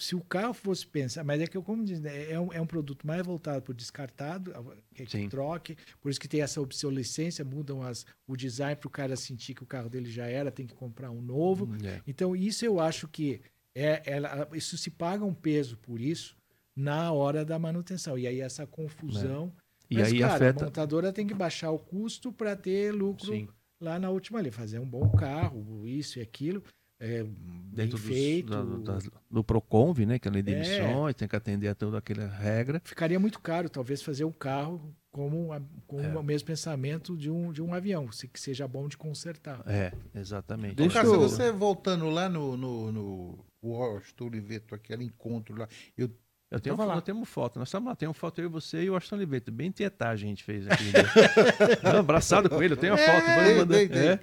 se o carro fosse pensar, mas é que eu como diz, né, é um, é um produto mais voltado para o descartado, que, que troque, por isso que tem essa obsolescência, mudam as, o design para o cara sentir que o carro dele já era, tem que comprar um novo. É. Então, isso eu acho que é, ela- isso se paga um peso por isso na hora da manutenção. E aí essa confusão. E Mas, aí claro, a afeta. montadora tem que baixar o custo para ter lucro Sim. lá na última ali, fazer um bom carro, isso e aquilo, é, bem Dentro dos- feito. da- da- do Proconv, né? Que é a lei de É. emissões, tem que atender a toda aquela regra. Ficaria muito caro, talvez, fazer um carro como a- com É. o mesmo pensamento de um, de um avião, se- que seja bom de consertar. É, exatamente. Deixa eu- você voltando lá no, no, no Washington Oliveto, aquele encontro lá, eu Eu tenho, Então vai nós temos foto. Nós estamos lá, tem uma foto eu e você e o Aston Oliveto. Bem tietagem a gente fez aquele dia. Não, abraçado com ele, eu tenho a foto. vou tem, mandar-. É.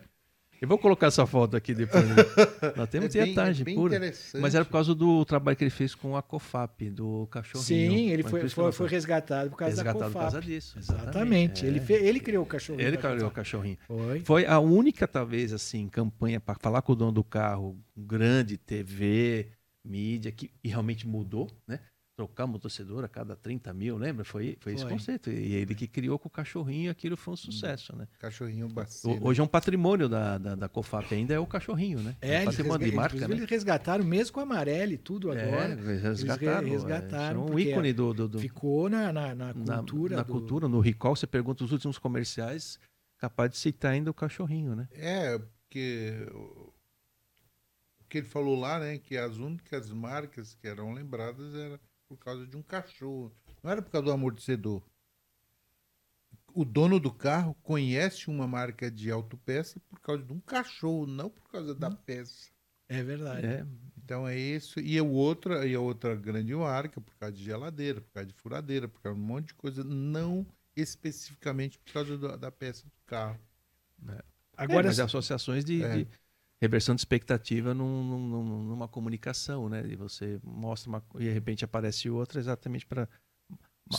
Eu vou colocar essa foto aqui depois. né? Nós temos é bem, tietagem é bem pura. interessante. Mas era por causa do trabalho que ele fez com a COFAP, do cachorrinho. Sim, ele foi, por foi, foi resgatado por causa resgatado da por COFAP. causa disso. Exatamente. é. Ele, fe- ele criou o cachorro. Ele criou o cachorrinho. Foi. Foi a única, talvez, assim, campanha para falar com o dono do carro, grande, TV, mídia, que e realmente mudou, né? Trocar motocedor a cada 30 mil, lembra? Foi, foi esse Foi. conceito. E ele que criou com o cachorrinho, aquilo foi um sucesso, né? Cachorrinho O- bacana. Hoje é um patrimônio da, da, da COFAP, ainda é o cachorrinho, né? É, um eles, patrimônio de marca, inclusive, né? eles resgataram, mesmo com a amarela e tudo agora. É, eles resgataram. Eles re- resgataram, é, um ícone do, do, do- Ficou na, na, na na, cultura. na do- cultura, no recall, você pergunta os últimos comerciais, capaz de citar ainda o cachorrinho, né? É, porque o o que ele falou lá, né, que as únicas marcas que eram lembradas era por causa de um cachorro. Não era por causa do amortecedor. O dono do carro conhece uma marca de autopeça por causa de um cachorro, não por causa da peça. É verdade. É, Então é isso. E a outra, e a outra grande marca, por causa de geladeira, por causa de furadeira, por causa de um monte de coisa, não especificamente por causa da, da peça do carro. Agora, é, mas é associações de, É. de reversão de expectativa num- num- num- numa comunicação, né? E você mostra uma e de repente aparece outra exatamente para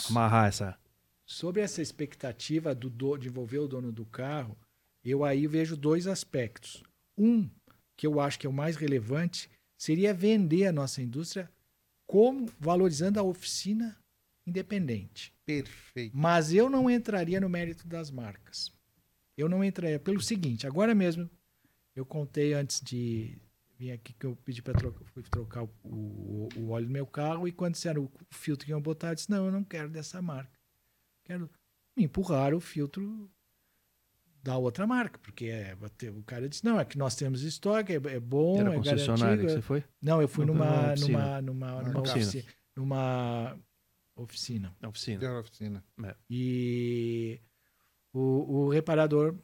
amarrar essa. sobre essa expectativa do, do- de envolver o dono do carro, eu aí vejo dois aspectos. Um, que eu acho que é o mais relevante, seria vender a nossa indústria como valorizando a oficina independente. Perfeito. Mas eu não entraria no mérito das marcas. Eu não entraria pelo seguinte, agora mesmo eu contei antes de vir aqui que eu pedi para trocar, fui trocar o, o- o óleo do meu carro e quando disseram o filtro que iam botar, eu disse, não, eu não quero dessa marca. Quero me empurrar o filtro da outra marca, porque é, o cara disse, não, é que nós temos estoque, é, é bom, Era é concessionária que você foi? Não, eu fui Numa numa, oficina. numa, numa, numa, oficina. oficina. numa oficina. Na oficina. Na oficina. E o, o reparador,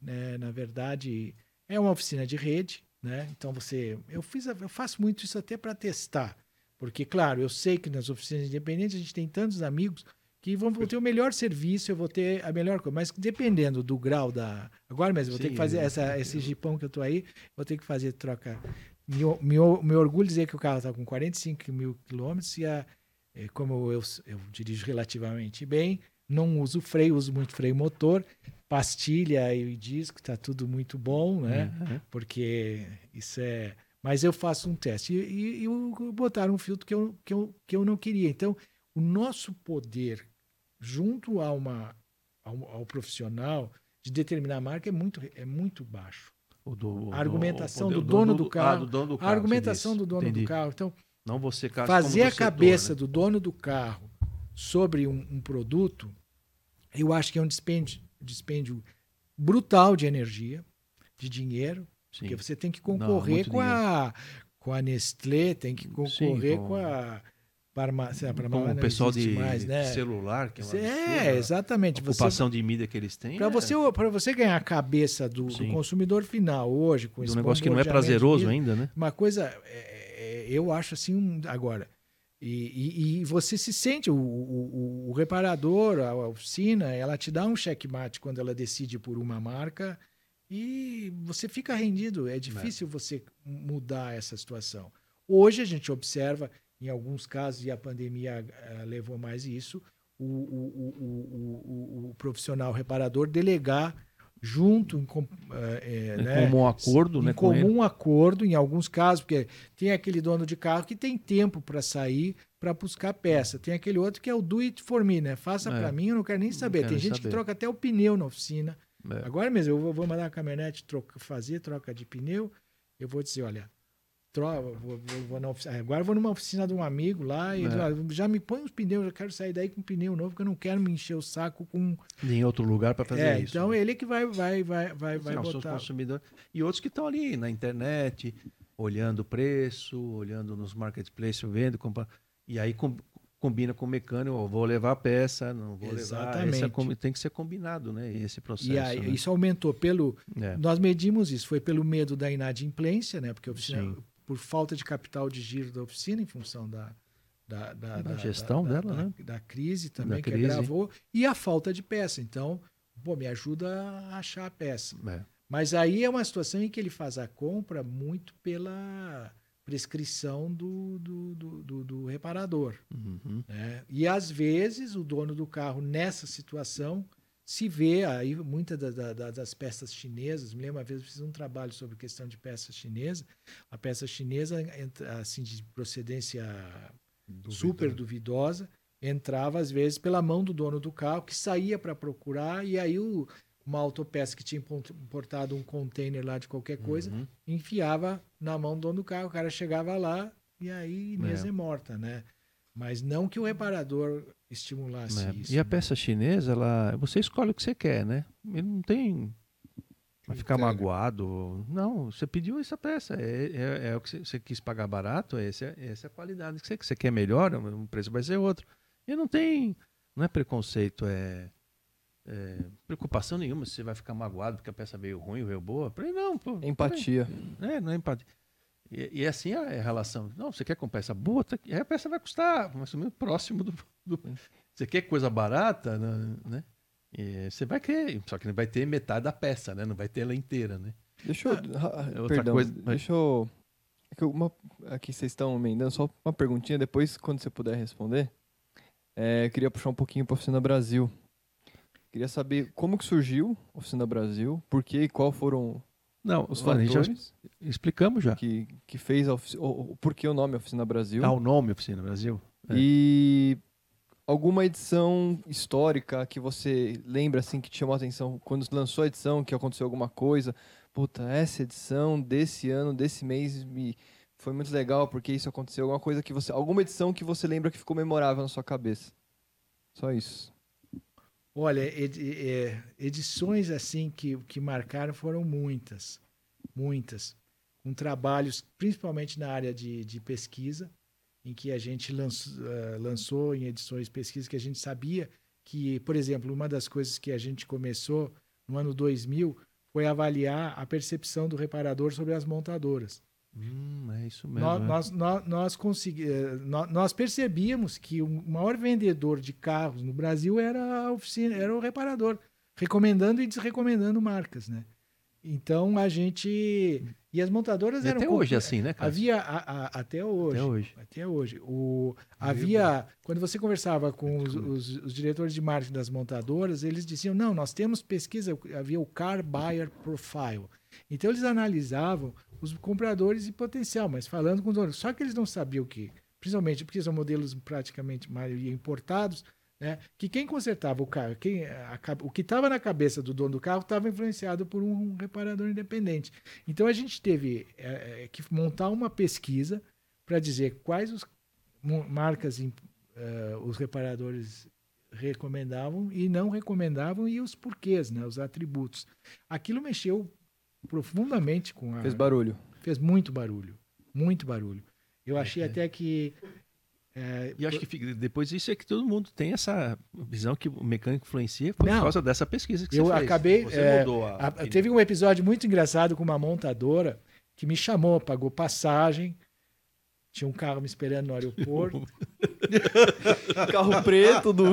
né, na verdade, é uma oficina de rede, né? Então você, eu fiz, eu faço muito isso até para testar, porque claro, eu sei que nas oficinas independentes a gente tem tantos amigos que vão, ter o melhor serviço, eu vou ter a melhor coisa, mas dependendo do grau da, agora mesmo, eu vou ter Sim, que fazer eu- essa, esse jipão que eu tô aí, vou ter que fazer troca. Me, o- me, orgulho dizer que o carro está com 45 mil quilômetros e a, eh, como eu, eu dirijo relativamente bem, não uso freio, uso muito freio motor, pastilha e disco, está tudo muito bom, né? Uhum. Porque isso é. Mas eu faço um teste. E, e, e botaram um filtro que eu, que, eu, que eu não queria. Então, o nosso poder, junto a uma, ao, ao profissional, de determinar a marca é muito, é muito baixo. Do- A argumentação do poder- dono do ah, carro. do dono do A carro, argumentação do dono Entendi. do carro. Então, Não você, fazer a cabeça né? do dono do carro sobre um, um produto, eu acho que é um dispêndio, dispêndio brutal de energia, de dinheiro, Sim. porque você tem que Não, concorrer muito com, a, com a Nestlé, tem que concorrer com- com a Com o não pessoal de mais, né? celular, que é É, exatamente. A Você, ocupação de mídia que eles têm. para é- você, para você ganhar a cabeça do, do Sim. consumidor final hoje, com de esse um negócio que não é prazeroso ainda, né? uma coisa, é, é, eu acho assim, um- agora, e, e- e você se sente, o, o- o- reparador, a oficina, ela te dá um checkmate quando ela decide por uma marca e você fica rendido. É difícil você mudar essa situação. Hoje a gente observa, em alguns casos, e a pandemia eh, levou mais isso, o- o profissional reparador delegar junto em, com- eh, Em né, comum acordo, em né, com comum acordo, em alguns casos, porque tem aquele dono de carro que tem tempo para sair para buscar peça. Tem aquele outro que é o do it for me, né? Faça É. para mim, eu não quero nem saber. quero Tem gente que saber. troca até o pneu na oficina. É. Agora mesmo, eu vou- mandar a caminhonete troca, fazer troca de pneu. Eu vou dizer, olha, vou, vou- vou na oficina, agora vou numa oficina de um amigo lá e É. ele, "Olha, já me põe os pneus, eu quero sair daí com pneu novo, porque eu não quero me encher o saco com. Em outro lugar para fazer é, isso. então ele que vai, vai, vai, vai, vai Não, botar. consumidores. E outros que estão ali na internet, olhando o preço, olhando nos marketplaces, vendo, compra... e aí com- combina com o mecânico, ó, vou levar a peça, não vou levar. É Exatamente. com- tem que ser combinado, né? Esse processo. E aí, né? isso aumentou pelo. É. Nós medimos isso, foi pelo medo da inadimplência, né? Porque a oficina. Por falta de capital de giro da oficina, em função da, da, da, Da gestão da- dela, da- né? Da crise também, que crise. agravou, e a falta de peça. Então, pô, me ajuda a achar a peça. É. Mas aí é uma situação em que ele faz a compra muito pela prescrição do, do, do, do- do reparador. Uhum. né? E às vezes o dono do carro nessa situação se vê aí muitas da- da- da- das peças chinesas. Me lembro uma vez eu fiz um trabalho sobre questão de peças chinesas. A peça chinesa assim de procedência super duvidosa entrava às vezes pela mão do dono do carro que saía para procurar e aí o, uma autopeça que tinha import- importado um container lá de qualquer coisa Uhum. enfiava na mão do dono do carro, o cara chegava lá e aí Inês É. é. morta, né? Mas não que o reparador estimulasse É. isso. E a né? peça chinesa, ela, você escolhe o que você quer, né? Ele não tem vai ficar magoado. Não, você pediu essa peça, é, é, é o que você, quis pagar barato, esse é, essa é a qualidade que você, que você quer melhor, o preço vai ser outro. E não tem, não é preconceito, é, é preocupação nenhuma se você vai ficar magoado porque a peça veio ruim, veio boa. Não, pô, Empatia. é, não é empatia. E, e assim é a relação. Não, você quer comprar peça boa? Aqui. Aí a peça vai custar mais ou menos próximo do, do- Você quer coisa barata, né? né? E você vai querer, só que não vai ter metade da peça, né? Não vai ter ela inteira, né? Deixa eu. ah, é outra perdão, coisa, mas- deixa eu. é que uma, aqui vocês estão emendando, só uma perguntinha, depois, quando você puder responder. É, eu queria puxar um pouquinho para a Oficina Brasil. Queria saber como que surgiu a Oficina Brasil, por quê e qual foram Não, os fatores explicamos já. que, que fez a oficina, por que o nome Oficina Brasil. Ah, o nome Oficina Brasil? é. E alguma edição histórica que você lembra assim que te chamou a atenção quando lançou a edição, que aconteceu alguma coisa? Puta, essa edição desse ano, desse mês me foi muito legal porque isso aconteceu, alguma coisa que você, alguma edição que você lembra que ficou memorável na sua cabeça. Só isso. Olha, é, edições assim que, que marcaram foram muitas, muitas, com trabalhos principalmente na área de, de pesquisa, em que a gente lançou, eh, lançou em edições pesquisa que a gente sabia que, por exemplo, uma das coisas que a gente começou no ano 2000 foi avaliar a percepção do reparador sobre as montadoras. Hum, é isso mesmo. Nós, é. nós, nós, nós, consegui- eh, nó- nós percebíamos que o maior vendedor de carros no Brasil era a oficina, era o reparador, recomendando e desrecomendando marcas, né? Então a gente e as montadoras E eram até hoje é assim, né, cara? Havia a- a- até hoje. Até hoje. Até hoje. O, havia, quando você conversava com os, os- os diretores de marketing das montadoras, eles diziam: não, nós temos pesquisa, havia o Car Buyer Profile. Então eles analisavam os compradores e potencial, mas falando com os donos. Só que eles não sabiam o que, principalmente porque são modelos praticamente maioria importados, né? Que quem consertava o carro, quem, a ca- o que estava na cabeça do dono do carro estava influenciado por um reparador independente. Então a gente teve é, que montar uma pesquisa para dizer quais os marcas eh, os reparadores recomendavam e não recomendavam e os porquês, né, os atributos. Aquilo mexeu profundamente com a Fez barulho. fez muito barulho, muito barulho. Eu achei É. até que eh, E eu acho que depois disso é que todo mundo tem essa visão que o mecânico influencia por Não. causa dessa pesquisa que Eu você fez. acabei, Você é, mudou a, A- teve um episódio muito engraçado com uma montadora que me chamou, pagou passagem. Tinha um carro me esperando no aeroporto. Carro preto do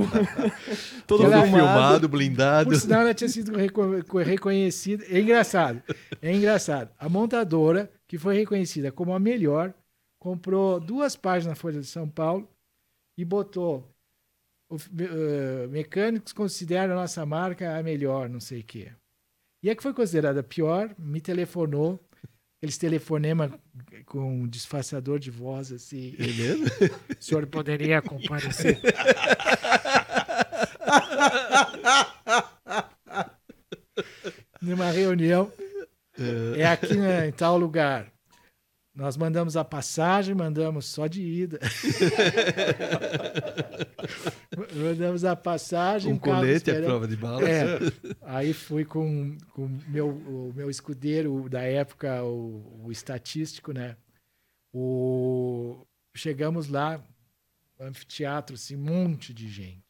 todo filmado. filmado, blindado. Por sinal, ela tinha sido reco- co- reconhecida. É engraçado. É engraçado. A montadora, que foi reconhecida como a melhor, comprou duas páginas na Folha de São Paulo e botou. "Of- eh, mecânicos consideram a nossa marca a melhor, não sei o quê. E a que foi considerada a pior me telefonou. Aqueles telefonema com um disfarçador de voz assim. É mesmo? O senhor poderia comparecer? Numa reunião. É aqui né, em tal lugar. Nós mandamos a passagem, mandamos só de ida. mandamos a passagem. Um colete à esperando. prova de balas. É. Aí fui com, com meu, o meu escudeiro da época, o, o estatístico, né? O, chegamos lá, anfiteatro, assim, um monte de gente.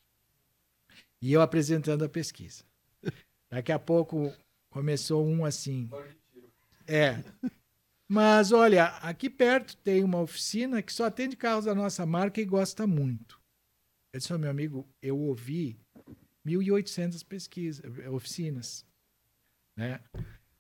E eu apresentando a pesquisa. Daqui a pouco começou um assim. É. Mas olha, aqui perto tem uma oficina que só atende carros da nossa marca e gosta muito. Eu disse, "Ô, meu amigo, eu ouvi 1.800 pesquisas, oficinas. Né?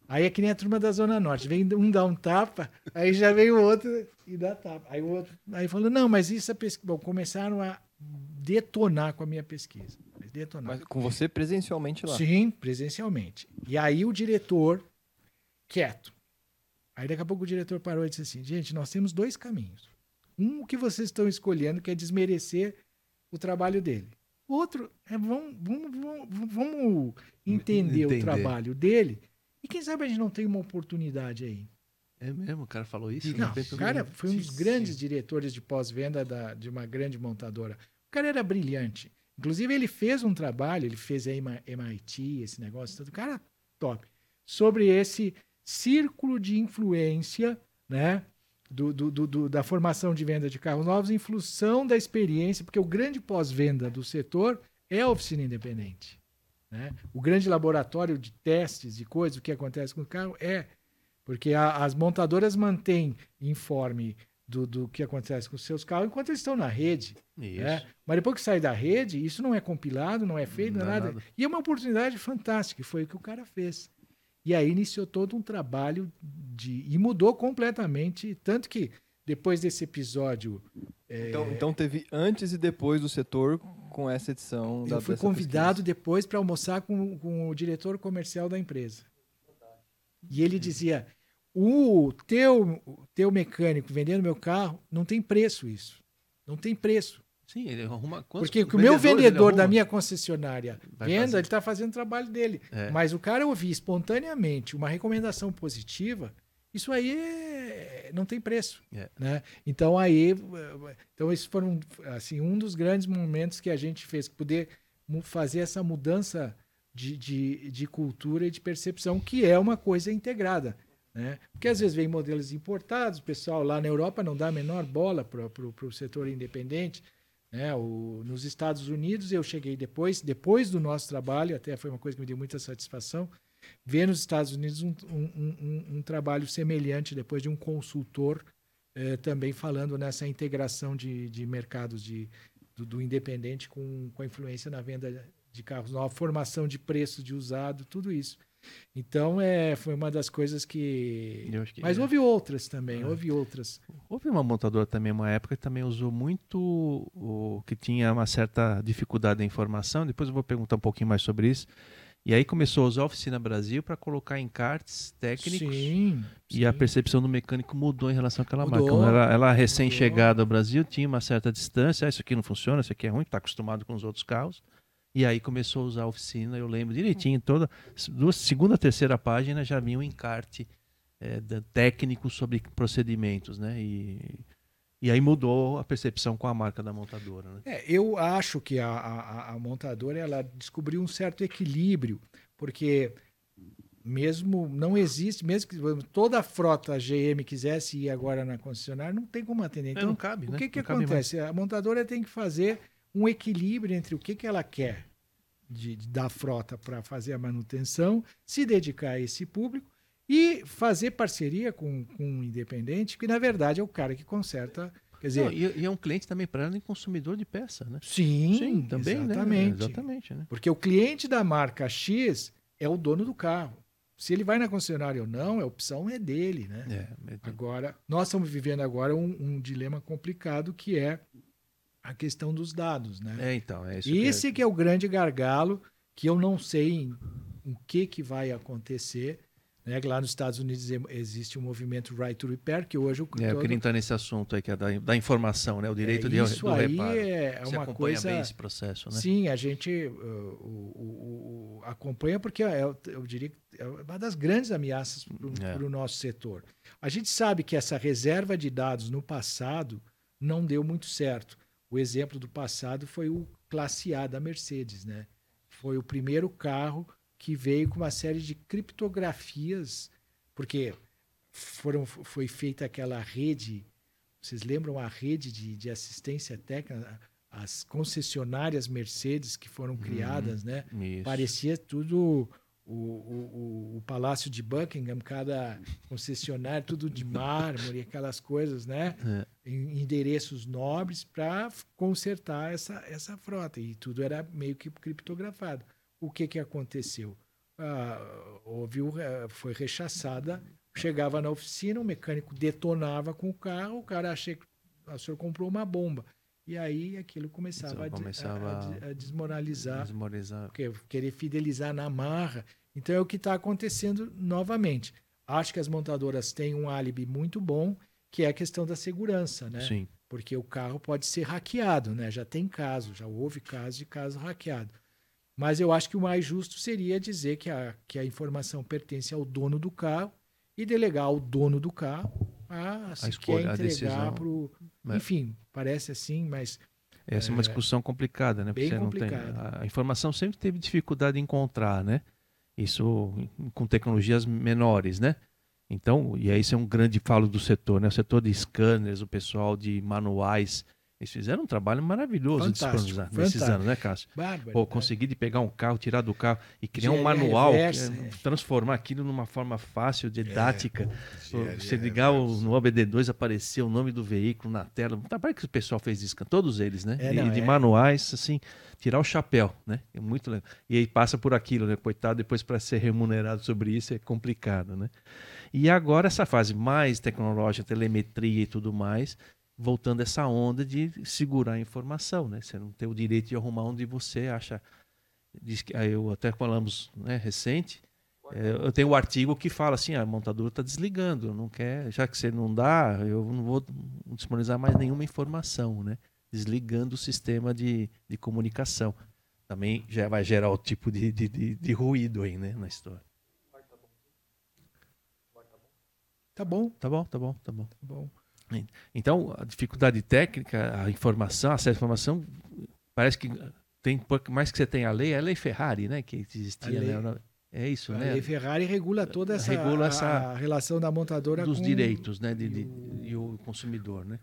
Aí é que nem a turma da Zona Norte. Vem um dar um tapa, aí já vem o outro e dá tapa. Aí o outro aí falou, não, mas isso é pesquisa. Bom, começaram a detonar com a minha pesquisa. Detonar. Mas com você presencialmente lá. Sim, presencialmente. E aí o diretor, quieto. Aí daqui a pouco o diretor parou e disse assim: gente, nós temos dois caminhos. Um que vocês estão escolhendo, que é desmerecer o trabalho dele. Outro é vamos, vamos, vamos, vamos entender, Entender. o trabalho dele. E quem sabe a gente não tem uma oportunidade aí. É mesmo, o cara falou isso? Não, o cara foi um dos grandes diretores de pós-venda da- de uma grande montadora. O cara era brilhante. Inclusive, ele fez um trabalho, ele fez a MI- MIT, esse negócio, todo. o cara top, sobre esse círculo de influência, né? Do, do- do- da formação de venda de carros novos em função da experiência, porque o grande pós-venda do setor é a oficina independente. Né? O grande laboratório de testes de coisas, o que acontece com o carro é porque a- as montadoras mantêm informe do, do que acontece com os seus carros enquanto eles estão na rede. Né? Mas depois que sai da rede, isso não é compilado, não é feito, não, Não é é nada. nada. E é uma oportunidade fantástica, e foi o que o cara fez. E aí iniciou todo um trabalho de. E mudou completamente. Tanto que depois desse episódio. é, Então, então teve antes e depois do setor com essa edição da eu fui convidado depois para almoçar com, com o diretor comercial da empresa. E ele dizia: o teu, teu mecânico vendendo meu carro, não tem preço isso. Não tem preço. Sim, ele arruma. quantos Porque o meu vendedor da minha concessionária Vai venda, fazer. ele está fazendo o trabalho dele. É. Mas o cara ouvir espontaneamente uma recomendação positiva, isso aí é- não tem preço. É. Né? Então aí, eh, então esses foram assim um dos grandes momentos que a gente fez, poder fazer essa mudança de, de, de cultura e de percepção, que é uma coisa integrada. Né? Porque às vezes vem modelos importados, o pessoal lá na Europa não dá a menor bola para o setor independente. Né? O, nos Estados Unidos eu cheguei depois, depois do nosso trabalho, até foi uma coisa que me deu muita satisfação, ver nos Estados Unidos um, um- um- um trabalho semelhante depois de um consultor eh, também falando nessa integração de, de mercados de, do, do independente com, com a influência na venda de carros, nova formação de preço de usado, tudo isso. Então é, foi uma das coisas que. Que- Mas é. houve outras também, É. houve outras. Houve uma montadora também, uma época, que também usou muito o que tinha uma certa dificuldade da informação. Depois eu vou perguntar um pouquinho mais sobre isso. E aí começou a usar a Oficina Brasil para colocar encartes técnicos. Sim. E a percepção do mecânico mudou em relação àquela Mudou. marca. Ela, ela recém-chegada ao Brasil tinha uma certa distância. Ah, isso aqui não funciona, isso aqui é ruim, está acostumado com os outros carros. E aí começou a usar a oficina, eu lembro direitinho, toda duas, segunda, terceira página já vinha um encarte da- técnico sobre procedimentos, né? E, e aí mudou a percepção com a marca da montadora, né? É, eu acho que a, a, a montadora ela descobriu um certo equilíbrio, porque mesmo não existe, mesmo que toda a frota GM quisesse ir agora na concessionária, não tem como atender. É, Então, não cabe, o né? que, que acontece? A montadora tem que fazer um equilíbrio entre o que, que ela quer de, de- da frota para fazer a manutenção, se dedicar a esse público e fazer parceria com, com um independente, que na verdade é o cara que conserta. Quer dizer, Não, e, e é um cliente também para ela e consumidor de peça, né? sim, também, exatamente. né? Exatamente, né? Porque o cliente da marca X é o dono do carro. Se ele vai na concessionária ou não, a opção é dele, né? É, mas- Agora, nós estamos vivendo agora um, um dilema complicado que é a questão dos dados, né? é, então, é isso. E que é- Esse que é o grande gargalo que eu não sei em- o que, que vai acontecer. Né? Lá nos Estados Unidos existe o movimento Right to Repair, que hoje o É, eu queria entrar nesse assunto aí, que é da, da informação, né? O direito é, de, isso do aí reparo. é, é Você uma acompanha coisa bem esse processo, né? Sim, a gente uh, o- o- o- acompanha porque é, eu diria que é uma das grandes ameaças para o É. nosso setor. A gente sabe que essa reserva de dados no passado não deu muito certo. O exemplo do passado foi o Classe A da Mercedes, né? Foi o primeiro carro que veio com uma série de criptografias, porque foram, foi feita aquela rede. Vocês lembram a rede de, de assistência técnica? As concessionárias Mercedes que foram criadas, né? Isso. Parecia tudo o, o, o- Palácio de Buckingham, cada concessionário, tudo de mármore, aquelas coisas, né? É. Em endereços nobres para consertar essa, essa frota. E tudo era meio que criptografado. O que, que aconteceu? Ah, houve, foi rechaçada, chegava na oficina, o mecânico detonava com o carro, o cara achei que "Ah, o senhor comprou uma bomba. E aí aquilo começava, Então, a a- começava a, de- a desmoralizar Desmoralizar. porque querer fidelizar na marra. Então é o que está acontecendo novamente. Acho que as montadoras têm um álibi muito bom, que é a questão da segurança, né? Sim. Porque o carro pode ser hackeado, né? Já tem caso, já houve caso de caso hackeado. Mas eu acho que o mais justo seria dizer que a, que a informação pertence ao dono do carro e delegar ao dono do carro a, se escolha, a entregar decisão. para o... É. Enfim, parece assim, mas Essa é uma discussão complicada, né? bem Porque não tem- a informação sempre teve dificuldade em encontrar, né? Isso com tecnologias menores, né? Então, e aí isso é um grande falo do setor, né? O setor de scanners, o pessoal de manuais Eles fizeram um trabalho maravilhoso Fantástico, de disponibilizar nesses anos, né, Cássio? Bárbaro. Pô, né? conseguir de pegar um carro, tirar do carro e criar um manual, reversa, que é, é. transformar aquilo numa forma fácil, didática. Engenharia Você ligar o, no OBD2, aparecer o nome do veículo na tela. O trabalho que o pessoal fez isso, todos eles, né? É, e não, de é. manuais, assim, tirar o chapéu, né? É muito legal. E aí passa por aquilo, né? Coitado, depois para ser remunerado sobre isso é complicado, né? E agora essa fase mais tecnológica, telemetria e tudo mais, voltando essa onda de segurar a informação, né? Você não tem o direito de arrumar onde você acha. Diz que, aí eu até falamos, né, recente. é, eu tenho um artigo que fala assim, "Ah, a montadora está desligando, não quer, já que você não dá, eu não vou disponibilizar mais nenhuma informação, né? Desligando o sistema de, de comunicação. Também já vai gerar o tipo de, de, de, de ruído aí, né, na história. Tá bom, Tá bom, tá bom, tá bom. tá bom. Então, a dificuldade técnica, a informação, acesso à informação, parece que tem, mais que você tenha a lei, é a lei Ferrari, né? Que existia, A né? É isso, A né? lei Ferrari regula toda essa, Regula a- essa- a relação da montadora dos com direitos, né? De, e o- e o consumidor, né?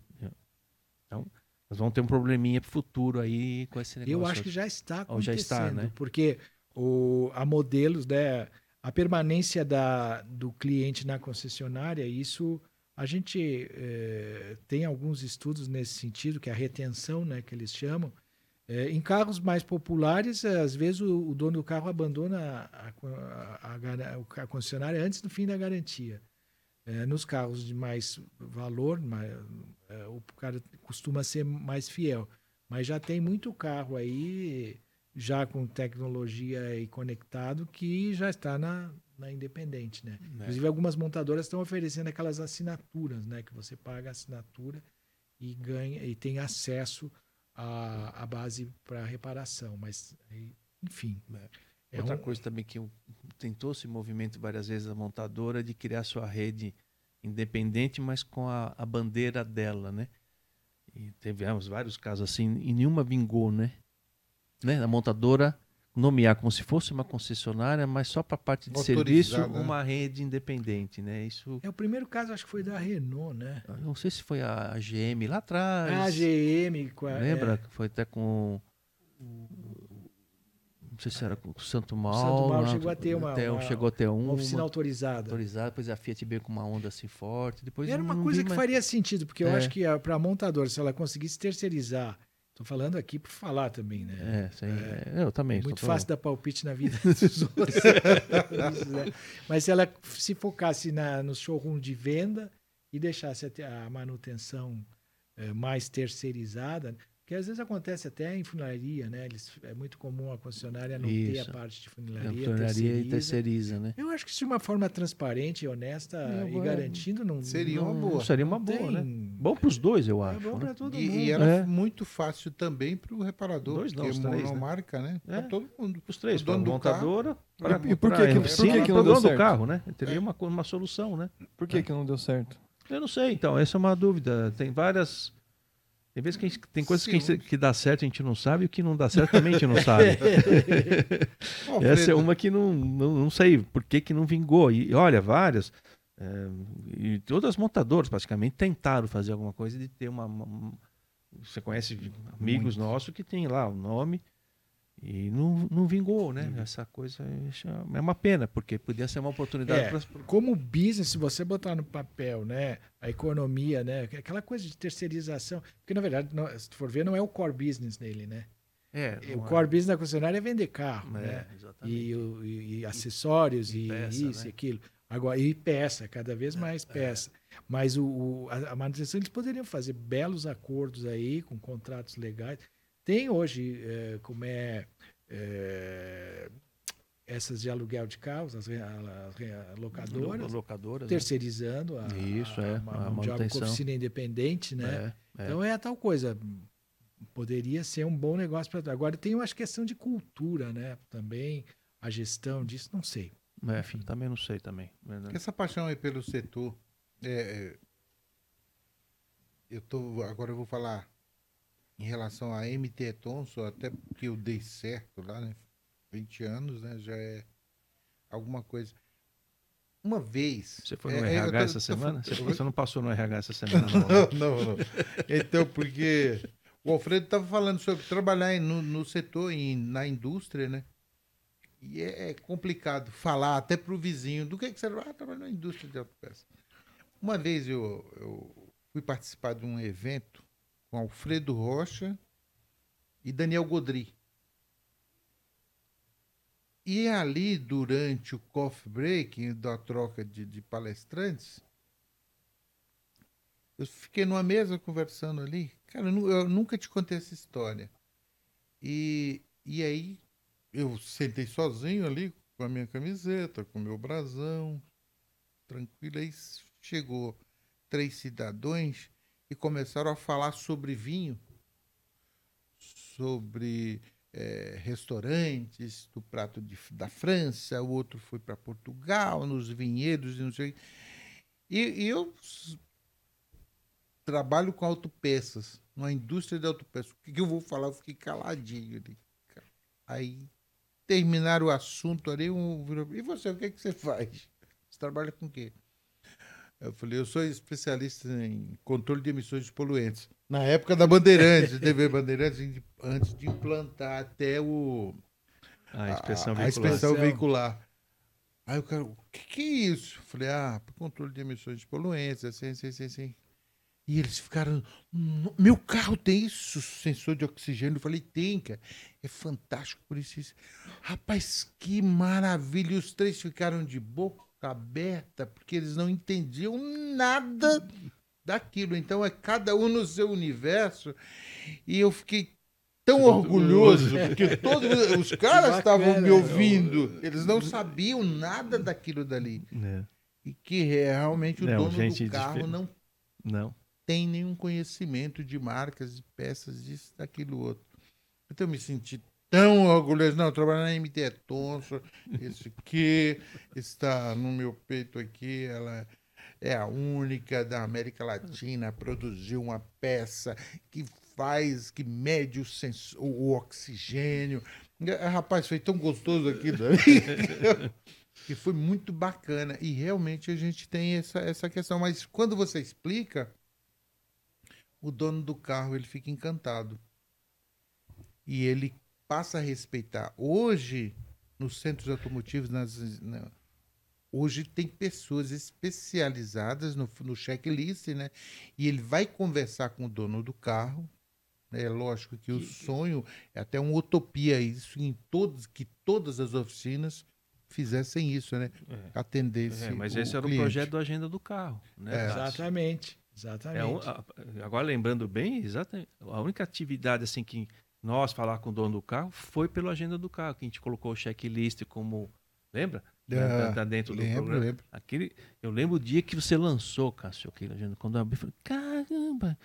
Então, nós vamos ter um probleminha pro futuro aí com esse negócio. Eu acho que já está Ou já acontecendo, está, né? porque o, há modelos, né, a permanência da, do cliente na concessionária, isso a gente eh, tem alguns estudos nesse sentido, que é a retenção, né, que eles chamam. Eh, em carros mais populares, eh, às vezes o, o dono do carro abandona a, a, a a concessionária antes do fim da garantia. Nos carros de mais valor, mais, o cara costuma ser mais fiel. Mas já tem muito carro aí, já com tecnologia e conectado, que já está na, na independente, né? É. Inclusive, algumas montadoras estão oferecendo aquelas assinaturas, né? Que você paga a assinatura e ganha e tem acesso à, à base para reparação. Mas, enfim. É Outra um- coisa também que tentou esse movimento várias vezes a montadora de criar sua rede independente, mas com a, a bandeira dela, né? E tivemos vários casos assim e nenhuma vingou, né? né? A montadora nomear como se fosse uma concessionária, mas só para parte de serviço né? uma rede independente, né? Isso, É o primeiro caso, acho que foi da Renault, né? eu não sei se foi a GM lá atrás. A GM. com a- Lembra? é, que Foi até com. Não sei se era com o Santo Mauro. Santo Mauro lá, chegou a ter uma- até- uma- chegou a ter uma uma. oficina autorizada. autorizada, depois a Fiat veio com uma onda assim forte. Depois Era uma coisa que mais- faria sentido, porque eu É. acho que para a montadora, se ela conseguisse terceirizar, estou falando aqui por falar também, né? É, sim, é, eu também. É muito fácil dar palpite na vida dos outros. Isso, né? Mas se ela se focasse na, no showroom de venda e deixasse até a manutenção eh, mais terceirizada, porque às vezes acontece até em funilaria, né? Eles, é muito comum a concessionária não ter a Isso. parte de É, funilaria, tornaria e terceiriza. né? Eu acho que de uma forma transparente e honesta Eu e garantindo, não Seria uma não- boa. Seria uma não boa, tem- né? Bom para os dois, eu É acho. bom né? para todo E, mundo. e era É. muito fácil também para o reparador, Dois não, porque três, né? monomarca, né? É. Para todo mundo. Os três, para a montadora, pra, E- e por que que- por oficina que que não deu dono do certo? carro, né? Teria uma, co- uma solução, né? Por que, que não deu certo? Eu não sei, então, essa é uma dúvida. Tem várias. Tem vezes que gente- tem coisas que, gente- que dá certo a gente não sabe, e o que não dá certo também a gente não sabe. Essa é uma que não, não, não sei por que, que não vingou. E olha, várias. é, e todas as montadoras praticamente tentaram fazer alguma coisa de ter uma. uma- você conhece amigos nossos que tem lá o nome e não, não vingou, né? Essa coisa é uma pena, porque podia ser uma oportunidade É. para como business, se você botar no papel, né, a economia, né, aquela coisa de terceirização, porque na verdade, não- se for ver, não é o core business dele, né? É, o não é- core business da concessionária é vender carro, é, né? exatamente. E, o- e- e acessórios E e, peça, isso né? e aquilo. Agora, e peça, cada vez mais peça. Mas o, o- a, a manutenção eles poderiam fazer belos acordos aí, com contratos legais. Tem hoje, eh, como é, eh, essas de aluguel de carros, as, re- as re- locadoras, locadoras. né? terceirizando a, Isso, é, a, a a manutenção. oficina independente, né? É, é. Então é a tal coisa. Poderia ser um bom negócio para. Agora tem, eu acho, questão de cultura, né? Também a gestão disso, não sei. É, enfim. também não sei também. né? essa paixão aí pelo setor, é, é, eu tô, agora eu vou falar em relação a MT Thomson, até porque eu dei certo lá, né? 20 anos, né? Já é alguma coisa. Uma vez. Você foi no é, é, RH tô- essa tô semana? falando- Você, não passou no RH essa semana, não? Não, não, não. Então, porque O Alfredo estava falando sobre trabalhar no, no setor, em- na indústria, né? E é, é complicado falar até para o vizinho do que, que você vai ah, trabalhar na indústria de autopeça. Uma vez eu, eu fui participar de um evento com Alfredo Rocha e Daniel Godri. E ali, durante o coffee break, da troca de, de palestrantes, eu fiquei numa mesa conversando ali. Cara, eu, eu nunca te contei essa história. E, e aí, eu sentei sozinho ali, com a minha camiseta, com o meu brasão, tranquilo. Aí chegou três cidadãos e começaram a falar sobre vinho, sobre eh, restaurantes do prato de- da França, o outro foi para Portugal, nos vinhedos e não sei. E, e eu trabalho com autopeças, numa indústria de autopeças. O que, eu vou falar? Eu fiquei caladinho. Aí terminaram o assunto ali, um e você, o que, que você faz? Você trabalha com o quê? Eu falei, eu sou especialista em controle de emissões de poluentes. Na época da Bandeirantes, TV Bandeirantes, de- antes de implantar até o, A inspeção a, a veicular. inspeção veicular. Aí o cara, o que, que é isso? Eu falei, ah, para controle de emissões de poluentes, assim, assim, assim, assim. E eles ficaram, "No- meu carro tem isso, sensor de oxigênio. Eu falei, tem, cara. É fantástico por isso. isso." Rapaz, que maravilha. E os três ficaram de boca aberta, porque eles não entendiam nada daquilo. Então é cada um no seu universo. E eu fiquei tão orgulhoso, porque todos os caras estavam me ouvindo. Eles não sabiam nada daquilo dali. É, E que realmente o Não, dono gente do carro não Não. tem nenhum conhecimento de marcas, de peças, disso, daquilo outro. Então eu me senti tão orgulhoso. Não, trabalhar na MT é tonso. Isso aqui está no meu peito aqui. Ela é a única da América Latina a produzir uma peça que faz, que mede o, o, oxigênio. Eh, Rapaz, foi tão gostoso ali. que foi muito bacana. E realmente a gente tem essa, essa questão. Mas quando você explica, o dono do carro ele fica encantado. E ele passa a respeitar. Hoje, nos centros automotivos, nas, na- hoje tem pessoas especializadas no, no checklist, né? E ele vai conversar com o dono do carro. né? É lógico que o sonho é até uma utopia isso em todos que todas as oficinas fizessem isso, né? Atendesse. É, mas o esse era cliente. o projeto da agenda do carro. Né, É. Exatamente. É Exatamente. a- agora lembrando bem, exatamente. A única atividade assim que nós falar com o dono do carro foi pela agenda do carro, que a gente colocou o checklist como, lembra? É, Tá- tá dentro do lembro, programa. lembro. Aquele, eu lembro o dia que você lançou, Cássio, aquele agenda. Quando eu abri, eu falei, caramba,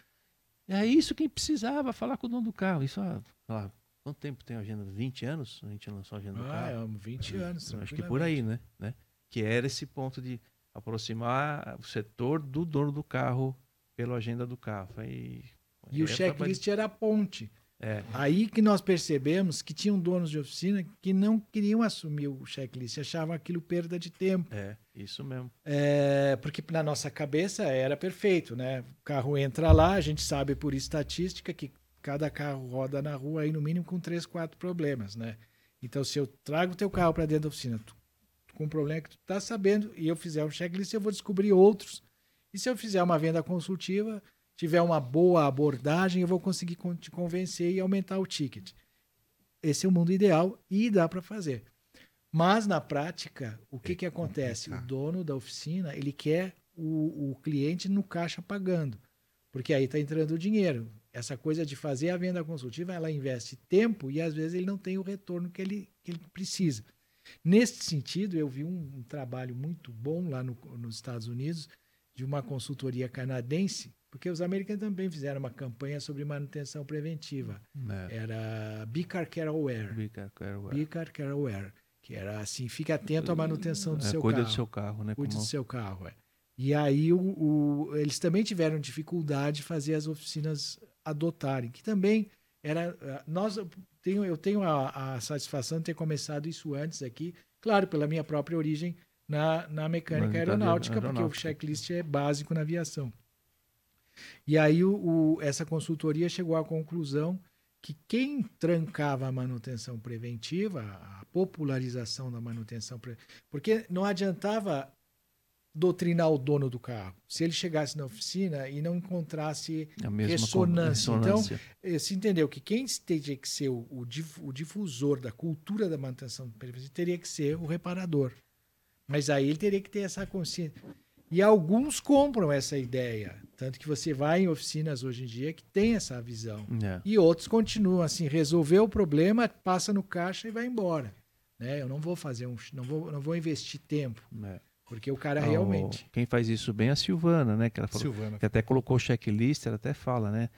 é isso que precisava falar com o dono do carro. Isso, há, lá, quanto tempo tem a agenda? 20 anos? A gente lançou a agenda do Ah, carro. é, 20 anos. Eu acho que por aí, né? né? Que era esse ponto de aproximar o setor do dono do carro pela agenda do carro. Foi, E o checklist era a ponte. É, Aí que nós percebemos que tinham donos de oficina que não queriam assumir o checklist, achavam aquilo perda de tempo. é, isso mesmo. É, porque na nossa cabeça era perfeito, né? O carro entra lá, a gente sabe por estatística que cada carro roda na rua aí no mínimo com três, quatro problemas, né? Então, se eu trago o teu carro para dentro da oficina tu- com um problema que tu tá sabendo e eu fizer um checklist, eu vou descobrir outros. E se eu fizer uma venda consultiva, tiver uma boa abordagem, eu vou conseguir con- te convencer e aumentar o ticket. Esse é o mundo ideal e dá para fazer. Mas na prática, o que, que acontece? O dono da oficina ele quer o, o cliente no caixa pagando, porque aí está entrando o dinheiro. Essa coisa de fazer a venda consultiva, ela investe tempo e às vezes ele não tem o retorno que ele, que ele precisa. Nesse sentido, eu vi um, um trabalho muito bom lá no- nos Estados Unidos de uma consultoria canadense, porque os americanos também fizeram uma campanha sobre manutenção preventiva. É. Era Be Car Care Aware. Bicar, quero- Be Car Care Aware, que era assim, fique atento à manutenção do é, seu cuida carro. do seu carro, né? Cuide como- do seu carro, é. E aí o, o- eles também tiveram dificuldade de fazer as oficinas adotarem, que também era ah, nós eu tenho eu tenho a, a satisfação de ter começado isso antes aqui, claro, pela minha própria origem na, na mecânica Na aeronáutica, porque o aeronáutica. checklist é básico na aviação. E aí o, o- essa consultoria chegou à conclusão que quem trancava a manutenção preventiva, a popularização da manutenção preventiva, porque não adiantava doutrinar o dono do carro. Se ele chegasse na oficina e não encontrasse A mesma Ressonância. Então, ressonância. eh, se entendeu que quem teria que ser o, o difusor da cultura da manutenção preventiva teria que ser o reparador. Mas aí ele teria que ter essa consciência. E alguns compram essa ideia. Tanto que você vai em oficinas hoje em dia que tem essa visão. É. E outros continuam assim, resolveu o problema, passa no caixa e vai embora. Né? Eu não vou fazer um. Não vou, não vou investir tempo, É. porque o cara Ah, realmente. o- Quem faz isso bem é a Silvana, né? Que ela falou, Silvana. que até colocou o checklist, ela até fala, né?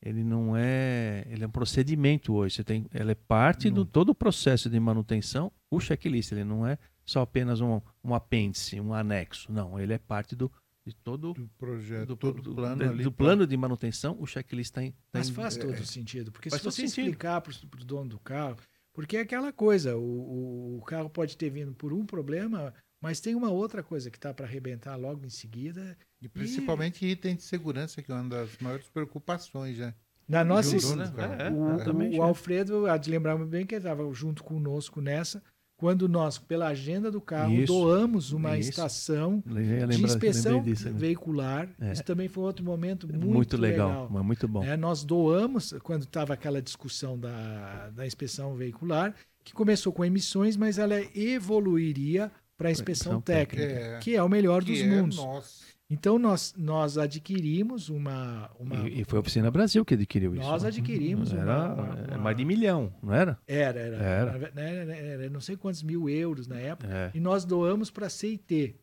Ele não é, ele é um procedimento hoje. Você tem, ela é parte do todo o processo de manutenção. O checklist, ele não é só apenas um, um apêndice, um anexo. Não, ele é parte do de todo do projeto, do, todo do- plano de- ali. do plano de manutenção. O checklist está em, tá Mas em- faz todo sentido. Porque Faz se você sentido. explicar para o dono do carro, porque é aquela coisa, o, o, carro pode ter vindo por um problema, mas tem uma outra coisa que está para arrebentar logo em seguida. E principalmente item de segurança, que é uma das maiores preocupações, né? Na nossa E dono do carro. É, o, o- é. Alfredo, há de lembrar muito bem que ele estava junto conosco nessa, quando nós, pela agenda do carro, Isso. doamos uma Isso. estação ia de inspeção disso, né? veicular. É. Isso também foi outro momento muito, muito, legal, legal. mas muito bom. né? Nós doamos, quando estava aquela discussão da, da inspeção veicular, que começou com emissões, mas ela evoluiria para a inspeção inspeção técnica, técnica. É. que é o melhor dos é mundos. nosso. Então nós, nós adquirimos uma. uma E, e foi a Oficina Brasil que adquiriu isso. Nós né? adquirimos era, uma- uma- é uma- mais de milhão, não era? Era, era. Era. Era, era não sei quantos mil euros na época. É. E nós doamos para a CIT,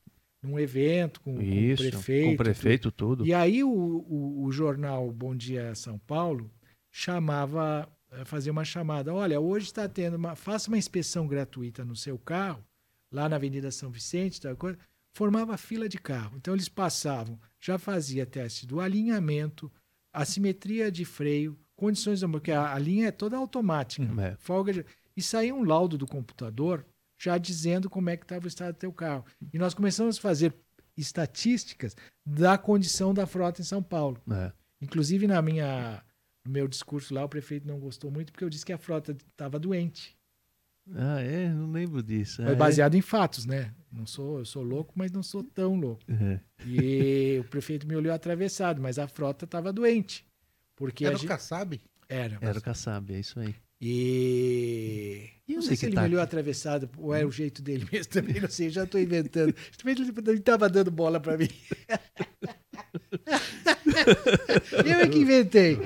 num evento com, com o Isso, prefeito. com o prefeito, tudo. E aí o, o, o jornal Bom Dia São Paulo chamava, eh, fazia uma chamada. Olha, hoje está tendo uma. Faça uma inspeção gratuita no seu carro, lá na Avenida São Vicente, tal coisa. Formava fila de carro. Então eles passavam, já fazia teste do alinhamento, assimetria de freio, condições, porque a, a linha é toda automática, É. folga de, e saía um laudo do computador já dizendo como é que estava o estado do teu carro. E nós começamos a fazer estatísticas da condição da frota em São Paulo. É. Inclusive na minha no meu discurso lá o prefeito não gostou muito porque eu disse que a frota estava doente. Ah, é? Não lembro disso. Mas É. baseado em fatos, né? Não sou, eu sou louco, mas não sou tão louco. É. E o prefeito me olhou atravessado, mas a frota estava doente. Porque Era a o gente... Kassab? era. Era o Kassab, é isso aí. E. E não sei que se ele tá me olhou aqui? atravessado ou é o jeito dele mesmo também, não sei, já estou inventando. Também ele estava dando bola para mim. Eu é que inventei.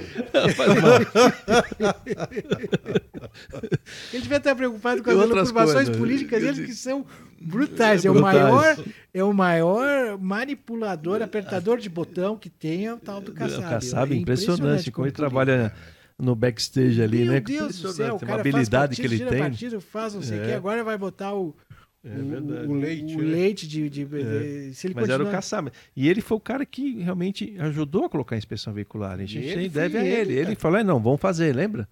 Ele devia estar preocupado com as coisas. políticas dele, que são brutais. É o maior, é o maior manipulador, apertador de botão que tem é o tal do Kassab. O Kassab é É impressionante, como ele trabalha no backstage ali, Meu né? Deus do céu, cara uma habilidade que ele tem. partido, faz não sei o É. que, agora vai botar o, É o- verdade. o, O leite, o né? leite de, de- de- se ele Mas era o continuar- Kassab. E ele foi o cara que realmente ajudou a colocar a inspeção veicular. A gente Ele deve a ele, ele. Ele falou, "É, não, vamos fazer, lembra?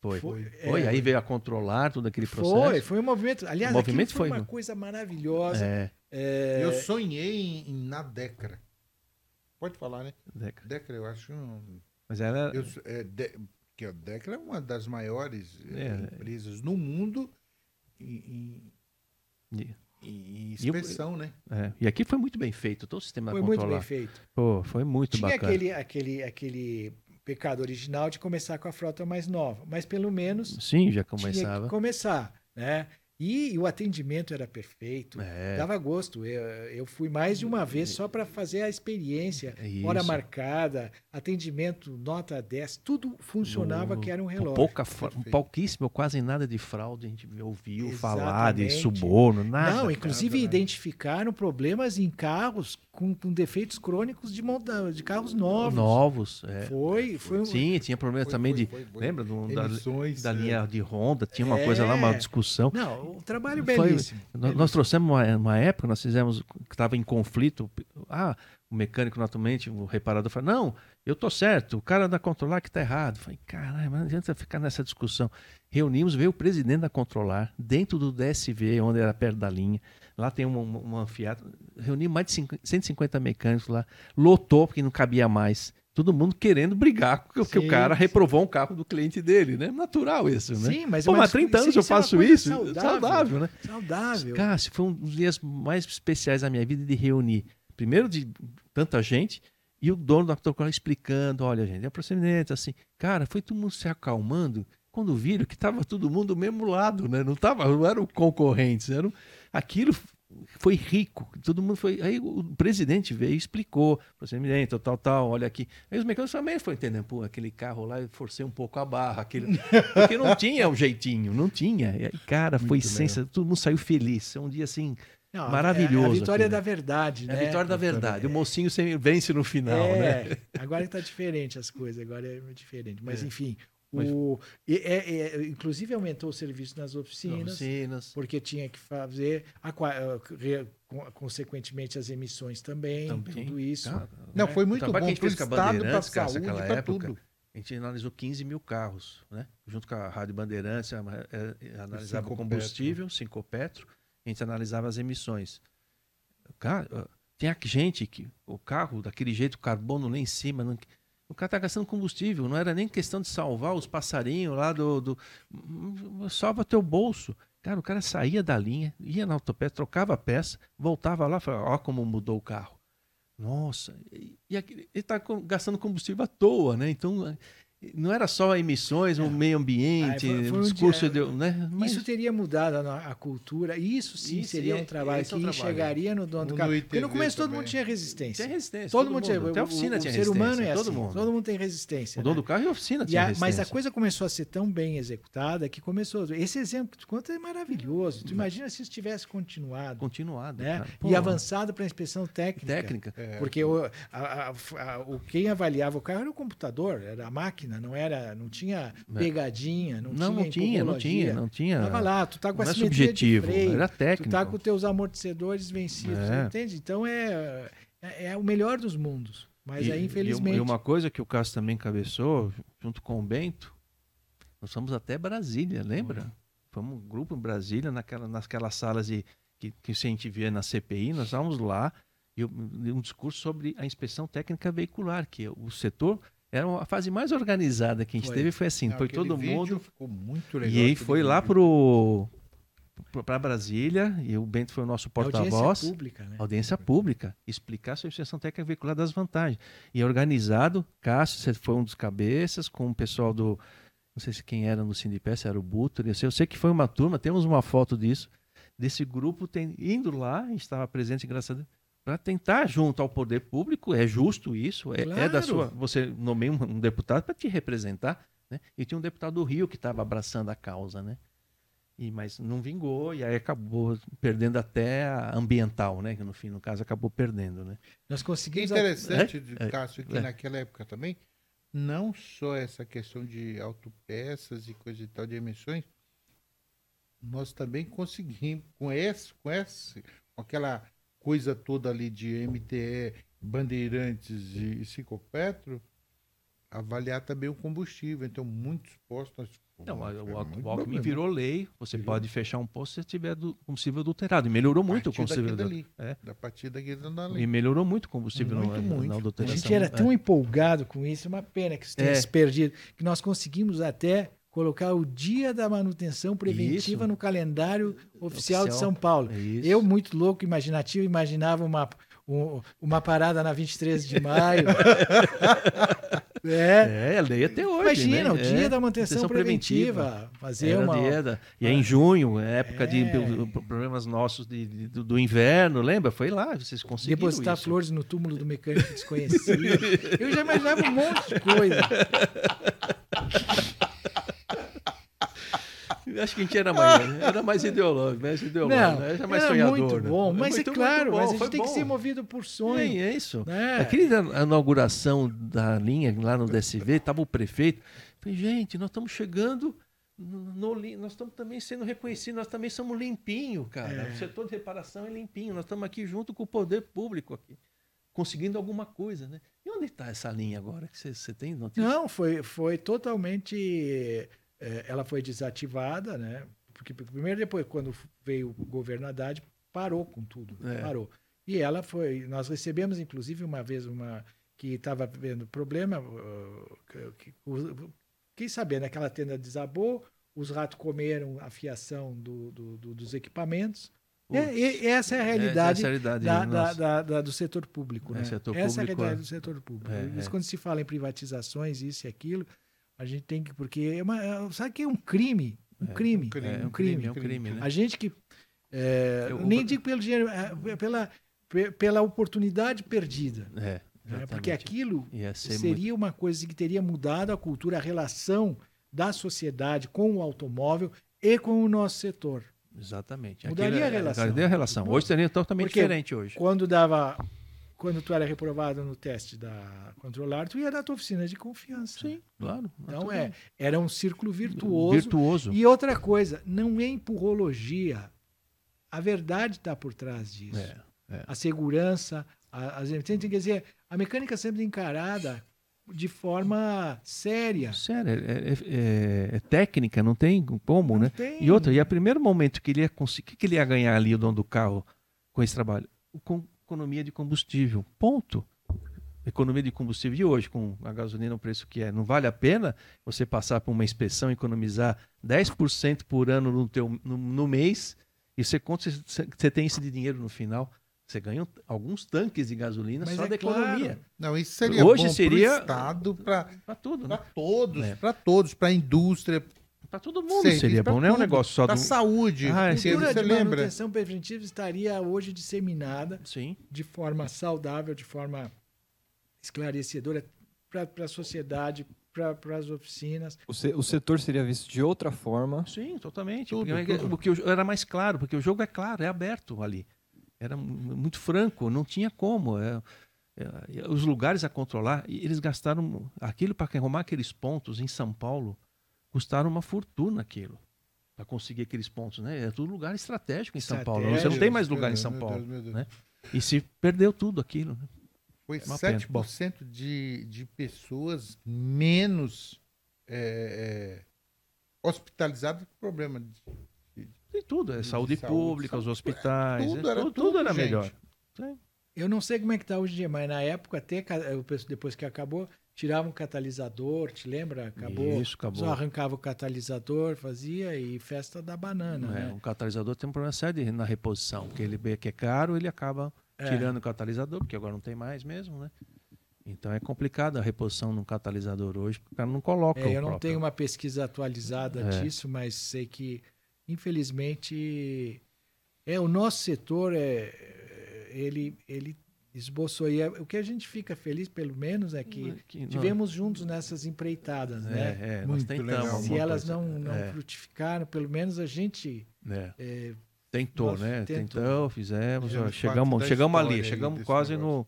Foi. Foi. Foi, é. aí veio a controlar todo aquele processo. Foi, foi um movimento. Aliás, O movimento foi, foi, uma coisa maravilhosa. É, É, Eu sonhei em, em- na Decra. Pode falar, né? Deca. Decra, eu acho. um- Mas era. Eu, é, de- que a Decra é uma das maiores é, É. empresas no mundo em, E, E inspeção, né? é, e aqui foi muito bem feito, todo o sistema foi muito bem feito. Pô, foi muito Tinha bacana. aquele, aquele, aquele pecado original de começar com a frota mais nova, mas pelo menos Sim, já tinha começava. que começar, né? E, e o atendimento era perfeito. É. Dava gosto. Eu, eu fui mais de uma vez só para fazer a experiência. É Hora marcada, atendimento, nota 10, tudo funcionava No- que era um relógio. Pouca, Perfeito. pouquíssimo, quase nada de fraude. A gente ouviu falar de Exatamente. suborno, nada. Não, inclusive nada. identificaram problemas em carros com, com defeitos crônicos de, monta- de carros novos. Novos. é. Foi, foi um. Sim, tinha problema Foi, também foi, de. foi, foi. Lembra do- da, Emissões, da é. linha de Honda? Tinha uma coisa lá, uma É. discussão. Não, um trabalho Foi- belíssimo. Nós, nós trouxemos uma, uma época, nós fizemos, que estava em conflito. Ah, o mecânico naturalmente, o reparador falou: Não, eu tô certo, o cara da controlar que tá errado. Eu Falei, caralho, mas não adianta ficar nessa discussão. Reunimos, veio o presidente da controlar, dentro do DSV, onde era perto da linha. Lá tem um, um, um anfiteatro. Reuni mais de 50, 150 mecânicos lá. Lotou, porque não cabia mais. Todo mundo querendo brigar, porque Sim, o cara sim. reprovou um carro do cliente dele, né? Natural isso, né? Sim, mas Pô, uma mas 30 anos eu é uma faço isso. saudável. saudável né? Saudável. Cássio, foi um dos dias mais especiais da minha vida de reunir. Primeiro de tanta gente e o dono da autocola explicando, olha gente, é procedimento assim. Cara, foi todo mundo se acalmando quando viram que estava todo mundo do mesmo lado, né? Não tava, não eram concorrentes, eram aquilo foi rico, todo mundo foi. Aí o presidente veio e explicou, procedimento, tal, tal, olha aqui. Aí os mecânicos também foram entendendo, pô, aquele carro lá, eu forcei um pouco a barra, aquele... porque não tinha o jeitinho, não tinha. E aí, cara, foi Muito sensacional, todo mundo saiu feliz. É um dia assim, Não, Maravilhoso É a vitória aquilo. da verdade, é né? a vitória da verdade. O mocinho sempre vence no final, né? é, agora está diferente as coisas, agora é diferente. Mas, É. enfim, Mas- o, é- é- inclusive aumentou o serviço nas oficinas, Oficinas. porque tinha que fazer, a consequentemente, as emissões também, Também. tudo isso. Cara, Não, né? foi o muito bom para o Estado, para a saúde, para tudo. A gente analisou 15 mil carros, né? Junto com a Rádio Bandeirantes, a- é, é, analisava o combustível, Sincopetro, a gente analisava as emissões. Cara, tem gente que o carro, daquele jeito, carbono lá em cima, não- o cara tá gastando combustível, não era nem questão de salvar os passarinhos lá do. do salva teu bolso. Cara, o cara saía da linha, ia na autopeça, trocava a peça, voltava lá falava, ó como mudou o carro. Nossa, e, e ele está gastando combustível à toa, né? Então, não era só emissões, o meio ambiente, Ah, foi- um discurso, dia- de, né? Mas, Isso teria mudado a, a cultura. Isso sim Isso, seria um trabalho esse que é um trabalho. chegaria no dono do No carro. Porque no começo todo também. mundo tinha resistência. tinha resistência. Todo, mundo tinha. Até a oficina o, tinha o ser humano é resistência, assim. todo Todo mundo. mundo, tem resistência. O dono né? do carro e a oficina E tinha a- mas a resistência. coisa começou a ser tão bem executada que começou. Esse exemplo que tu conta é maravilhoso. Tu imagina se isso tivesse continuado, Continuado. né? cara. E avançado para a inspeção técnica. Técnica. É, Porque o, a- a- a- o quem avaliava o carro era o computador, era a máquina, não era, não tinha pegadinha, não, É. Não, tinha não tinha, não tinha, empurrologia. não tinha. Tava lá, tu tá com a não é simetria subjetivo, de freio, era tu técnico. tá com teus amortecedores vencidos, É. entende? Então é, é, é o melhor dos mundos. Mas E- aí, infelizmente, E uma coisa que o Cássio também cabeçou, junto com o Bento, nós fomos até Brasília, lembra? Uhum. Fomos um grupo em Brasília, naquela, naquelas salas de, que, que a gente via na CPI, nós estávamos lá, e e um discurso sobre a inspeção técnica veicular, que o setor era a fase mais organizada que a gente Foi. teve, foi assim, não, foi todo mundo... Ficou muito legal. E aí foi lá vídeo. pro para Brasília e o Bento foi o nosso é audiência porta-voz pública, né? audiência pública, explicar sobre a inspeção técnica veicular das vantagens. E é organizado, Cássio, você foi um dos cabeças, com o pessoal do. Não sei se quem era no Sindipé, se era o Butor, eu sei, eu sei que foi uma turma, temos uma foto disso, desse grupo tem, indo lá, a gente estava presente, graças a Deus, para tentar, junto ao poder público, é justo isso, é, é da Claro. sua. Você nomeia um, um deputado para te representar, né? E tinha um deputado do Rio que estava abraçando a causa, né? E, mas não vingou, e aí acabou perdendo até a ambiental, né? Que no fim, no caso, acabou perdendo, né? Nós é conseguimos. a- interessante, de É, Cássio, que é. naquela época também, não só essa questão de autopeças e coisa e tal, de emissões, nós também conseguimos, com esse, com esse, com aquela coisa toda ali de MTE, Bandeirantes e Cicopetro, avaliar também o combustível. Então, muitos postos... nós- Não, o, é o, Alckmin problema. virou lei, você Virou. pode fechar um posto se tiver do, combustível adulterado. E melhorou muito o combustível daquilo adulterado. ali, É. Da partida daquilo da E lei. melhorou muito o combustível Muito, na, muito. na A adulteração. gente era É. tão empolgado com isso, é uma pena que isso tenha É. se perdido, que nós conseguimos até colocar o dia da manutenção preventiva Isso. no calendário oficial, de Oficial. São Paulo. É isso. Eu, muito louco, imaginativo, imaginava uma, um- uma parada na 23 de maio. é. É, a lei até hoje. Imagina, né? o dia É, da manutenção manutenção preventiva. Fazer Era uma. da- E é em junho, é época de, É. de- de problemas nossos de, de- do, do inverno, lembra? Foi lá, vocês conseguiram Depositar isso. flores no túmulo do mecânico desconhecido. Eu já imaginava um monte de coisa. Acho que a gente era mais, era mais ideológico, mais ideológico, Não, né? Era mais era sonhador. muito né? bom, mas Muito, é claro, mas a gente tem que bom. ser movido por sonho. Sim, é isso. né? Aquela inauguração da linha lá no DSV, estava o prefeito. Falei, gente, nós estamos chegando. No, no nós estamos também sendo reconhecidos, nós também somos limpinho, cara. É. O setor de reparação é limpinho. Nós estamos aqui junto com o poder público aqui, conseguindo alguma coisa, né? E onde está essa linha agora? Que Você você tem notícia? Não, foi, foi totalmente. Eh, ela foi desativada, né? Porque primeiro, depois, quando veio o governo Haddad, parou com tudo, É. parou. E ela foi, nós recebemos inclusive uma vez uma que estava vendo problema, que, quem sabendo, aquela tenda desabou, os ratos comeram a fiação do- do- do- dos equipamentos. É, e- essa é a realidade, é a realidade da- da- nossa. da- da- do setor público. É, Né? setor essa público, é a é. realidade do setor público. É, é. Quando se fala em privatizações, isso e aquilo, a gente tem que. Porque é uma, é- sabe que é um crime? Um crime. um crime, É um crime, é um crime, né? A gente que. é, Eu- nem digo pelo dinheiro, é, pela, pe- pela oportunidade perdida. É, né? exatamente. Porque aquilo Ia ser seria uma coisa que teria mudado a cultura, a relação da sociedade com o automóvel e com o nosso setor. muito- Exatamente. Mudaria Aquilo é- a relação. Mudaria a relação. Hoje seria totalmente Porque diferente hoje. Quando dava. Quando tu era reprovado no teste da controlar, tu ia da tua oficina de confiança. Sim, claro. Então é, era um círculo virtuoso. Virtuoso. E outra coisa, não é empurrologia. A verdade está por trás disso. É, é. A segurança, a, as tem que dizer, a mecânica sempre encarada de forma séria. Sério, é, é- é- é técnica, não tem como, Não né? tem- E outra, e a primeiro momento que ele ia conseguir, o que, que ele ia ganhar ali, o dono do carro, com esse trabalho? Com economia de combustível. Ponto. Economia de combustível. E hoje, com a gasolina o preço que é, não vale a pena você passar por uma inspeção e economizar 10% por ano no, teu, no, no mês e você, conta, você, você tem esse de dinheiro no final. Você ganha alguns tanques de gasolina Mas só é da economia. claro. Não, isso seria Hoje bom seria- pro Estado, para Para tudo, para né? todos, É. para todos, para a indústria, Para todo mundo seria bom. Não é um negócio só pra do. saúde. Ah, é cultura você de lembra? manutenção preventiva estaria hoje disseminada Sim. de forma saudável, de forma esclarecedora para a sociedade, para as oficinas. O, se- o setor seria visto de outra forma. Sim, totalmente. Tudo, porque, tudo. porque era mais claro, porque o jogo é claro, é aberto ali. Era mu- muito franco, não tinha como. é- é, os lugares a controlar, eles gastaram aquilo para arrumar aqueles pontos em São Paulo, custaram uma fortuna aquilo. Para conseguir aqueles pontos, né? É tudo lugar estratégico em São Paulo. Você não tem mais lugar em São Paulo. Deus. né? E se perdeu tudo aquilo. né? Foi É pena. 7% de, de pessoas menos é, é, hospitalizadas com problema. de- Tem tudo, é De saúde, saúde, pública, saúde, os hospitais, tudo é, era tudo, tudo, tudo era melhor. Eu não sei como é que está hoje em dia, mas na época, até depois que acabou, tiravam o catalisador, te lembra? Acabou. Isso, acabou. Só arrancava o catalisador, fazia e festa da banana, É, né? um catalisador tem um problema sério na reposição, porque ele vê que é caro, ele acaba É. tirando o catalisador, porque agora não tem mais mesmo, né? Então é complicado a reposição num catalisador hoje, porque o cara não coloca É, o eu não próprio. tenho uma pesquisa atualizada É. disso, mas sei que, infelizmente, é o nosso setor é ele ele esboçou aí. É, O que a gente fica feliz, pelo menos, é que tivemos juntos nessas empreitadas, né? É, é, nós Muito tentamos. Se elas coisa. não, não É, frutificaram, pelo menos a gente é. é, Tentou, né? tentou. Tentou, fizemos, ó, chegamos, chegamos ali, chegamos quase negócio.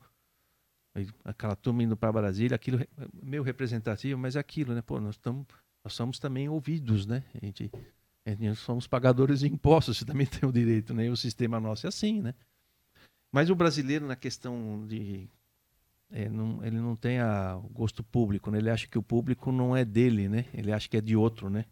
no. Aquela turma indo para Brasília, aquilo meio representativo, mas é aquilo, né? Pô, nós, tamo, nós somos também ouvidos, né? A gente, a gente- nós somos pagadores de impostos, você também tem o direito, né? E o sistema nosso é assim, né? Mas o brasileiro, na questão de. é, não- ele não tem a, o gosto público, né? Ele acha que o público não é dele, né? Ele acha que é de outro, né?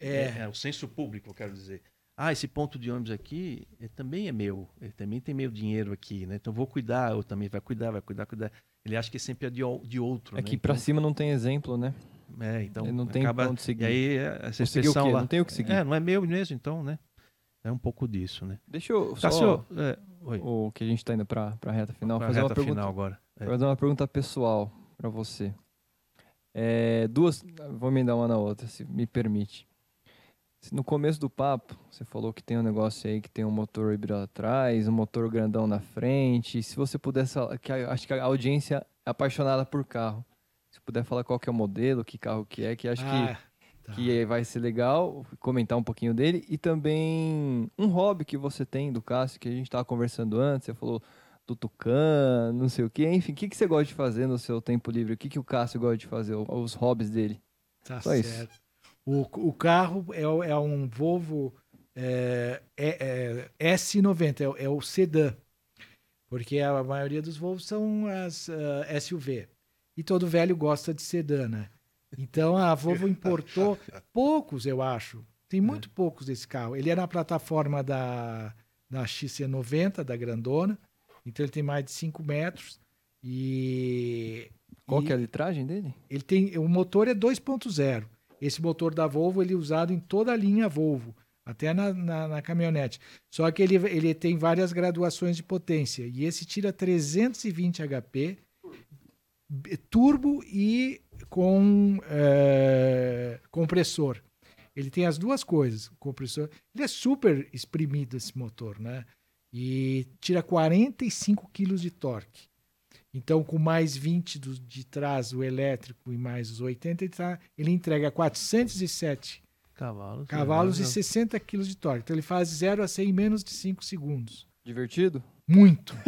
é, É, o senso público, eu quero dizer. Ah, esse ponto de ônibus aqui eh, também é meu. Ele também tem meu dinheiro aqui, né? Então vou cuidar, eu também vai cuidar, vai cuidar, cuidar. Ele acha que sempre é de, de outro, É né? que pra então, cima não tem exemplo, né? é, então Ele não tem acaba... onde seguir. E aí essa expressão lá... Não tem o que seguir. É, não é meu mesmo, então, né? É um pouco disso, né? Deixa eu Cássio, só, é, oi, o que a gente tá indo pra, pra reta final, pra fazer uma reta pergunta, final agora. É. fazer uma pergunta pessoal pra você. É, duas, vou me dar uma na outra, se me permite. No começo do papo, você falou que tem um negócio aí que tem um motor híbrido atrás, um motor grandão na frente. Se você pudesse, que a- acho que a audiência é apaixonada por carro. Se puder falar qual que é o modelo, que carro que é, que acho que ah, tá. que vai ser legal comentar um pouquinho dele e também um hobby que você tem do Cássio que a gente estava conversando antes, você falou do Tucan, não sei o que, enfim, o que, que você gosta de fazer no seu tempo livre? O que, que o Cássio gosta de fazer? Os hobbies dele? Tá Só isso. certo. O, o carro é, é um Volvo é, é- é S90, é, o- é o sedã. Porque a maioria dos Volvos são as ah, SUV. E todo velho gosta de sedã, né? Então a Volvo importou poucos, eu acho. Tem muito poucos desse carro. Ele é na plataforma da, da XC90, da grandona. Então ele tem mais de 5 metros. E. Qual e que é a litragem dele? ele tem. O motor é 2.0. Esse motor da Volvo ele é usado em toda a linha Volvo, até na, na, na caminhonete. Só que ele, ele tem várias graduações de potência. E esse tira 320 HP, turbo e com eh, compressor. Ele tem as duas coisas. o Compressor. Ele é super exprimido esse motor, né? E tira 45 kg de torque. Então, com mais 20 do- de trás, o elétrico, e mais os 80, ele, tá- ele entrega 407 Cavalos. cavalos e né? 60 kg de torque. Então, ele faz 0 a 100 em menos de 5 segundos. Divertido? Muito.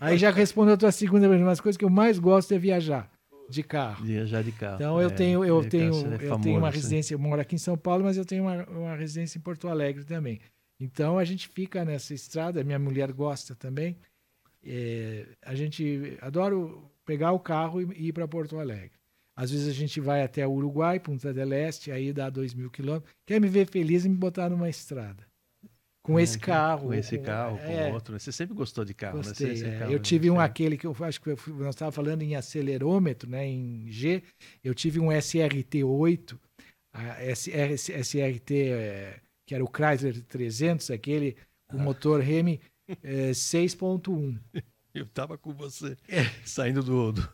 Aí já respondeu a tua segunda pergunta. Uma das coisas que eu mais gosto é viajar de carro. Viajar de carro. Então eu É, tenho, eu tenho, carro, você é eu famoso, tenho uma residência, eu moro aqui em São Paulo, mas eu tenho uma, uma residência em Porto Alegre também. Então a gente fica nessa estrada, minha mulher gosta também. É, a gente adoro pegar o carro e ir para Porto Alegre. Às vezes a gente vai até o Uruguai, Punta del Este, aí dá dois mil quilômetros. Quer me ver feliz e me botar numa estrada. Com É, esse carro. Com esse carro, é, com outro. Você sempre gostou de carro, Gostei. né? Você- é. carro, eu né? tive um aquele que eu acho que eu nós estávamos falando em acelerômetro, né? Em G. Eu tive um SRT8, a SR, SRT, é, que era o Chrysler 300, aquele com Ah. motor Remy é, 6.1. Eu tava com você, É. saindo do, do,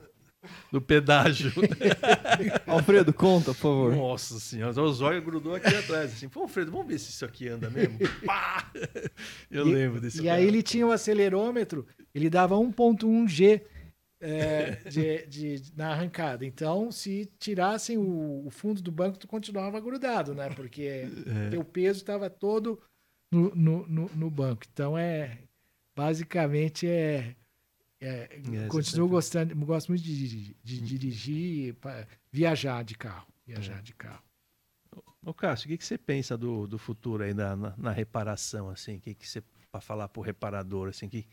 do pedágio. Alfredo, conta, por favor. Nossa senhora, o zóio grudou aqui atrás. Assim, Pô, Alfredo, vamos ver se isso aqui anda mesmo. Pá! Eu E- lembro desse E carro. aí ele tinha o acelerômetro, ele dava 1.1 G é, de, de- na arrancada. Então, se tirassem o, o fundo do banco, tu continuava grudado, né? Porque É. teu peso estava todo no, no, no, no banco. Então, é basicamente é... é, você continuo sempre- gostando, gosto muito de, dirigir- de dirigir, pa- viajar de carro, viajar de carro. Ô, Cássio, o que, que você pensa do, do futuro aí na, na, na reparação, assim? O que, que você, para falar pro reparador, assim, que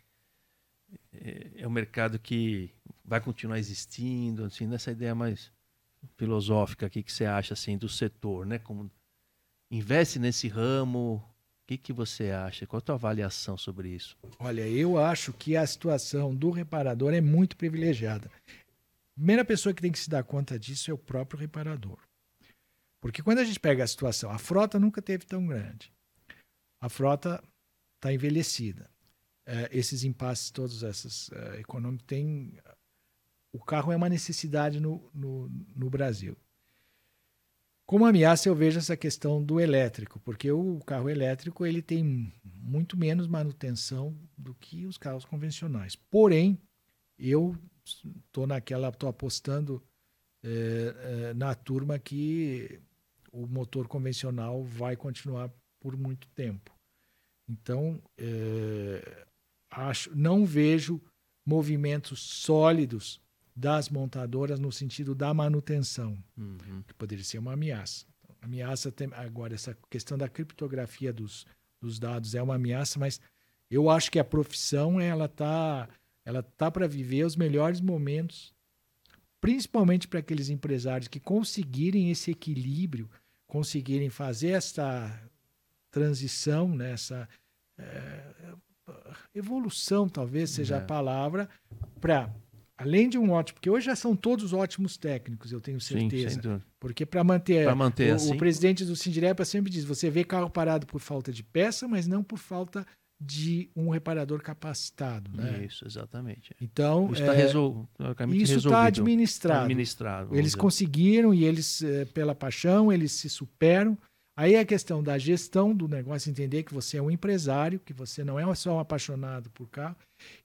é, é um mercado que vai continuar existindo, assim, nessa ideia mais filosófica, o que, que você acha, assim, do setor, né? Como investe nesse ramo, o que, que você acha? Qual a tua avaliação sobre isso? Olha, eu acho que a situação do reparador é muito privilegiada. A primeira pessoa que tem que se dar conta disso é o próprio reparador. Porque quando a gente pega a situação, a frota nunca teve tão grande. A frota está envelhecida. Eh, esses impasses, todos esses eh, econômicos, tem. O carro é uma necessidade no, no, no Brasil. Como ameaça, eu vejo essa questão do elétrico, porque o carro elétrico ele tem muito menos manutenção do que os carros convencionais. Porém, eu estou naquela, estou apostando eh, eh, na turma que o motor convencional vai continuar por muito tempo. Então, eh, acho, não vejo movimentos sólidos das montadoras no sentido da manutenção que poderia ser uma ameaça. Ameaça tem, agora essa questão da criptografia dos, dos dados é uma ameaça, mas eu acho que a profissão ela tá ela tá para viver os melhores momentos, principalmente para aqueles empresários que conseguirem esse equilíbrio, conseguirem fazer essa transição, né, essa eh, evolução, talvez seja É. a palavra, para além de um ótimo, porque hoje já são todos ótimos técnicos, eu tenho Sim, certeza. dúvida. Porque para manter, Pra manter o, assim. o presidente do Sindirepa sempre diz: você vê carro parado por falta de peça, mas não por falta de um reparador capacitado, né? Isso, exatamente. Então, Isso está é, resol... está resolvido. administrado. administrado. Eles dizer. conseguiram e eles, eh, pela paixão, eles se superam. Aí é a questão da gestão do negócio, entender que você é um empresário, que você não é só um apaixonado por carro.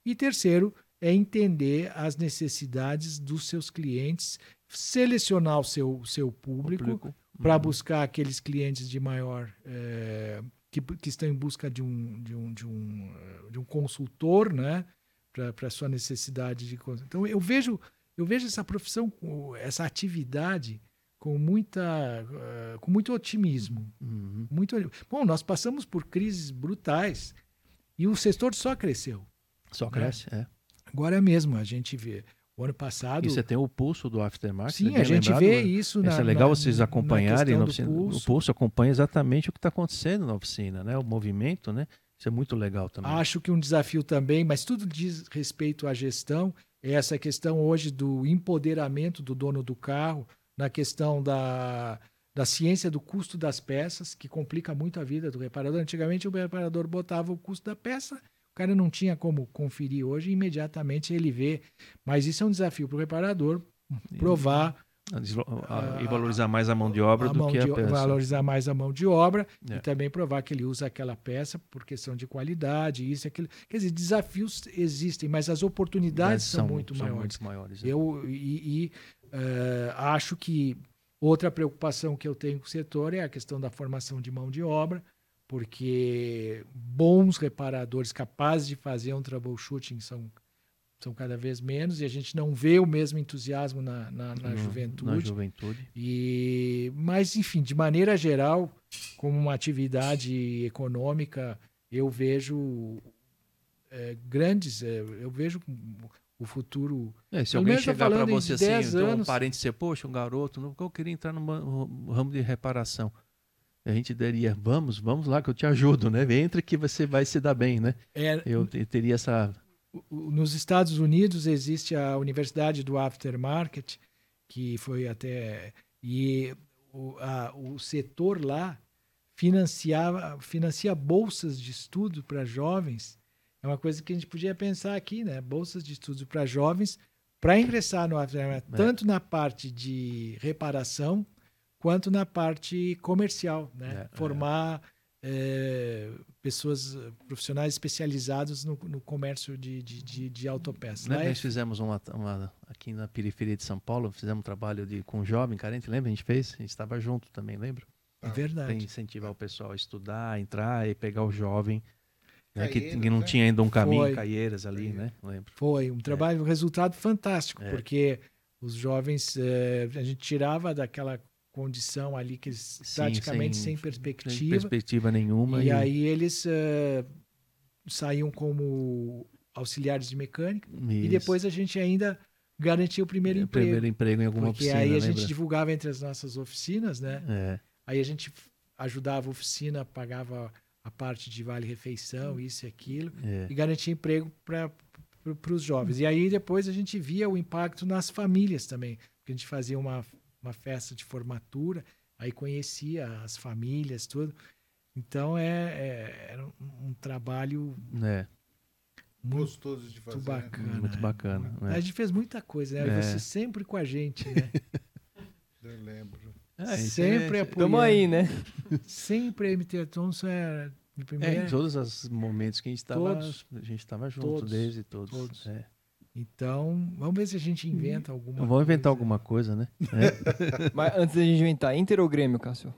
E terceiro, é entender as necessidades dos seus clientes, selecionar o seu, seu público, Público. para Uhum. buscar aqueles clientes de maior eh, que, que estão em busca de um de um, de um, eh, de um consultor, né, para sua necessidade de então eu vejo eu vejo essa profissão essa atividade com muita eh, com muito otimismo Uhum. muito bom nós passamos por crises brutais e o setor só cresceu Só Né? cresce, é. Agora mesmo a gente vê O ano passado. E você tem o pulso do aftermarket. Sim, a gente lembrado, vê né? isso na. Isso é legal na- vocês na acompanharem na do oficina. pulso. O pulso acompanha exatamente o que está acontecendo na oficina, né? O movimento, né? Isso é muito legal também. Acho que um desafio também, mas tudo diz respeito à gestão, é essa questão hoje do empoderamento do dono do carro, na questão da, da ciência do custo das peças, que complica muito a vida do reparador. Antigamente o reparador botava o custo da peça, cara não tinha como conferir hoje, imediatamente ele vê. Mas isso é um desafio para o reparador provar A deslo- a- e valorizar mais a mão de obra a do que a de- peça. valorizar mais a mão de obra É. e também provar que ele usa aquela peça por questão de qualidade, isso aquilo. Quer dizer, desafios existem, mas as oportunidades são, muito maiores. muito maiores. né? Eu e, e, eh, acho que outra preocupação que eu tenho com o setor é a questão da formação de mão de obra, porque bons reparadores capazes de fazer um troubleshooting são são cada vez menos e a gente não vê o mesmo entusiasmo na, na, na No- juventude. Na juventude. E, mas, enfim, de maneira geral, como uma atividade econômica, eu vejo eh, grandes, eh, eu vejo o futuro. É, se alguém tá chegar para você assim, 10 então, um anos. parente ser, poxa, um garoto, não, eu queria entrar no ramo de reparação. A gente daria, vamos, vamos lá que eu te ajudo, né? Entra que você vai se dar bem, né? É, Eu te- teria essa. nos Estados Unidos existe a Universidade do Aftermarket, que foi até. E o, a- o setor lá financiava, financia bolsas de estudo para jovens. É uma coisa que a gente podia pensar aqui, né? Bolsas de estudo para jovens para ingressar no aftermarket, É. tanto na parte de reparação quanto na parte comercial, né? É, é. Formar eh, pessoas profissionais especializados no, no comércio de, de, de, de autopeças. Né? É- Nós fizemos uma, uma- aqui na periferia de São Paulo, fizemos um trabalho de, com um jovem carente, lembra? A gente fez? A gente estava junto também, lembra? é Para verdade. incentivar o pessoal a estudar, entrar e pegar o jovem, né? que, que não né? tinha ainda um caminho, Foi. Caieiras ali, né? Lembro. Foi um trabalho, um resultado fantástico, É. porque os jovens, a gente tirava daquela condição ali que eles Sim, praticamente sem- sem, Sem perspectiva, perspectiva nenhuma. e aí eles eh, saíam como auxiliares de mecânica, e Isso. depois a gente ainda garantia o primeiro É, emprego. primeiro emprego em alguma porque oficina, aí a lembra? gente divulgava entre as nossas oficinas, né? É, Aí a gente ajudava a oficina, pagava a parte de vale-refeição, isso e aquilo, é. e garantia emprego para os jovens. E aí depois a gente via o impacto nas famílias também, porque a gente fazia uma, uma festa de formatura, aí conhecia as famílias, tudo. Então é, é- era um, um trabalho É, muito Gostoso de fazer. né? bacana. muito né? bacana. A né? gente fez muita coisa, né? É. Você sempre com a gente, né? Eu lembro. É, sempre é, apoiando. Tamo aí, né? Sempre a MT Thompson era de é, primeira. em todos os momentos que a gente estava, Todos. a gente estava junto, Todos. desde todos. Todos. É. Então, vamos ver se a gente inventa alguma Vamos inventar coisa. alguma coisa, né? É. Mas antes da gente inventar, Inter ou Grêmio, Cássio?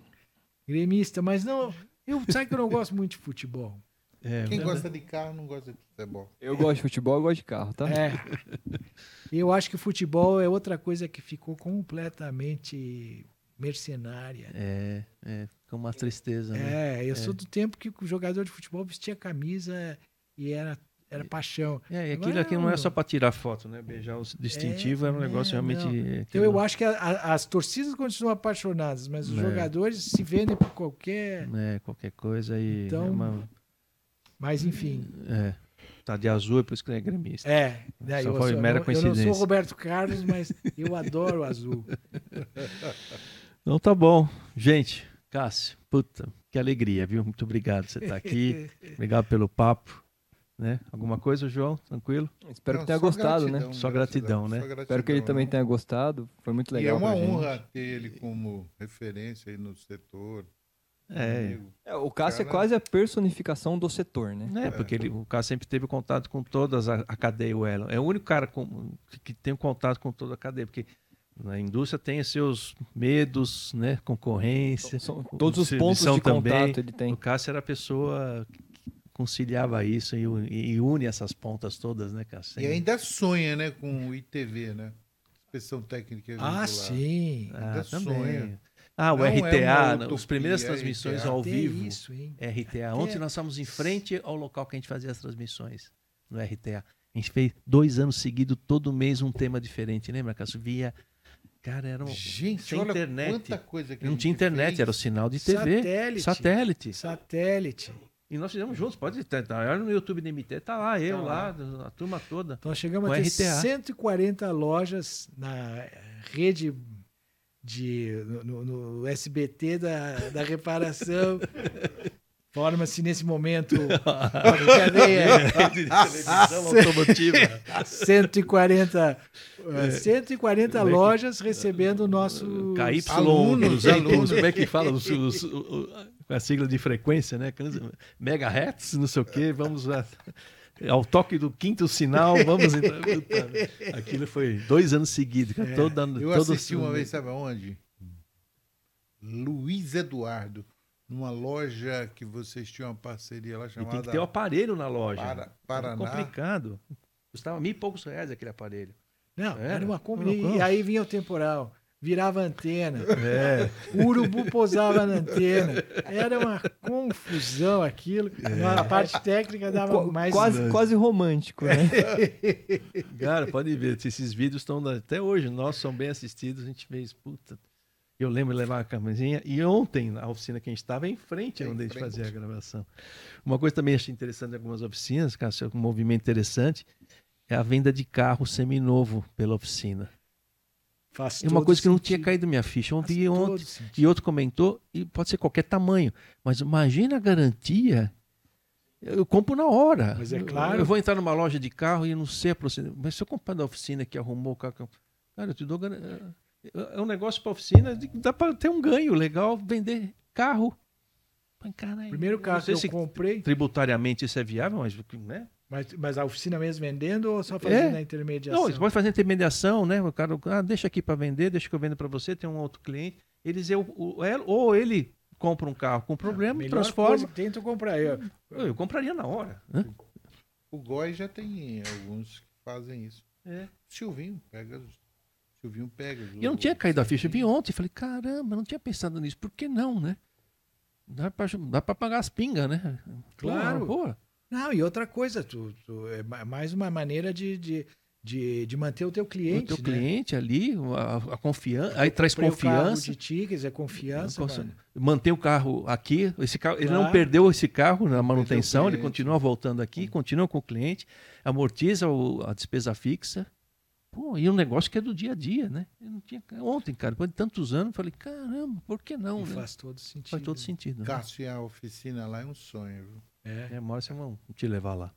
Gremista, mas não. Eu, sabe que eu não gosto muito de futebol? É, Quem né? gosta de carro não gosta de futebol. Eu gosto de futebol, eu gosto de carro, tá? É. Eu acho que o futebol é outra coisa que ficou completamente mercenária. É, é, com uma tristeza, né? É, eu sou do tempo que o jogador de futebol vestia camisa e era, era paixão. É, e aquilo Agora aqui não é não. só para tirar foto, né? Beijar o distintivo era um É, negócio não, realmente. não. Então eu acho que a- a- as torcidas continuam apaixonadas, mas os É. jogadores se vendem por qualquer. É, qualquer coisa e. Então, é uma- Mas enfim. é, tá de azul, é por isso que ele é gremista. É, né, Só eu, foi sou- mera eu não- eu não coincidência. sou Roberto Carlos, mas eu adoro azul. Então tá bom. Gente, Cássio, puta, que alegria, viu? Muito obrigado por você estar aqui. obrigado pelo papo. Né? Alguma coisa, João? Tranquilo? Espero Não, que tenha gostado, né? gratidão, Só gratidão, né? só gratidão, Espero que ele também né? tenha gostado. Foi muito E é legal uma pra gente. honra ter ele como referência aí no setor. É. É, o Cássio é quase a personificação do setor, né? É, porque ele, o Cássio sempre teve contato com todas a, a cadeia, o Elo. É o único cara com- que tem contato com toda a cadeia, porque na indústria tem seus medos, né? Concorrência. São todos os pontos de também. contato ele tem. O Cássio era a pessoa que conciliava isso e, e une essas pontas todas, né, Cássio? E ainda sonha, né, com o ITV, né? Inspeção Técnica Ah, sim. Ah, ainda também. sonha. Ah, o Não é uma RTA, utopia, as primeiras é transmissões RTA. ao vivo. isso, hein? RTA. Até- Ontem nós estávamos em frente ao local que a gente fazia as transmissões no RTA. A gente fez dois anos seguidos, todo mês um tema diferente. Lembra, Cássio? Via. Cara, era um. Gente, sem olha internet. quanta coisa que a Não gente tinha internet, fez. era o sinal de TV. Satélite. Satélite. Satélite. E nós fizemos juntos, pode ter. Tá, olha no YouTube do MT, tá lá, eu Tá lá, a turma toda. Então chegamos a ter RTA. 140 lojas na rede de no, no- SBT da, da reparação. Forma-se nesse momento televisão automotiva. 140, eh, 140 lojas recebendo o nosso KY, Alunos, 200, alunos. como é que fala? Os- os- o- o- com a sigla de frequência, né? Megahertz, não sei o quê, vamos a- ao toque do quinto sinal, vamos entrar. Aquilo foi dois anos seguidos, cara, toda, Eu todo- assisti uma vez, sabe aonde? Luiz Eduardo, numa loja que vocês tinham uma parceria lá E chamada tem que ter o aparelho na loja. Para- É Paraná. complicado. Custava mil e poucos reais aquele aparelho. Não, Era? era uma compra. E aí vinha o temporal, virava antena, É. o urubu pousava na antena. Era uma confusão aquilo. A parte técnica dava Qu- mais. quase, quase romântico, né? Cara, pode ver, esses vídeos estão até hoje, nossos são bem assistidos, a gente fez, puta. Eu lembro de levar a camisinha e ontem na oficina que a gente estava em frente onde a gente fazia a gravação. Uma coisa também achei interessante em algumas oficinas, Cássio, um movimento interessante, é a venda de carro seminovo pela oficina. Faz É uma coisa que não tinha caído minha ficha. Eu Faz vi ontem sentido. e outro comentou, e pode ser qualquer tamanho, mas imagina a garantia. Eu compro na hora. Mas é Eu- claro. Eu vou entrar numa loja de carro e eu não sei a procedência. Mas se eu comprar da oficina que arrumou o carro. eu- Cara, eu te dou. É um negócio para oficina, dá para ter um ganho legal vender carro. Caralho, Primeiro carro que eu comprei, Tributariamente isso é viável, mas. Né? Mas, mas a oficina mesmo vendendo ou só fazendo É. a intermediação? Não, você pode fazer intermediação, né? O cara, ah, deixa aqui para vender, deixa que eu vendo para você, tem um outro cliente. Eles, eu, é- ou ele compra um carro com problema, Melhor transforma. coisa que tento comprar. Eu, Eu, eu compraria na hora. Né? O Góis já tem alguns que fazem isso. É. Silvinho pega. Silvinho pega. E eu não tinha caído a ficha, eu vi ontem, falei, caramba, não tinha pensado nisso, por que não, né? Dá pra pagar as pingas, né? Claro. Pô. Não, e outra coisa, tu, tu- é ma- mais uma maneira de, de, de, de manter o teu o cliente. teu né? cliente ali, a, a confiança, aí traz Comprei o carro confiança. de dizer, confiança. Confiança. Mantém o carro aqui, esse carro, ele não perdeu esse carro na manutenção, ele continua voltando aqui, continua com o cliente, amortiza o- a despesa fixa. Pô, e um negócio que é do dia a dia, né? Eu não tinha, ontem, cara, depois de tantos anos, eu falei, caramba, por que não? E né? faz todo sentido. Faz todo sentido. né? Cássio e a oficina lá é um sonho, viu? É. É, uma hora vocês vão te levar lá.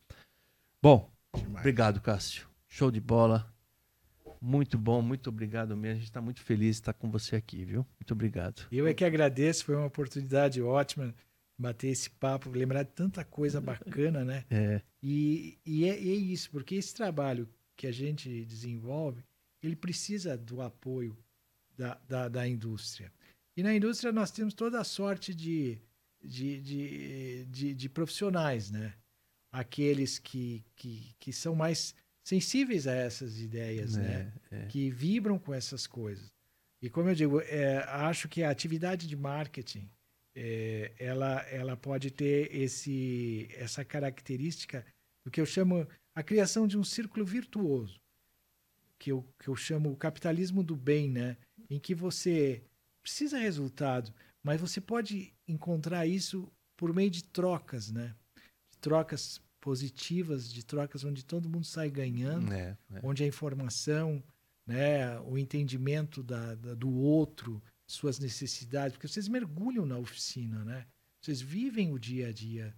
Bom, Demais. obrigado, Cássio. Show de bola. Muito bom, muito obrigado mesmo. A gente está muito feliz de estar com você aqui, viu? Muito obrigado. Eu é que agradeço, foi uma oportunidade ótima bater esse papo, lembrar de tanta coisa bacana, né? É, E, e é, e é isso, porque esse trabalho que a gente desenvolve, ele precisa do apoio da, da, da indústria. E na indústria nós temos toda a sorte de, de, de, de, de profissionais, né? Aqueles que, que, que são mais sensíveis a essas ideias, né? é, é. que vibram com essas coisas. E como eu digo, é, acho que a atividade de marketing é, ela, ela pode ter esse, essa característica do que eu chamo a criação de um círculo virtuoso, que eu, que eu chamo o capitalismo do bem, né? em que você precisa resultado, mas você pode encontrar isso por meio de trocas, né? de trocas positivas, de trocas onde todo mundo sai ganhando É, é. onde a informação, né, o entendimento da, da- do outro, suas necessidades, porque vocês mergulham na oficina, né? Vocês vivem o dia a dia.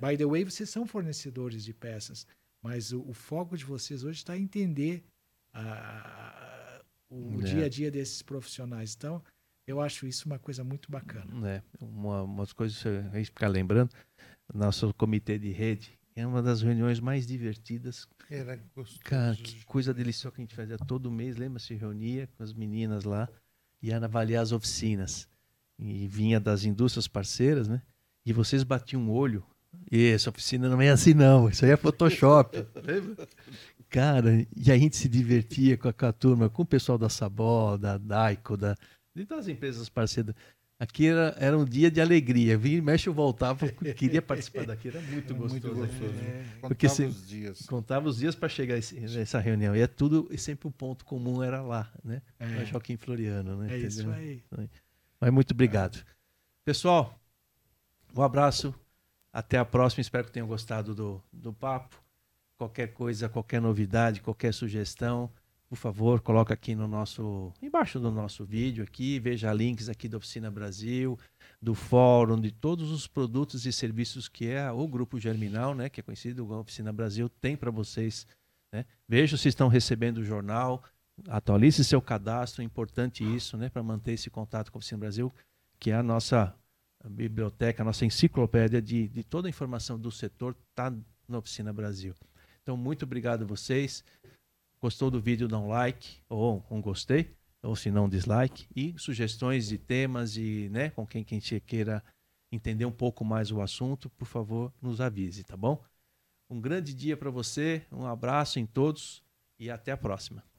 By the way, vocês são fornecedores de peças, mas o, o foco de vocês hoje está em entender a- a- o É. dia a dia desses profissionais. Então, eu acho isso uma coisa muito bacana. É, uma, umas coisas a gente ficar lembrando, nosso comitê de rede é uma das reuniões mais divertidas. Era gostoso. Cara, que coisa deliciosa que a gente fazia todo mês, lembra? Se reunia com as meninas lá e ia avaliar as oficinas. E vinha das indústrias parceiras, né? E vocês batiam um olho. E essa oficina não é assim, não. Isso aí é Photoshop. Lembra? Cara, e a gente se divertia com a, com a turma, com o pessoal da Sabó, da Daico, da, de todas as empresas parceiras. Aqui era, era um dia de alegria. Vim e mexe eu voltava, queria participar daqui, era muito gostoso. Muito gostoso. É. Contava Porque se- os dias. Contava os dias para chegar esse- nessa reunião. E é tudo, e sempre o ponto comum era lá, né? É. Na Joaquim Floriano, né? É isso Entendeu? aí. Mas muito obrigado. Pessoal, um abraço. Até a próxima. Espero que tenham gostado do, do papo. Qualquer coisa, qualquer novidade, qualquer sugestão, por favor, coloca aqui no nosso. embaixo do nosso vídeo aqui. Veja links aqui da Oficina Brasil, do fórum, de todos os produtos e serviços que é o Grupo Germinal, né? Que é conhecido como Oficina Brasil, tem para vocês. Né? Veja se estão recebendo o jornal. Atualize seu cadastro, é importante isso, né? Para manter esse contato com a Oficina Brasil que é a nossa biblioteca, a nossa enciclopédia de, de toda a informação do setor está na Oficina Brasil. Então, muito obrigado a vocês. Gostou do vídeo, dá um like ou um gostei, ou se não, dislike. E sugestões de temas e né, com quem, quem queira entender um pouco mais o assunto, por favor, nos avise, tá bom? Um grande dia para você, um abraço em todos e até a próxima.